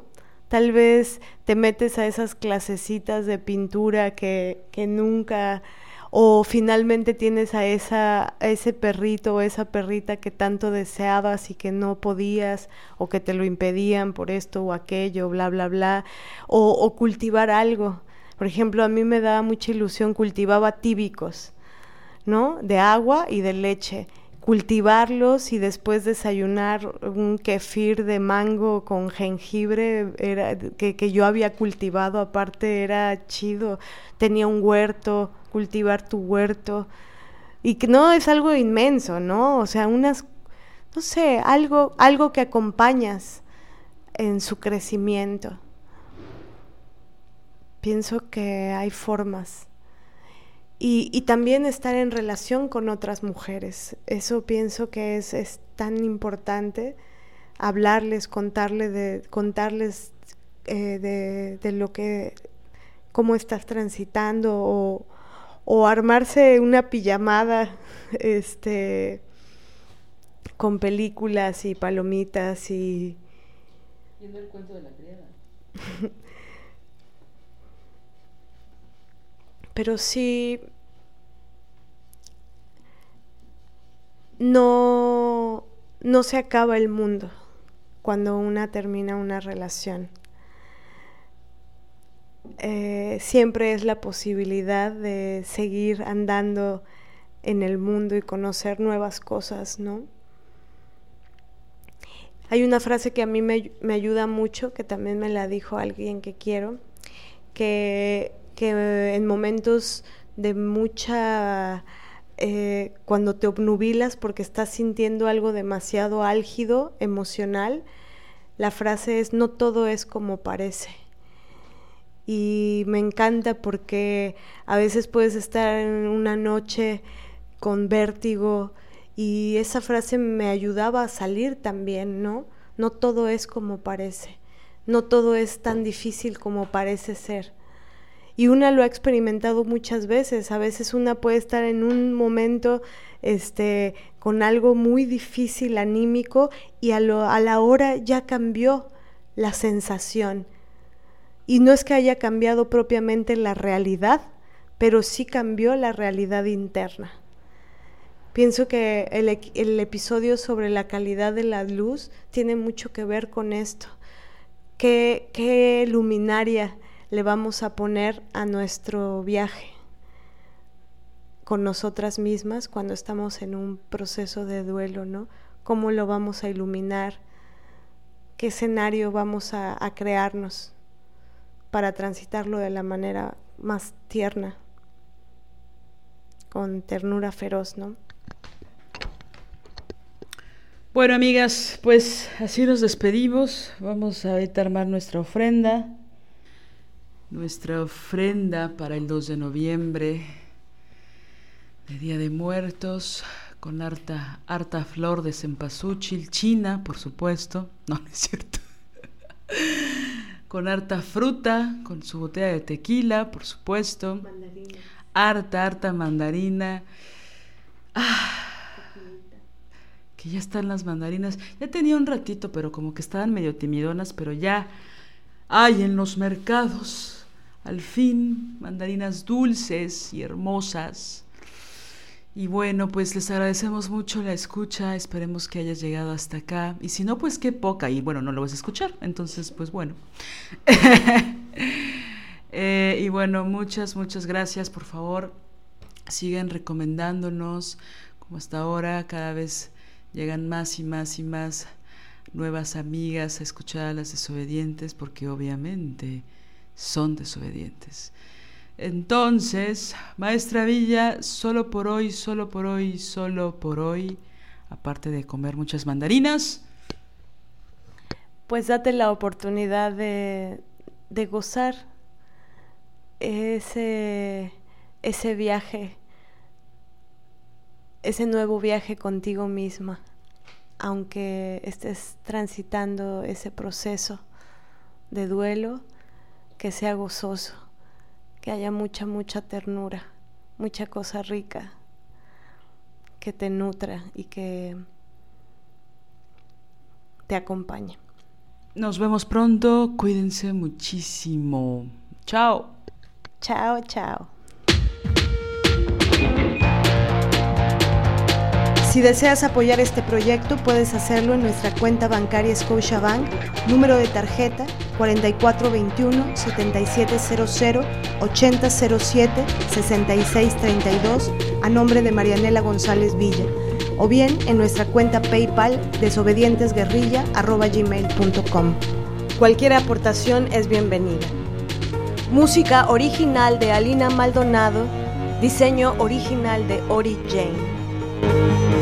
Tal vez te metes a esas clasecitas de pintura que, que nunca, o finalmente tienes a, esa, ese perrito o esa perrita que tanto deseabas y que no podías, o que te lo impedían por esto o aquello, bla, bla, bla, o, o cultivar algo. Por ejemplo, a mí me daba mucha ilusión, cultivaba tíbicos, ¿no? De agua y de leche cultivarlos y después desayunar un kefir de mango con jengibre era, que, que, yo había cultivado, aparte era chido, tenía un huerto, cultivar tu huerto, y que no es algo inmenso, ¿no? O sea, unas, no sé, algo, algo que acompañas en su crecimiento. Pienso que hay formas y, también estar en relación con otras mujeres. Eso pienso que es, tan importante, hablarles, contarles de, contarles eh, de, lo que, cómo estás transitando o, o armarse una pijamada este, con películas y palomitas y... Viendo el cuento de la criada. Pero sí no, no se acaba el mundo cuando una termina una relación. Eh, siempre es la posibilidad de seguir andando en el mundo y conocer nuevas cosas, ¿no? Hay una frase que a mí me, me ayuda mucho, que también me la dijo alguien que quiero, que, que en momentos de mucha eh, cuando te obnubilas porque estás sintiendo algo demasiado álgido, emocional, la frase es no todo es como parece. Y me encanta porque a veces puedes estar en una noche con vértigo y esa frase me ayudaba a salir también, ¿no? No todo es como parece, no todo es tan difícil como parece ser y una lo ha experimentado muchas veces. A veces una puede estar en un momento este, con algo muy difícil, anímico, y a, lo, a la hora ya cambió la sensación. Y no es que haya cambiado propiamente la realidad, pero sí cambió la realidad interna. Pienso que el, el, episodio sobre la calidad de la luz tiene mucho que ver con esto. ¿Qué, qué luminaria le vamos a poner a nuestro viaje con nosotras mismas cuando estamos en un proceso de duelo, ¿no? ¿Cómo lo vamos a iluminar? ¿Qué escenario vamos a, a crearnos para transitarlo de la manera más tierna, con ternura feroz, ¿no? Bueno, amigas, pues así nos despedimos. Vamos a armar nuestra ofrenda nuestra ofrenda para el 2 de noviembre, de Día de Muertos, con harta, harta flor de cempasúchil, china, por supuesto, no, no es cierto, con harta fruta, con su botella de tequila, por supuesto, mandarina. harta, harta mandarina. Ah, que ya están las mandarinas. Ya tenía un ratito, pero como que estaban medio timidonas, pero ya hay en los mercados al fin, mandarinas dulces y hermosas. Y bueno, pues les agradecemos mucho la escucha, esperemos que hayas llegado hasta acá. Y si no, pues qué poca, y bueno, no lo vas a escuchar, entonces pues bueno. Eh, y bueno, muchas, muchas gracias, por favor, sigan recomendándonos, como hasta ahora, cada vez llegan más y más y más nuevas amigas a escuchar a las desobedientes, porque obviamente son desobedientes. Entonces, Maestra Villa, solo por hoy, solo por hoy, solo por hoy, aparte de comer muchas mandarinas. Pues date la oportunidad de, de gozar ese, ese viaje, ese nuevo viaje contigo misma, aunque estés transitando ese proceso de duelo que sea gozoso, que haya mucha, mucha ternura, mucha cosa rica, que te nutra y que te acompañe. Nos vemos pronto, cuídense muchísimo. Chao. Chao, chao. Si deseas apoyar este proyecto, puedes hacerlo en nuestra cuenta bancaria Scotiabank, número de tarjeta 4421-7700-8007-6632, a nombre de Marianela González Villa, o bien en nuestra cuenta PayPal desobedientesguerrilla.gmail.com. Cualquier aportación es bienvenida. Música original de Alina Maldonado, diseño original de Ori Jane.